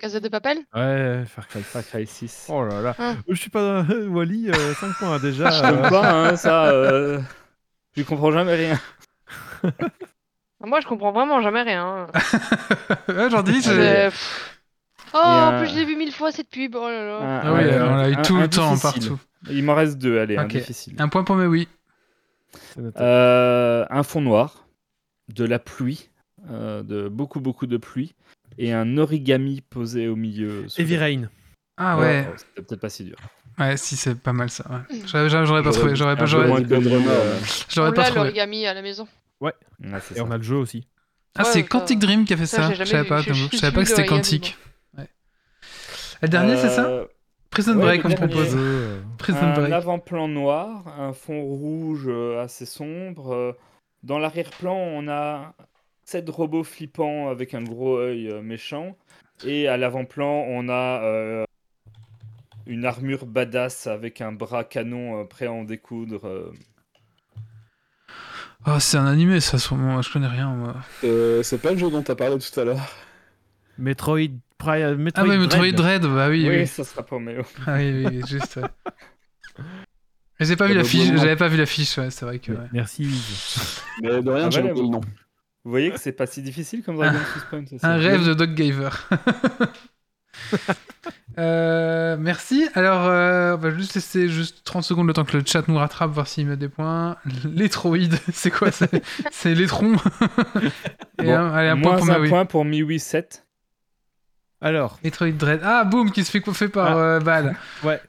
Casa de Papel? Ouais, Far Cry. Far Cry 6. Oh là là. Ah. Je suis pas dans Wally, 5 points déjà. Je euh, pas, hein, ça. euh, Je comprends jamais rien. Moi, je comprends vraiment jamais rien. ouais, j'en dis, C'est- pff. Oh, en plus, je l'ai vu mille fois cette pub. Oh là là. Un- Ah oui, un- on l'a eu tout un le temps, difficile. partout. Il m'en reste deux, allez, un difficile. Un point pour mes oui. Euh, un fond noir, de la pluie, euh, de beaucoup beaucoup de pluie, et un origami posé au milieu. Heavy Rain. Ah ouais. Oh, C'était peut-être pas si dur. Ouais, si, c'est pas mal ça. ouais. J'aurais j'aurais- j'aurais pas trouvé. J'aurais pas, Un peu j'aurais, euh, pas trouvé. l'origami à la maison. Ouais, c'est Et ça. on a le jeu aussi. Ah, Ouais, c'est Quantic Dream qui a fait ça, Je savais pas, Je- comme- je je savais pas que c'était Quantic. Ouais. Le dernier, c'est ça? Euh, Prison ouais, Break, on propose. Euh, Prison un Break. avant-plan noir, un fond rouge euh, assez sombre. euh, Dans l'arrière-plan, on a sept robots flippants avec un gros œil euh, méchant. Et à l'avant-plan, on a euh, une armure badass avec un bras canon euh, prêt à en découdre. euh. Oh, c'est un animé, ça. Je connais rien, moi. Euh, c'est pas le jeu dont t'as parlé tout à l'heure. Metroid Prime. Metroid Ah, ouais, Metroid Dread. Dread, bah oui, Oui, oui. ça sera pour Méo. Ah oui, oui, juste. J'ai pas vu Ah la bah, fiche, j'avais pas vu la fiche, ouais, c'est vrai que. ouais. Merci. Mais de rien, Ah, j'ai voilà, le nom. Vous voyez que c'est pas si difficile comme Dragon Suspense. c'est Un ça rêve de Doc Giver. Euh, merci. Alors, euh, on va juste laisser juste 30 secondes le temps que le chat nous rattrape, voir s'il met des points. Les troïdes, c'est quoi C'est. Et Bon, un- allez, un point pour un point pour Miwi 7. Alors, Metroid Dread. Ah, boum, qui se fait coiffer par Ah. euh, Bal. ouais.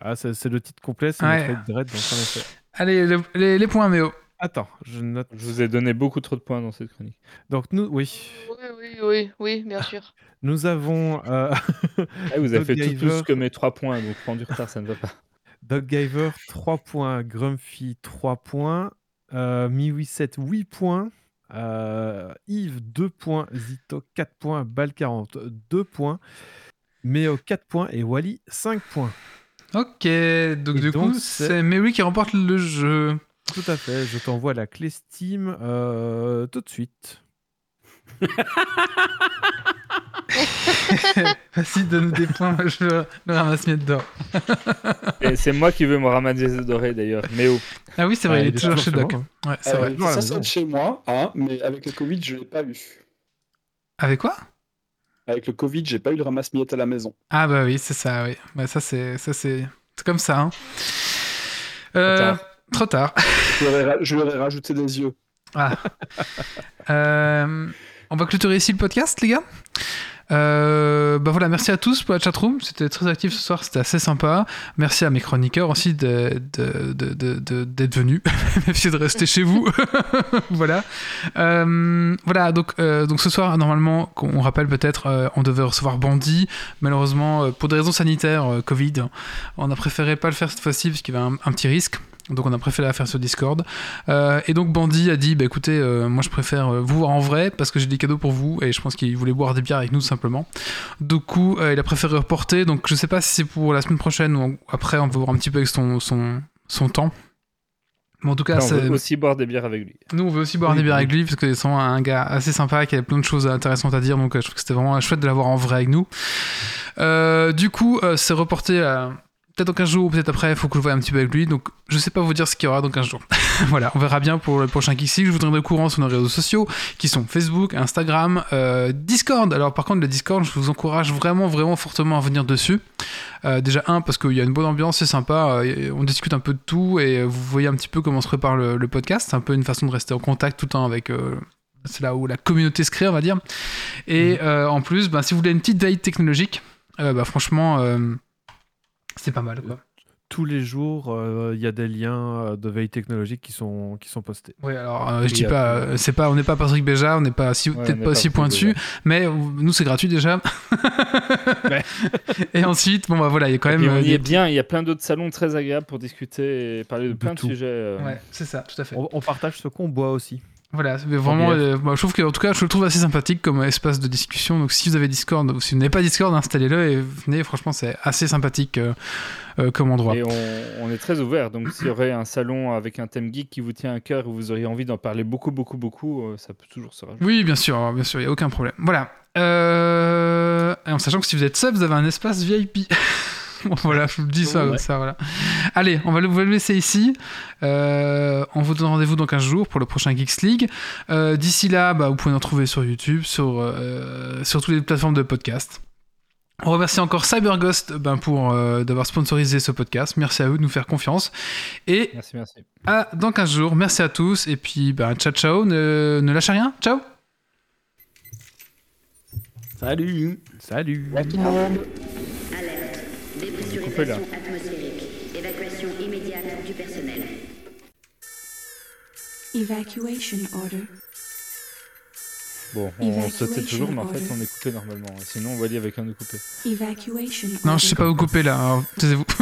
Ah, c'est c'est le titre complet, c'est Ouais. Metroid Dread, donc en effet. Allez, le- les, les points, Méo. Attends, je note. Je vous ai donné beaucoup trop de points dans cette chronique. Donc nous, oui, Oui, oui, oui, oui, bien sûr. nous avons euh, Ah, vous avez fait tout, ce que mes 3 points, donc prends du retard, ça ne va pas. Doggiver 3 points, Grumpy 3 points, euh, Mi87 8 points, euh, Yves 2 points, Zito 4 points, Bal40 2 points, Méo 4 points et Wally 5 points. Ok, donc Et du donc, coup, c'est- c'est Mary qui remporte le jeu. Tout à fait, je t'envoie la clé Steam euh, tout de suite. Vas-y, donne des points, moi, je le ramasse miette d'or. Et c'est moi qui veux me ramasser doré d'ailleurs. Méo. Ah oui, c'est vrai, Ah, il est toujours chez Doc. moi. Ouais, c'est Euh, vrai. ça, c'est chez moi, hein, mais avec le Covid, je l'ai pas eu. Avec quoi? Avec le Covid, j'ai pas eu le ramasse-miettes à la maison. Ah bah oui, c'est ça, oui. Bah ça c'est ça c'est c'est comme ça. Hein. Euh. Trop tard. Je lui aurais rajouté des yeux. Ah. Euh, on va clôturer ici le podcast, les gars. Euh, bah voilà, merci à tous pour la chatroom. C'était très actif ce soir, c'était assez sympa. Merci à mes chroniqueurs aussi d'être venus, même si de rester chez vous. voilà. Euh, voilà, donc, euh, donc ce soir, normalement, on rappelle peut-être, on devait recevoir Bandit. Malheureusement, pour des raisons sanitaires, Covid, on a préféré pas le faire cette fois-ci parce qu'il y avait un, un petit risque. Donc on a préféré la faire sur Discord. Euh, et donc Bandy a dit, bah écoutez, euh, moi je préfère euh, vous voir en vrai parce que j'ai des cadeaux pour vous et je pense qu'il voulait boire des bières avec nous tout simplement. Du coup, euh, il a préféré reporter. Donc je sais pas si c'est pour la semaine prochaine ou après on peut voir un petit peu avec son, son, son temps. Mais en tout cas, Enfin, on veut aussi boire des bières avec lui. nous, on veut aussi boire Oui, des bières oui. avec lui parce que c'est vraiment un gars assez sympa qui avait plein de choses intéressantes à dire. Donc, je trouve que c'était vraiment chouette de l'avoir en vrai avec nous. Du coup, c'est reporté à peut-être dans 15 jours ou peut-être après. Il faut que je voie un petit peu avec lui. Donc, je sais pas vous dire ce qu'il y aura dans 15 jours. voilà, on verra bien pour le prochain Kixi. Je vous tiendrai au courant sur nos réseaux sociaux qui sont Facebook, Instagram, euh, Discord. Alors, par contre, le Discord, je vous encourage vraiment, vraiment fortement à venir dessus. Euh, déjà, un, parce qu'il y a une bonne ambiance, c'est sympa. euh, on discute un peu de tout et vous voyez un petit peu comment se prépare le, le podcast. C'est un peu une façon de rester en contact tout le temps avec. c'est là où la communauté se crée, on va dire. Et euh, en plus, ben, si vous voulez une petite veille technologique, euh, bah, franchement, euh, c'est pas mal. Quoi. Tous les jours, euh, il y a des liens euh, de veille technologique qui sont, qui sont postés. Oui, alors euh, je dis pas, euh, c'est pas, on n'est pas Patrick Béja, on n'est pas si, Ouais, peut-être pas pas aussi Patrick pointu, mais nous c'est gratuit déjà. et ensuite, bon bah voilà, il y a quand même. on y des- est bien, il y a plein d'autres salons très agréables pour discuter et parler de De plein de sujets. euh, Ouais, c'est ça, tout à fait. On, on partage ce qu'on boit aussi. Voilà, mais vraiment, euh, moi, je trouve que, en tout cas, je le trouve assez sympathique comme espace de discussion. Donc, si vous avez Discord ou si vous n'avez pas Discord, installez-le et venez. Franchement, c'est assez sympathique euh, euh, comme endroit. Et on, on est très ouvert. Donc, s'il y aurait un salon avec un thème geek qui vous tient à cœur et vous auriez envie d'en parler beaucoup, beaucoup, beaucoup, euh, ça peut toujours se rajouter. Oui, bien sûr, bien sûr, il n'y a aucun problème. Voilà. Euh, et en sachant que si vous êtes sub, vous avez un espace VIP. Voilà, je vous le dis ça, Ouais. ça, voilà. Allez, on va le, le laisser ici. Euh, on vous donne rendez-vous dans 15 jours pour le prochain Geeks League. Euh, D'ici là, bah, vous pouvez nous retrouver sur YouTube, sur, euh, sur toutes les plateformes de podcast. On remercie encore CyberGhost ben, pour euh, d'avoir sponsorisé ce podcast. Merci à eux de nous faire confiance. Et Merci, merci. à dans 15 jours. Merci à tous. Et puis, ben, ciao, ciao. Ne, ne lâchez rien. Ciao. Salut Salut. Là. Dépressurisation atmosphérique. Évacuation immédiate du personnel. Evacuation order. Bon, on sautait toujours, mais en fait, on est coupé normalement. Sinon, on va dire avec un de coupé. Non, je sais pas vous couper là. alors, Taisez-vous.